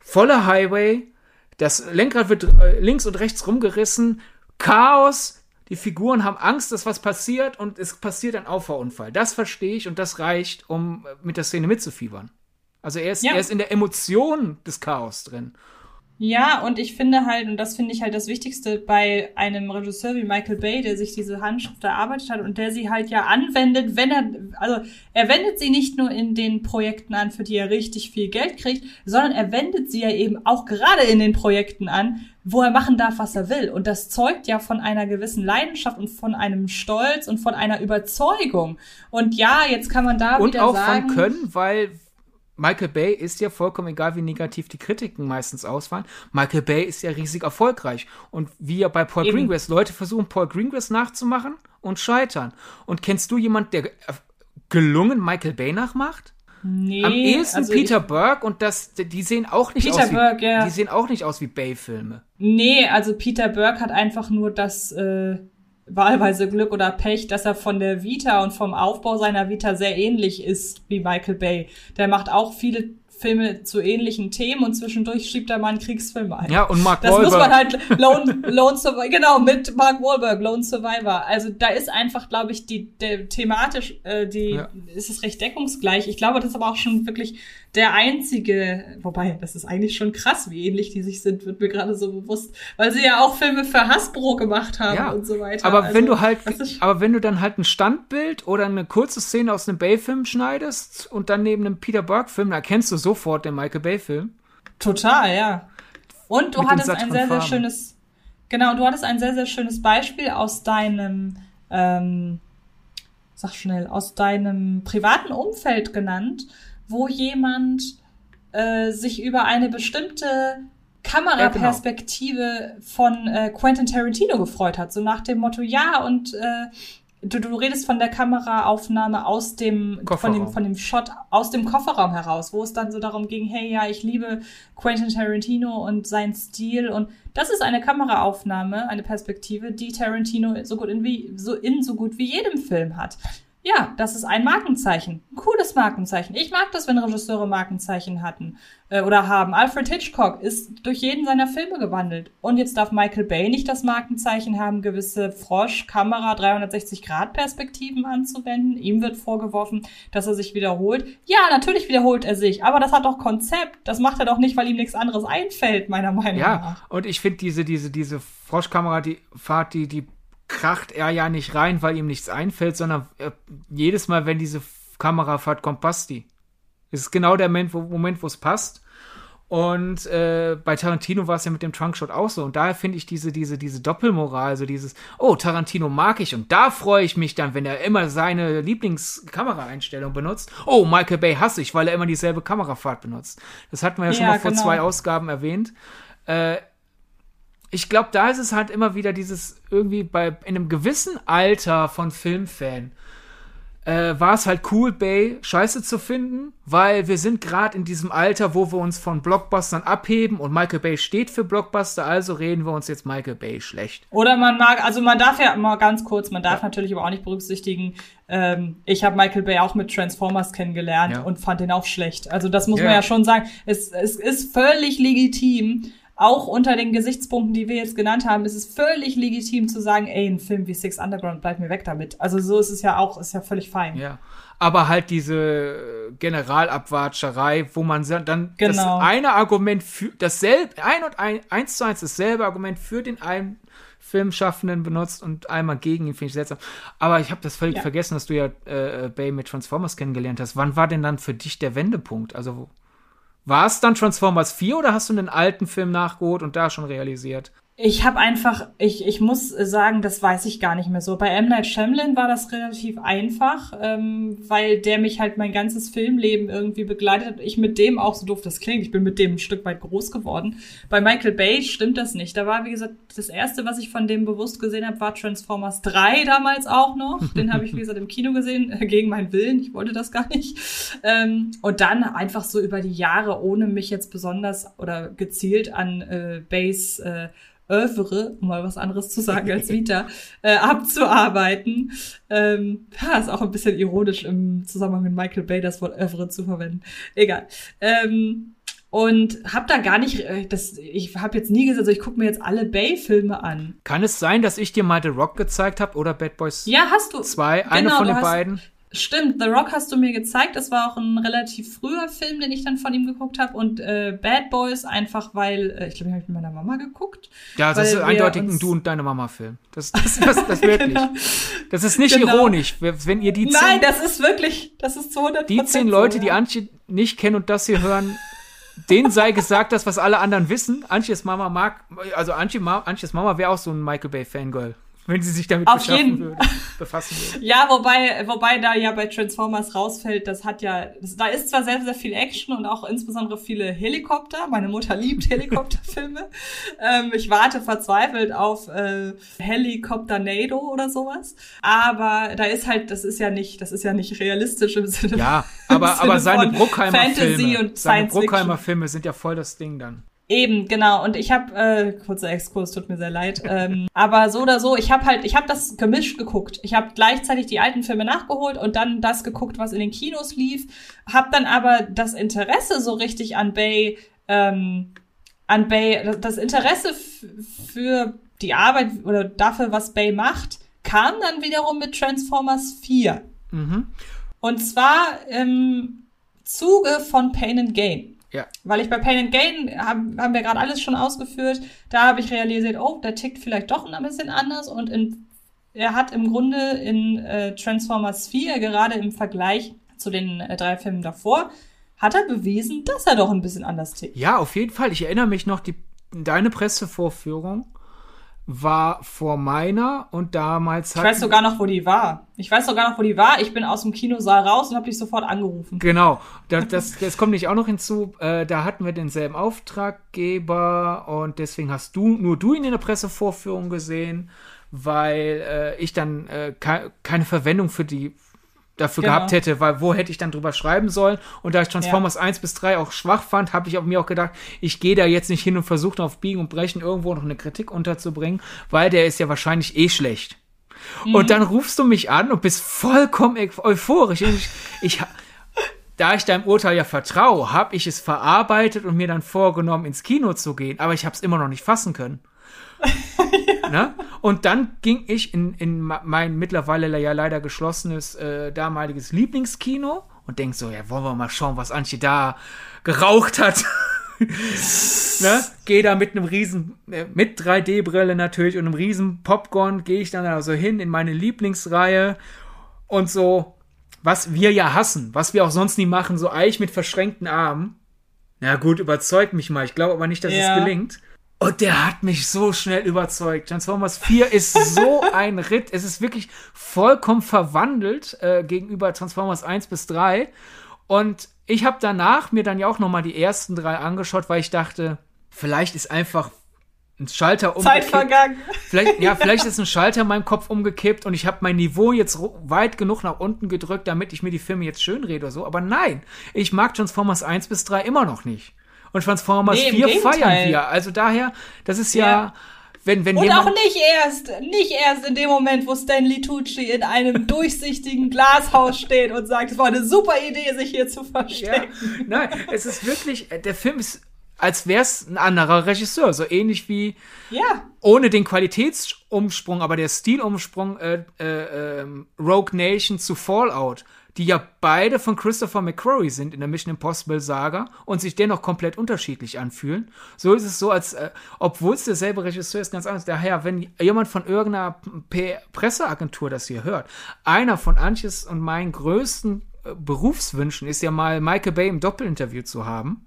voller Highway, das Lenkrad wird äh, links und rechts rumgerissen, Chaos, die Figuren haben Angst, dass was passiert und es passiert ein Auffahrunfall. Das verstehe ich und das reicht, um mit der Szene mitzufiebern. Also er ist, ja. er ist in der Emotion des Chaos drin. Ja, und ich finde halt, und das finde ich halt das Wichtigste bei einem Regisseur wie Michael Bay, der sich diese Handschrift erarbeitet hat und der sie halt ja anwendet, wenn er, also er wendet sie nicht nur in den Projekten an, für die er richtig viel Geld kriegt, sondern er wendet sie ja eben auch gerade in den Projekten an, wo er machen darf, was er will. Und das zeugt ja von einer gewissen Leidenschaft und von einem Stolz und von einer Überzeugung. Und ja, jetzt kann man da und wieder auch sagen, von Können, weil Michael Bay ist ja vollkommen egal, wie negativ die Kritiken meistens ausfallen. Michael Bay ist ja riesig erfolgreich. Und wie ja bei Paul Eben. Greengrass, Leute versuchen Paul Greengrass nachzumachen und scheitern. Und kennst du jemanden, der gelungen Michael Bay nachmacht? Nee, Am ehesten also Peter Burke und das, die sehen auch nicht Peter aus wie, Burke, ja. die sehen auch nicht aus wie Bay-Filme. Nee, also Peter Burke hat einfach nur das, äh, wahlweise Glück oder Pech, dass er von der Vita und vom Aufbau seiner Vita sehr ähnlich ist wie Michael Bay. Der macht auch viele Filme zu ähnlichen Themen und zwischendurch schiebt er mal einen Kriegsfilm ein. Ja, und Mark das Wahlberg. Das muss man halt Lone, Lone Survivor, genau, mit Mark Wahlberg, Lone Survivor. Also da ist einfach, glaube ich, die, der, thematisch, äh, die, ja. ist es recht deckungsgleich. Ich glaube, das ist aber auch schon wirklich der einzige, wobei, das ist eigentlich schon krass, wie ähnlich die sich sind, wird mir gerade so bewusst, weil sie ja auch Filme für Hasbro gemacht haben ja, und so weiter. Aber also, wenn du halt, aber wenn du dann halt ein Standbild oder eine kurze Szene aus einem Bay-Film schneidest und dann neben einem Peter Burke-Film, da erkennst du sofort den Michael Bay-Film. Total, ja. Und du hattest ein sehr, sehr schönes, genau, du hattest ein sehr, sehr schönes Beispiel aus deinem, ähm, sag schnell, aus deinem privaten Umfeld genannt, wo jemand äh, sich über eine bestimmte Kameraperspektive ja, genau. von äh, Quentin Tarantino gefreut hat. So nach dem Motto, ja, und äh, du, du redest von der Kameraaufnahme aus dem, von dem, von dem Shot aus dem Kofferraum heraus, wo es dann so darum ging, hey, ja, ich liebe Quentin Tarantino und sein Stil und das ist eine Kameraaufnahme, eine Perspektive, die Tarantino so gut in wie, so in so gut wie jedem Film hat. Ja, das ist ein Markenzeichen. Ein cooles Markenzeichen. Ich mag das, wenn Regisseure Markenzeichen hatten äh, oder haben. Alfred Hitchcock ist durch jeden seiner Filme gewandelt. Und jetzt darf Michael Bay nicht das Markenzeichen haben, gewisse Frosch-Kamera 360-Grad-Perspektiven anzuwenden. Ihm wird vorgeworfen, dass er sich wiederholt. Ja, natürlich wiederholt er sich, aber das hat doch Konzept. Das macht er doch nicht, weil ihm nichts anderes einfällt, meiner Meinung ja, nach. Ja, und ich finde diese, diese, diese Froschkamera, die Fahrt, die, die kracht er ja nicht rein, weil ihm nichts einfällt, sondern äh, jedes Mal, wenn diese Kamerafahrt kommt, passt die. Es ist genau der Moment, wo es passt. Und äh, bei Tarantino war es ja mit dem Trunkshot auch so. Und daher finde ich diese, diese, diese Doppelmoral, so dieses, oh, Tarantino mag ich. Und da freue ich mich dann, wenn er immer seine Lieblingskameraeinstellung benutzt. Oh, Michael Bay hasse ich, weil er immer dieselbe Kamerafahrt benutzt. Das hatten wir ja, ja schon mal genau. vor zwei Ausgaben erwähnt. Äh, ich glaube, da ist es halt immer wieder dieses irgendwie bei in einem gewissen Alter von Filmfan äh, war es halt cool, Bay scheiße zu finden, weil wir sind gerade in diesem Alter, wo wir uns von Blockbustern abheben und Michael Bay steht für Blockbuster, also reden wir uns jetzt Michael Bay schlecht. Oder man mag, also man darf ja mal ganz kurz, man darf ja. natürlich aber auch nicht berücksichtigen, ähm, ich habe Michael Bay auch mit Transformers kennengelernt ja. und fand den auch schlecht. Also das muss ja. man ja schon sagen. Es, es ist völlig legitim, auch unter den Gesichtspunkten, die wir jetzt genannt haben, ist es völlig legitim zu sagen, ey, ein Film wie Six Underground, bleib mir weg damit. Also so ist es ja auch, ist ja völlig fein. Ja. Aber halt diese Generalabwatscherei, wo man dann genau. das eine Argument für dasselbe, ein und ein, eins zu eins dasselbe Argument für den einen Filmschaffenden benutzt und einmal gegen ihn, finde ich seltsam. Aber ich habe das völlig ja. vergessen, dass du ja äh, Bay mit Transformers kennengelernt hast. Wann war denn dann für dich der Wendepunkt? Also war es dann Transformers 4 oder hast du einen alten Film nachgeholt und da schon realisiert? Ich habe einfach, ich, ich muss sagen, das weiß ich gar nicht mehr so. Bei M. Night Shyamalan war das relativ einfach, ähm, weil der mich halt mein ganzes Filmleben irgendwie begleitet hat. Ich mit dem auch, so doof das klingt, ich bin mit dem ein Stück weit groß geworden. Bei Michael Bay stimmt das nicht. Da war, wie gesagt, das erste, was ich von dem bewusst gesehen habe, war Transformers 3 damals auch noch. Den habe ich, wie gesagt, im Kino gesehen, äh, gegen meinen Willen. Ich wollte das gar nicht. Ähm, und dann einfach so über die Jahre, ohne mich jetzt besonders oder gezielt an äh, Bays äh, Övre, um mal was anderes zu sagen als Vita, *laughs* äh, abzuarbeiten. Ähm, ja, ist auch ein bisschen ironisch im Zusammenhang mit Michael Bay das Wort Övre zu verwenden. Egal. Ähm, und hab da gar nicht, äh, das, ich habe jetzt nie gesagt, also ich gucke mir jetzt alle Bay-Filme an. Kann es sein, dass ich dir mal The Rock gezeigt habe oder Bad Boys ja, hast du. 2? Eine genau, von den beiden? Stimmt, The Rock hast du mir gezeigt. Das war auch ein relativ früher Film, den ich dann von ihm geguckt habe. Und äh, Bad Boys einfach, weil, äh, ich glaube, ich habe mit meiner Mama geguckt. Ja, das ist eindeutig ein Du und deine Mama-Film. Das, *laughs* das, das, das wirklich. genau. Das ist nicht genau. ironisch, wenn ihr die zehn, Nein, das ist wirklich, das ist zu 100 Die zehn Leute, so, ja. die Antje nicht kennen und das hier hören, denen sei gesagt, das, was alle anderen wissen. Antjes Mama mag, also Antje, Antjes Mama wäre auch so ein Michael Bay Fangirl wenn sie sich damit Auf jeden. Würde, befassen würde. Ja, wobei, wobei da ja bei Transformers rausfällt, das hat ja, das, da ist zwar sehr, sehr viel Action und auch insbesondere viele Helikopter. Meine Mutter liebt *laughs* Helikopterfilme. ähm, ich warte verzweifelt auf äh, Helikopter-Nado oder sowas. Aber da ist halt, das ist ja nicht, das ist ja nicht realistisch im Sinne Ja, aber, aber seine Bruckheimer Fantasy Filme, und seine Bruckheimer Filme sind ja voll das Ding dann. Eben, genau. Und ich habe, äh, kurzer Exkurs, tut mir sehr leid. ähm, aber so oder so, ich habe halt, ich habe das gemischt geguckt. Ich habe gleichzeitig die alten Filme nachgeholt und dann das geguckt, was in den Kinos lief. Hab dann aber das Interesse so richtig an Bay, ähm, an Bay, das Interesse für die Arbeit oder dafür, was Bay macht, kam dann wiederum mit Transformers 4. Mhm. Und zwar im Zuge von Pain and Gain. Ja. Weil ich bei Pain and Gain haben, haben wir gerade alles schon ausgeführt. Da habe ich realisiert, oh, der tickt vielleicht doch ein bisschen anders und in, er hat im Grunde in äh, Transformers 4 gerade im Vergleich zu den äh, drei Filmen davor hat er bewiesen, dass er doch ein bisschen anders tickt. Ja, auf jeden Fall. Ich erinnere mich noch, die deine Pressevorführung war vor meiner und damals hat. Ich weiß sogar noch, wo die war. Ich weiß sogar noch, wo die war. Ich bin aus dem Kinosaal raus und habe dich sofort angerufen. Genau. *laughs* Das, das, das kommt nicht auch noch hinzu. Äh, da hatten wir denselben Auftraggeber und deswegen hast du, nur du ihn in der Pressevorführung gesehen, weil äh, ich dann äh, ke keine Verwendung für die dafür genau. gehabt hätte, weil wo hätte ich dann drüber schreiben sollen? Und da ich Transformers ja. 1 bis 3 auch schwach fand, habe ich auch mir auch gedacht, ich gehe da jetzt nicht hin und versuche auf Biegen und Brechen irgendwo noch eine Kritik unterzubringen, weil der ist ja wahrscheinlich eh schlecht. Mhm. Und dann rufst du mich an und bist vollkommen euphorisch. Ich, ich, da ich deinem Urteil ja vertraue, habe ich es verarbeitet und mir dann vorgenommen, ins Kino zu gehen, aber ich habe es immer noch nicht fassen können. Ja. *laughs* ne? Und dann ging ich in, in mein mittlerweile ja leider geschlossenes äh, damaliges Lieblingskino und denk so, ja, wollen wir mal schauen, was Antje da geraucht hat. *laughs* ne? Gehe da mit einem riesen, äh, mit 3D-Brille natürlich und einem riesen Popcorn, gehe ich dann also hin in meine Lieblingsreihe und so, was wir ja hassen, was wir auch sonst nie machen, so Eich mit verschränkten Armen. Na gut, überzeugt mich mal. Ich glaube aber nicht, dass ja. es gelingt. Und der hat mich so schnell überzeugt. Transformers 4 ist so *laughs* ein Ritt. Es ist wirklich vollkommen verwandelt äh, gegenüber Transformers 1 bis 3. Und ich habe danach mir dann ja auch noch mal die ersten drei angeschaut, weil ich dachte, vielleicht ist einfach ein Schalter umgekippt. Zeit vergangen. Vielleicht, ja, *laughs* vielleicht ist ein Schalter in meinem Kopf umgekippt und ich habe mein Niveau jetzt weit genug nach unten gedrückt, damit ich mir die Filme jetzt schön rede oder so. Aber nein, ich mag Transformers 1 bis 3 immer noch nicht und Transformers nee, 4 feiern wir. Also daher, das ist ja, ja wenn, wenn Und auch nicht erst, nicht erst in dem Moment, wo Stanley Tucci in einem *laughs* durchsichtigen Glashaus steht und sagt, es war eine super Idee, sich hier zu verstecken. Ja, nein, es ist wirklich, der Film ist als wäre es ein anderer Regisseur, so ähnlich wie ja. ohne den Qualitätsumsprung, aber der Stilumsprung äh, äh, äh, Rogue Nation zu Fallout die ja beide von Christopher McQuarrie sind in der Mission Impossible Saga und sich dennoch komplett unterschiedlich anfühlen. So ist es so, als äh, obwohl es derselbe Regisseur ist, ganz anders. Daher, wenn jemand von irgendeiner P Presseagentur das hier hört, einer von Antjes und meinen größten äh, Berufswünschen ist ja mal Michael Bay im Doppelinterview zu haben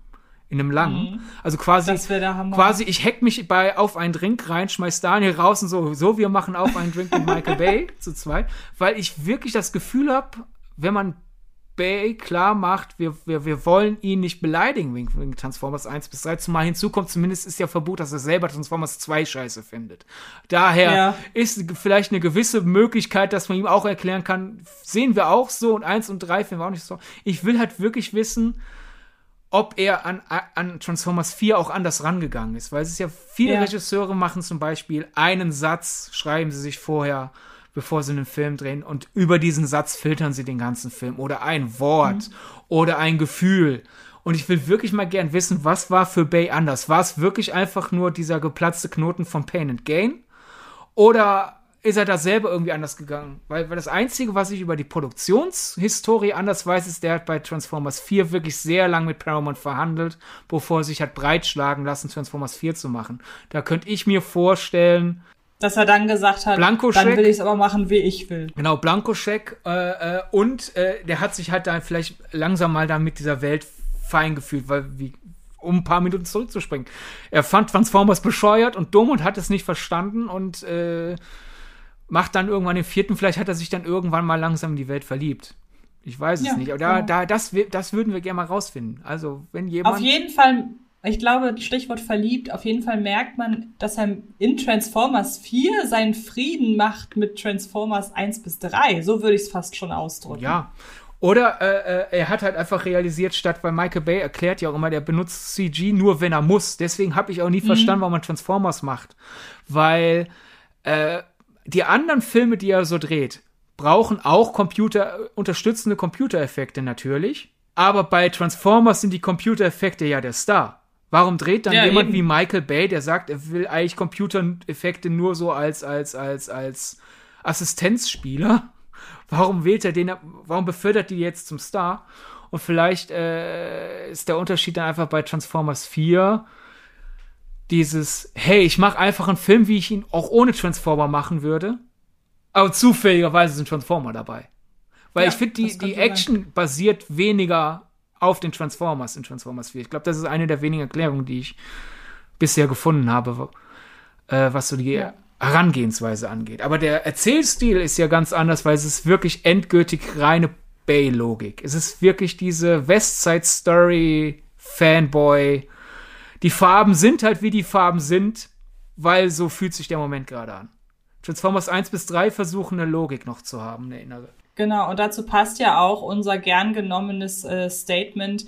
in einem langen. Mhm. Also quasi, quasi, ich hack mich bei auf einen Drink rein, schmeiß Daniel raus und so, so, wir machen auf einen Drink mit Michael Bay *laughs* zu zweit, weil ich wirklich das Gefühl habe, wenn man Bay klar macht, wir, wir, wir wollen ihn nicht beleidigen wegen, wegen Transformers 1 bis 3. Zumal hinzukommt, zumindest ist ja Verbot, dass er selber Transformers 2 scheiße findet. Daher ja. ist vielleicht eine gewisse Möglichkeit, dass man ihm auch erklären kann, sehen wir auch so und 1 und 3 finden wir auch nicht so. Ich will halt wirklich wissen, ob er an, an Transformers 4 auch anders rangegangen ist. Weil es ist ja, viele ja. Regisseure machen zum Beispiel einen Satz, schreiben sie sich vorher bevor sie einen Film drehen und über diesen Satz filtern sie den ganzen Film oder ein Wort mhm. oder ein Gefühl. Und ich will wirklich mal gern wissen, was war für Bay anders? War es wirklich einfach nur dieser geplatzte Knoten von Pain and Gain? Oder ist er da selber irgendwie anders gegangen? Weil, weil das Einzige, was ich über die Produktionshistorie anders weiß, ist, der hat bei Transformers 4 wirklich sehr lang mit Paramount verhandelt, bevor er sich hat breitschlagen lassen, Transformers 4 zu machen. Da könnte ich mir vorstellen, dass er dann gesagt hat, dann will ich es aber machen, wie ich will. Genau, Blankoscheck äh, äh, und äh, der hat sich halt dann vielleicht langsam mal dann mit dieser Welt fein gefühlt, weil wie um ein paar Minuten zurückzuspringen. Er fand Transformers bescheuert und dumm und hat es nicht verstanden und äh, macht dann irgendwann den vierten, vielleicht hat er sich dann irgendwann mal langsam in die Welt verliebt. Ich weiß es ja, nicht, aber da, genau. da, das, das würden wir gerne mal rausfinden. Also, wenn jemand. Auf jeden Fall ich glaube, Stichwort verliebt, auf jeden Fall merkt man, dass er in Transformers 4 seinen Frieden macht mit Transformers 1 bis 3. So würde ich es fast schon ausdrücken. Ja. Oder äh, äh, er hat halt einfach realisiert, statt weil Michael Bay erklärt ja auch immer, der benutzt CG nur, wenn er muss. Deswegen habe ich auch nie mhm. verstanden, warum man Transformers macht. Weil äh, die anderen Filme, die er so dreht, brauchen auch Computer, unterstützende Computereffekte natürlich. Aber bei Transformers sind die Computereffekte ja der Star. Warum dreht dann ja, jemand eben. wie Michael Bay, der sagt, er will eigentlich Computereffekte nur so als, als, als, als Assistenzspieler? *laughs* Warum wählt er den, warum befördert die jetzt zum Star? Und vielleicht äh, ist der Unterschied dann einfach bei Transformers 4 dieses, hey, ich mache einfach einen Film, wie ich ihn auch ohne Transformer machen würde. Aber zufälligerweise sind Transformer dabei. Weil ja, ich finde, die, die Action sein. basiert weniger auf den Transformers in Transformers 4. Ich glaube, das ist eine der wenigen Erklärungen, die ich bisher gefunden habe, äh, was so die ja. Herangehensweise angeht. Aber der Erzählstil ist ja ganz anders, weil es ist wirklich endgültig reine Bay-Logik. Es ist wirklich diese Westside Story Fanboy. Die Farben sind halt wie die Farben sind, weil so fühlt sich der Moment gerade an. Transformers 1 bis 3 versuchen eine Logik noch zu haben, eine innere. Genau, und dazu passt ja auch unser gern genommenes äh, Statement,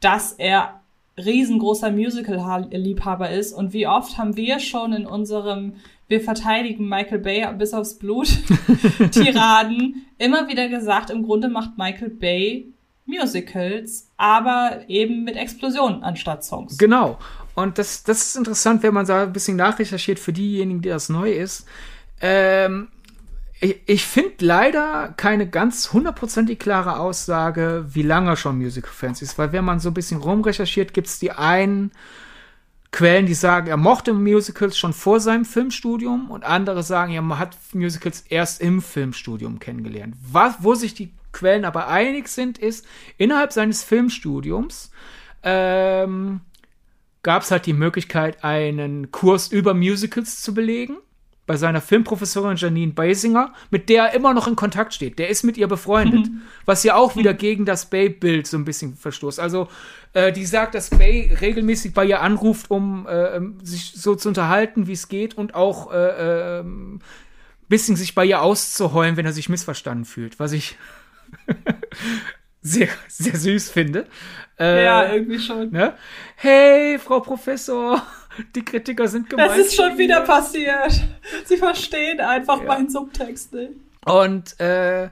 dass er riesengroßer Musical-Liebhaber ist. Und wie oft haben wir schon in unserem Wir verteidigen Michael Bay bis aufs Blut *laughs* Tiraden immer wieder gesagt, im Grunde macht Michael Bay Musicals, aber eben mit Explosionen anstatt Songs. Genau. Und das, das ist interessant, wenn man da ein bisschen nachrecherchiert für diejenigen, die das neu ist. Ähm, ich, ich finde leider keine ganz hundertprozentig klare Aussage, wie lange er schon Musical-Fans ist, weil wenn man so ein bisschen rumrecherchiert, gibt es die einen Quellen, die sagen, er mochte Musicals schon vor seinem Filmstudium und andere sagen, er hat Musicals erst im Filmstudium kennengelernt. Was, wo sich die Quellen aber einig sind, ist, innerhalb seines Filmstudiums ähm, gab es halt die Möglichkeit, einen Kurs über Musicals zu belegen bei seiner Filmprofessorin Janine Basinger, mit der er immer noch in Kontakt steht. Der ist mit ihr befreundet, mhm. was ja auch wieder gegen das Bay-Bild so ein bisschen verstoßt. Also äh, die sagt, dass Bay regelmäßig bei ihr anruft, um äh, ähm, sich so zu unterhalten, wie es geht und auch äh, äh, bisschen sich bei ihr auszuheulen, wenn er sich missverstanden fühlt, was ich *laughs* sehr, sehr süß finde. Äh, ja, irgendwie schon. Ne? Hey, Frau Professor, die Kritiker sind gemeint. Das ist schon wieder passiert. Sie verstehen einfach ja. meinen Subtext nicht. Und äh,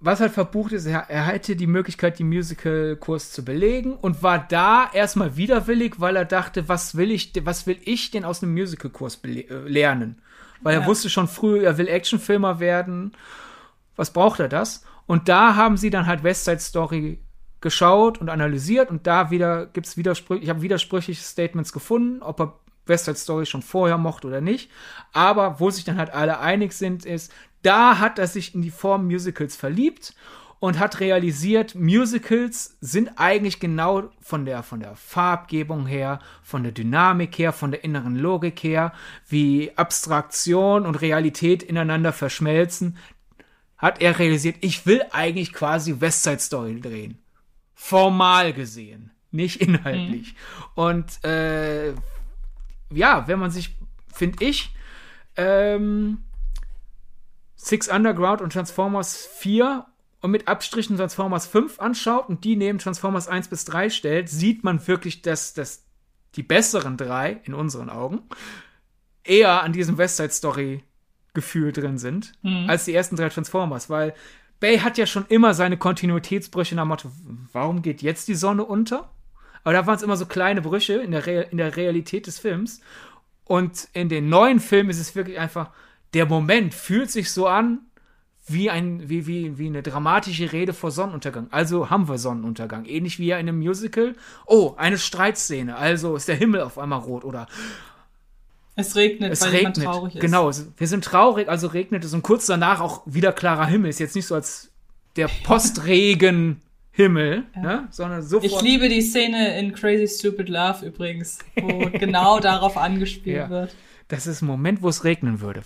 was halt verbucht ist, er, er hatte die Möglichkeit, den Musical-Kurs zu belegen und war da erstmal widerwillig, weil er dachte, was will ich, was will ich denn aus einem Musical-Kurs äh, lernen? Weil ja. er wusste schon früh, er will Actionfilmer werden. Was braucht er das? Und da haben sie dann halt West Side Story geschaut und analysiert und da wieder gibt's Widersprüche, ich habe widersprüchliche Statements gefunden, ob er West Side Story schon vorher mochte oder nicht. Aber wo sich dann halt alle einig sind, ist, da hat er sich in die Form Musicals verliebt und hat realisiert, Musicals sind eigentlich genau von der, von der Farbgebung her, von der Dynamik her, von der inneren Logik her, wie Abstraktion und Realität ineinander verschmelzen hat er realisiert, ich will eigentlich quasi Westside Story drehen. Formal gesehen, nicht inhaltlich. Mhm. Und äh, ja, wenn man sich, finde ich, ähm, Six Underground und Transformers 4 und mit Abstrichen Transformers 5 anschaut und die neben Transformers 1 bis 3 stellt, sieht man wirklich, dass, dass die besseren drei, in unseren Augen, eher an diesem Westside Story Gefühl drin sind, mhm. als die ersten drei Transformers, weil Bay hat ja schon immer seine Kontinuitätsbrüche nach Motto, warum geht jetzt die Sonne unter? Aber da waren es immer so kleine Brüche in der, Re in der Realität des Films. Und in den neuen Filmen ist es wirklich einfach, der Moment fühlt sich so an, wie, ein, wie, wie, wie eine dramatische Rede vor Sonnenuntergang. Also haben wir Sonnenuntergang. Ähnlich wie ja in einem Musical. Oh, eine Streitszene. Also ist der Himmel auf einmal rot. Oder es regnet, es weil regnet. traurig ist. Genau, wir sind traurig, also regnet es und kurz danach auch wieder klarer Himmel. Ist jetzt nicht so als der *laughs* Postregen Himmel, ja. ne? sondern sofort. Ich liebe die Szene in Crazy Stupid Love übrigens, wo *laughs* genau darauf angespielt ja. wird. Das ist ein Moment, wo es regnen würde.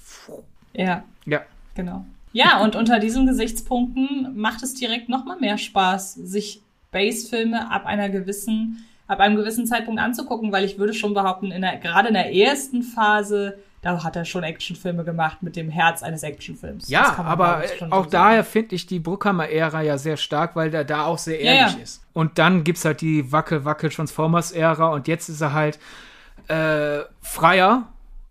Ja. Ja. Genau. Ja, und unter diesen Gesichtspunkten macht es direkt noch mal mehr Spaß, sich Base-Filme ab einer gewissen ab einem gewissen Zeitpunkt anzugucken, weil ich würde schon behaupten, in der, gerade in der ersten Phase, da hat er schon Actionfilme gemacht mit dem Herz eines Actionfilms. Ja, aber auch so daher finde ich die Bruckheimer-Ära ja sehr stark, weil der da auch sehr ehrlich ja, ja. ist. Und dann gibt es halt die Wackel-Wackel-Transformers-Ära und jetzt ist er halt äh, freier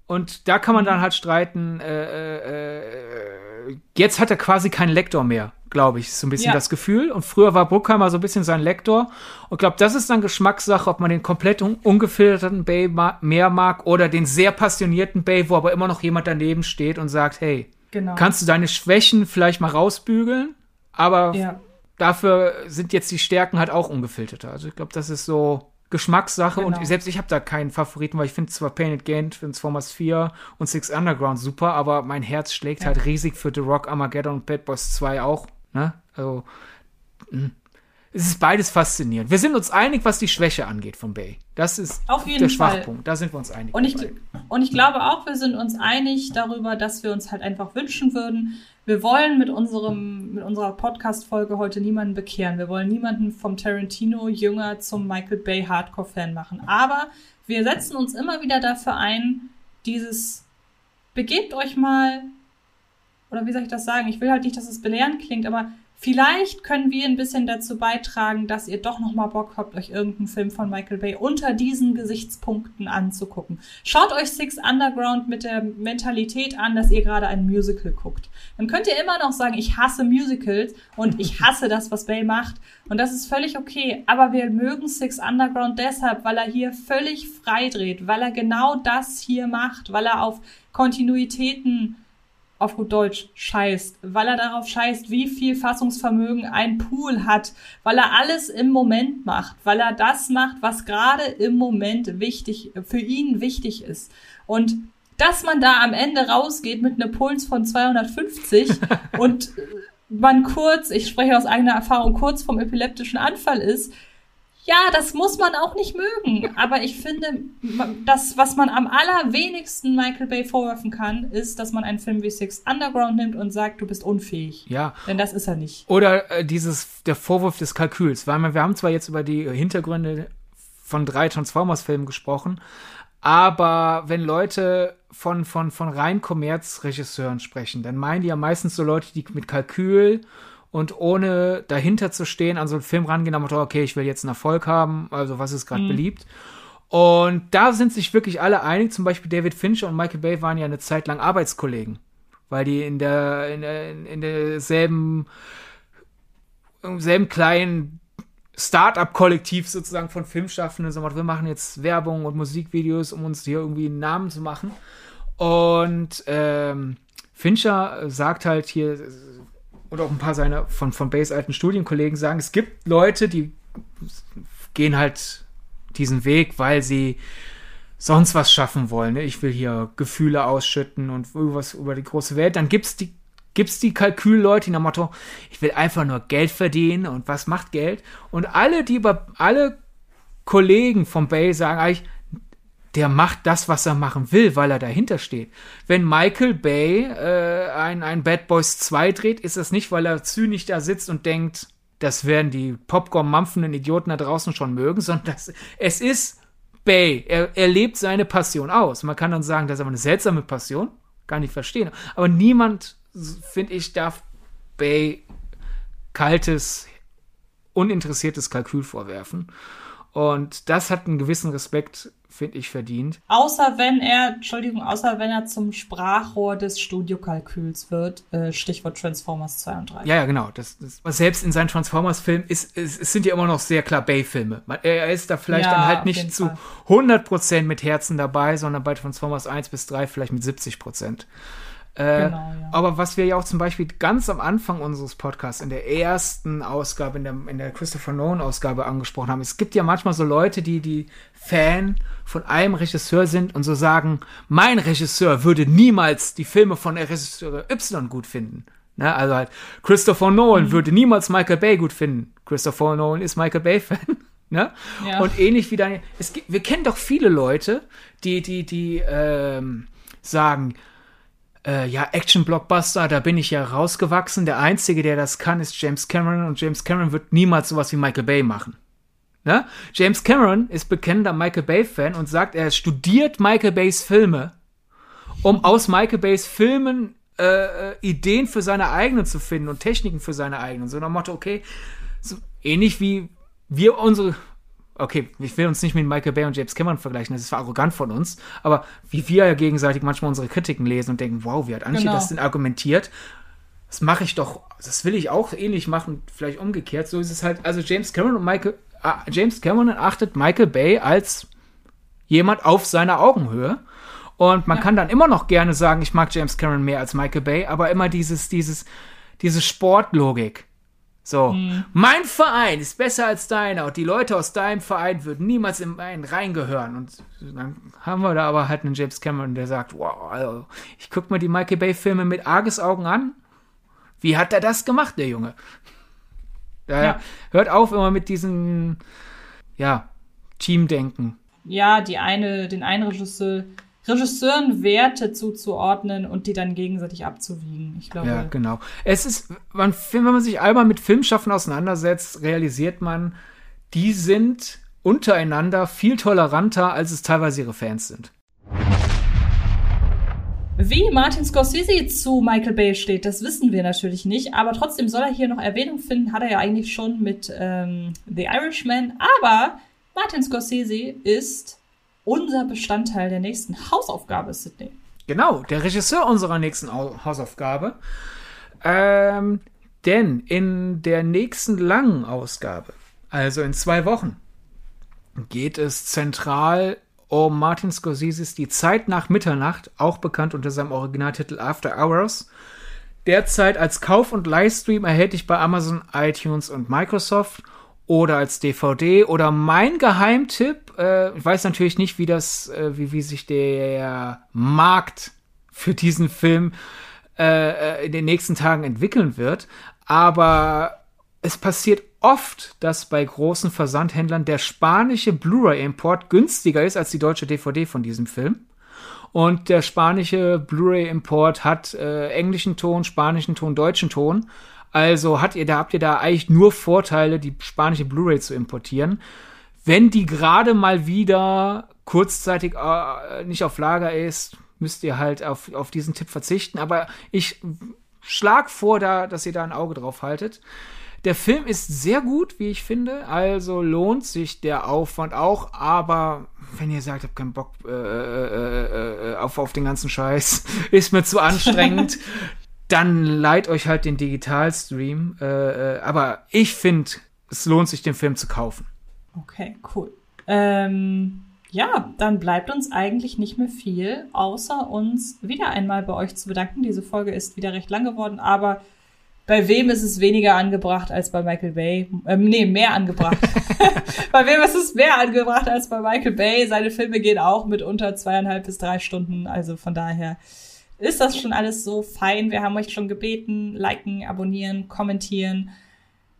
und da kann man dann halt streiten, äh, äh, äh, jetzt hat er quasi keinen Lektor mehr, glaube ich, ist so ein bisschen ja. das Gefühl. Und früher war Bruckheimer so ein bisschen sein Lektor. Und glaube, das ist dann Geschmackssache, ob man den komplett un ungefilterten Bay ma mehr mag oder den sehr passionierten Bay, wo aber immer noch jemand daneben steht und sagt, hey, genau. kannst du deine Schwächen vielleicht mal rausbügeln? Aber ja. dafür sind jetzt die Stärken halt auch ungefilterter. Also ich glaube, das ist so Geschmackssache genau. und selbst ich habe da keinen Favoriten, weil ich finde zwar Painted Gain, Transformers 4 und Six Underground super, aber mein Herz schlägt ja. halt riesig für The Rock, Armageddon und Bad Boys 2 auch. Ne? Also, mh. Hm. es ist beides faszinierend. Wir sind uns einig, was die Schwäche angeht von Bay. Das ist Auf jeden der Fall. Schwachpunkt. Da sind wir uns einig. Und ich, dabei. und ich glaube auch, wir sind uns einig darüber, dass wir uns halt einfach wünschen würden, wir wollen mit unserem, mit unserer Podcast-Folge heute niemanden bekehren. Wir wollen niemanden vom Tarantino-Jünger zum Michael Bay Hardcore-Fan machen. Aber wir setzen uns immer wieder dafür ein, dieses, begebt euch mal, oder wie soll ich das sagen? Ich will halt nicht, dass es belehrend klingt, aber Vielleicht können wir ein bisschen dazu beitragen, dass ihr doch noch mal Bock habt, euch irgendeinen Film von Michael Bay unter diesen Gesichtspunkten anzugucken. Schaut euch Six Underground mit der Mentalität an, dass ihr gerade ein Musical guckt. Dann könnt ihr immer noch sagen, ich hasse Musicals und ich *laughs* hasse das, was Bay macht. Und das ist völlig okay. Aber wir mögen Six Underground deshalb, weil er hier völlig frei dreht, weil er genau das hier macht, weil er auf Kontinuitäten auf gut Deutsch scheißt, weil er darauf scheißt, wie viel Fassungsvermögen ein Pool hat, weil er alles im Moment macht, weil er das macht, was gerade im Moment wichtig, für ihn wichtig ist. Und dass man da am Ende rausgeht mit einem Puls von 250 *laughs* und man kurz, ich spreche aus eigener Erfahrung, kurz vom epileptischen Anfall ist, ja, das muss man auch nicht mögen. Aber ich finde, das, was man am allerwenigsten Michael Bay vorwerfen kann, ist, dass man einen Film wie Six Underground nimmt und sagt, du bist unfähig. Ja. Denn das ist er nicht. Oder äh, dieses, der Vorwurf des Kalküls. Weil wir, wir haben zwar jetzt über die Hintergründe von drei Transformers-Filmen gesprochen, aber wenn Leute von, von, von rein Kommerzregisseuren sprechen, dann meinen die ja meistens so Leute, die mit Kalkül und ohne dahinter zu stehen an so einen Film rangehen, dann okay, ich will jetzt einen Erfolg haben, also was ist gerade mhm. beliebt. Und da sind sich wirklich alle einig, zum Beispiel David Fincher und Michael Bay waren ja eine Zeit lang Arbeitskollegen, weil die in der, in, der, in derselben, im selben kleinen Start-up-Kollektiv sozusagen von Filmschaffenden, so, wir machen jetzt Werbung und Musikvideos, um uns hier irgendwie einen Namen zu machen. Und ähm, Fincher sagt halt hier, und auch ein paar seiner von, von Bays alten Studienkollegen sagen, es gibt Leute, die gehen halt diesen Weg, weil sie sonst was schaffen wollen. Ne? Ich will hier Gefühle ausschütten und was über die große Welt. Dann gibt's die gibt's die Kalkülleute, die nach Motto, ich will einfach nur Geld verdienen und was macht Geld? Und alle, die über alle Kollegen von Bay sagen eigentlich, der macht das, was er machen will, weil er dahinter steht. Wenn Michael Bay äh, ein, ein Bad Boys 2 dreht, ist das nicht, weil er zynisch da sitzt und denkt, das werden die Popcorn-mampfenden Idioten da draußen schon mögen, sondern das, es ist Bay. Er, er lebt seine Passion aus. Man kann dann sagen, das ist aber eine seltsame Passion. Gar nicht verstehen. Aber niemand, finde ich, darf Bay kaltes, uninteressiertes Kalkül vorwerfen. Und das hat einen gewissen Respekt finde ich, verdient. Außer wenn er, Entschuldigung, außer wenn er zum Sprachrohr des Studiokalküls wird, äh, Stichwort Transformers 2 und 3. Ja, ja, genau. Das, das, selbst in seinen Transformers-Filmen ist, ist, es sind ja immer noch sehr klar Bay-Filme. Er ist da vielleicht ja, dann halt nicht zu Fall. 100% mit Herzen dabei, sondern bei Transformers 1 bis 3 vielleicht mit 70%. Äh, genau, ja. Aber was wir ja auch zum Beispiel ganz am Anfang unseres Podcasts, in der ersten Ausgabe, in der, in der Christopher Nolan-Ausgabe angesprochen haben, es gibt ja manchmal so Leute, die, die Fan von einem Regisseur sind und so sagen, mein Regisseur würde niemals die Filme von der Regisseur Y gut finden. Ne? Also halt, Christopher Nolan mhm. würde niemals Michael Bay gut finden. Christopher Nolan ist Michael Bay-Fan. *laughs* Ne? Ja. Und ähnlich wie Daniel. Es gibt, wir kennen doch viele Leute, die, die, die ähm, sagen, äh, ja, Action-Blockbuster, da bin ich ja rausgewachsen. Der Einzige, der das kann, ist James Cameron und James Cameron wird niemals sowas wie Michael Bay machen. Ne? James Cameron ist bekennender Michael Bay-Fan und sagt, er studiert Michael Bays Filme, um aus Michael Bays Filmen äh, äh, Ideen für seine eigenen zu finden und Techniken für seine eigenen. So nach Motto, okay, so ähnlich wie wir unsere okay, ich will uns nicht mit Michael Bay und James Cameron vergleichen, das ist arrogant von uns, aber wie wir ja gegenseitig manchmal unsere Kritiken lesen und denken, wow, wie hat Antje genau. das denn argumentiert? Das mache ich doch, das will ich auch ähnlich machen, vielleicht umgekehrt. So ist es halt, also James Cameron und Michael, äh, James Cameron achtet Michael Bay als jemand auf seiner Augenhöhe. Und man ja. kann dann immer noch gerne sagen, ich mag James Cameron mehr als Michael Bay, aber immer dieses, dieses, diese Sportlogik. So, mhm. mein Verein ist besser als deiner und die Leute aus deinem Verein würden niemals in meinen reingehören. Und dann haben wir da aber halt einen James Cameron, der sagt, wow, also, ich guck mir die Michael Bay Filme mit Argusaugen an. Wie hat er das gemacht, der Junge? Da ja. hört auf immer mit diesem, ja, Teamdenken. Ja, die eine, den einen Regisseur, Regisseuren Werte zuzuordnen und die dann gegenseitig abzuwiegen. Ich glaube. Ja, genau. Es ist, man, wenn man sich einmal mit Filmschaffen auseinandersetzt, realisiert man, die sind untereinander viel toleranter, als es teilweise ihre Fans sind. Wie Martin Scorsese zu Michael Bay steht, das wissen wir natürlich nicht, aber trotzdem soll er hier noch Erwähnung finden, hat er ja eigentlich schon mit ähm, The Irishman. Aber Martin Scorsese ist unser Bestandteil der nächsten Hausaufgabe, Sydney. Genau, der Regisseur unserer nächsten Hausaufgabe. Ähm, denn in der nächsten langen Ausgabe, also in zwei Wochen, geht es zentral um Martin Scorseses Die Zeit nach Mitternacht, auch bekannt unter seinem Originaltitel After Hours. Derzeit als Kauf- und Livestream erhältlich bei Amazon, iTunes und Microsoft oder als DVD oder mein Geheimtipp, äh, ich weiß natürlich nicht, wie das, äh, wie, wie sich der Markt für diesen Film äh, äh in den nächsten Tagen entwickeln wird, aber es passiert oft, dass bei großen Versandhändlern der spanische Blu-ray-Import günstiger ist als die deutsche DVD von diesem Film. Und der spanische Blu-ray-Import hat äh, englischen Ton, spanischen Ton, deutschen Ton. Also hat ihr da, habt ihr da eigentlich nur Vorteile, die spanische Blu-ray zu importieren. Wenn die gerade mal wieder kurzzeitig äh, nicht auf Lager ist, müsst ihr halt auf, auf diesen Tipp verzichten. Aber ich schlag vor, da, dass ihr da ein Auge drauf haltet. Der Film ist sehr gut, wie ich finde, also lohnt sich der Aufwand auch, aber wenn ihr sagt, habt keinen Bock äh, äh, äh, auf, auf den ganzen Scheiß, *laughs* ist mir zu anstrengend, *laughs* dann leiht euch halt den Digitalstream. Äh, äh, aber ich finde, es lohnt sich, den Film zu kaufen. Okay, cool. Ähm, ja, dann bleibt uns eigentlich nicht mehr viel, außer uns wieder einmal bei euch zu bedanken. Diese Folge ist wieder recht lang geworden, aber bei wem ist es weniger angebracht als bei Michael Bay? Ähm, nee, mehr angebracht. *laughs* *laughs* bei wem ist es mehr angebracht als bei Michael Bay? Seine Filme gehen auch mit unter zweieinhalb bis drei Stunden. Also von daher ist das schon alles so fein. Wir haben euch schon gebeten, liken, abonnieren, kommentieren.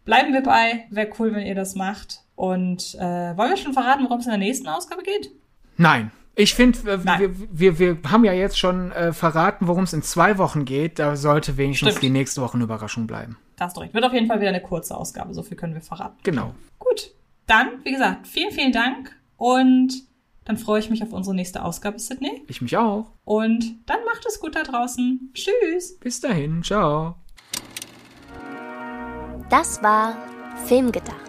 Bleiben wir bei. Wäre cool, wenn ihr das macht. Und äh, wollen wir schon verraten, worum es in der nächsten Ausgabe geht? Nein. Ich finde, wir, wir, wir haben ja jetzt schon äh, verraten, worum es in zwei Wochen geht. Da sollte wenigstens Stimmt. die nächste Woche eine Überraschung bleiben. Das hast du recht. Wird auf jeden Fall wieder eine kurze Ausgabe. So viel können wir verraten. Genau. Gut. Dann, wie gesagt, vielen, vielen Dank. Und dann freue ich mich auf unsere nächste Ausgabe, Sydney. Ich mich auch. Und dann macht es gut da draußen. Tschüss. Bis dahin. Ciao. Das war Filmgedacht.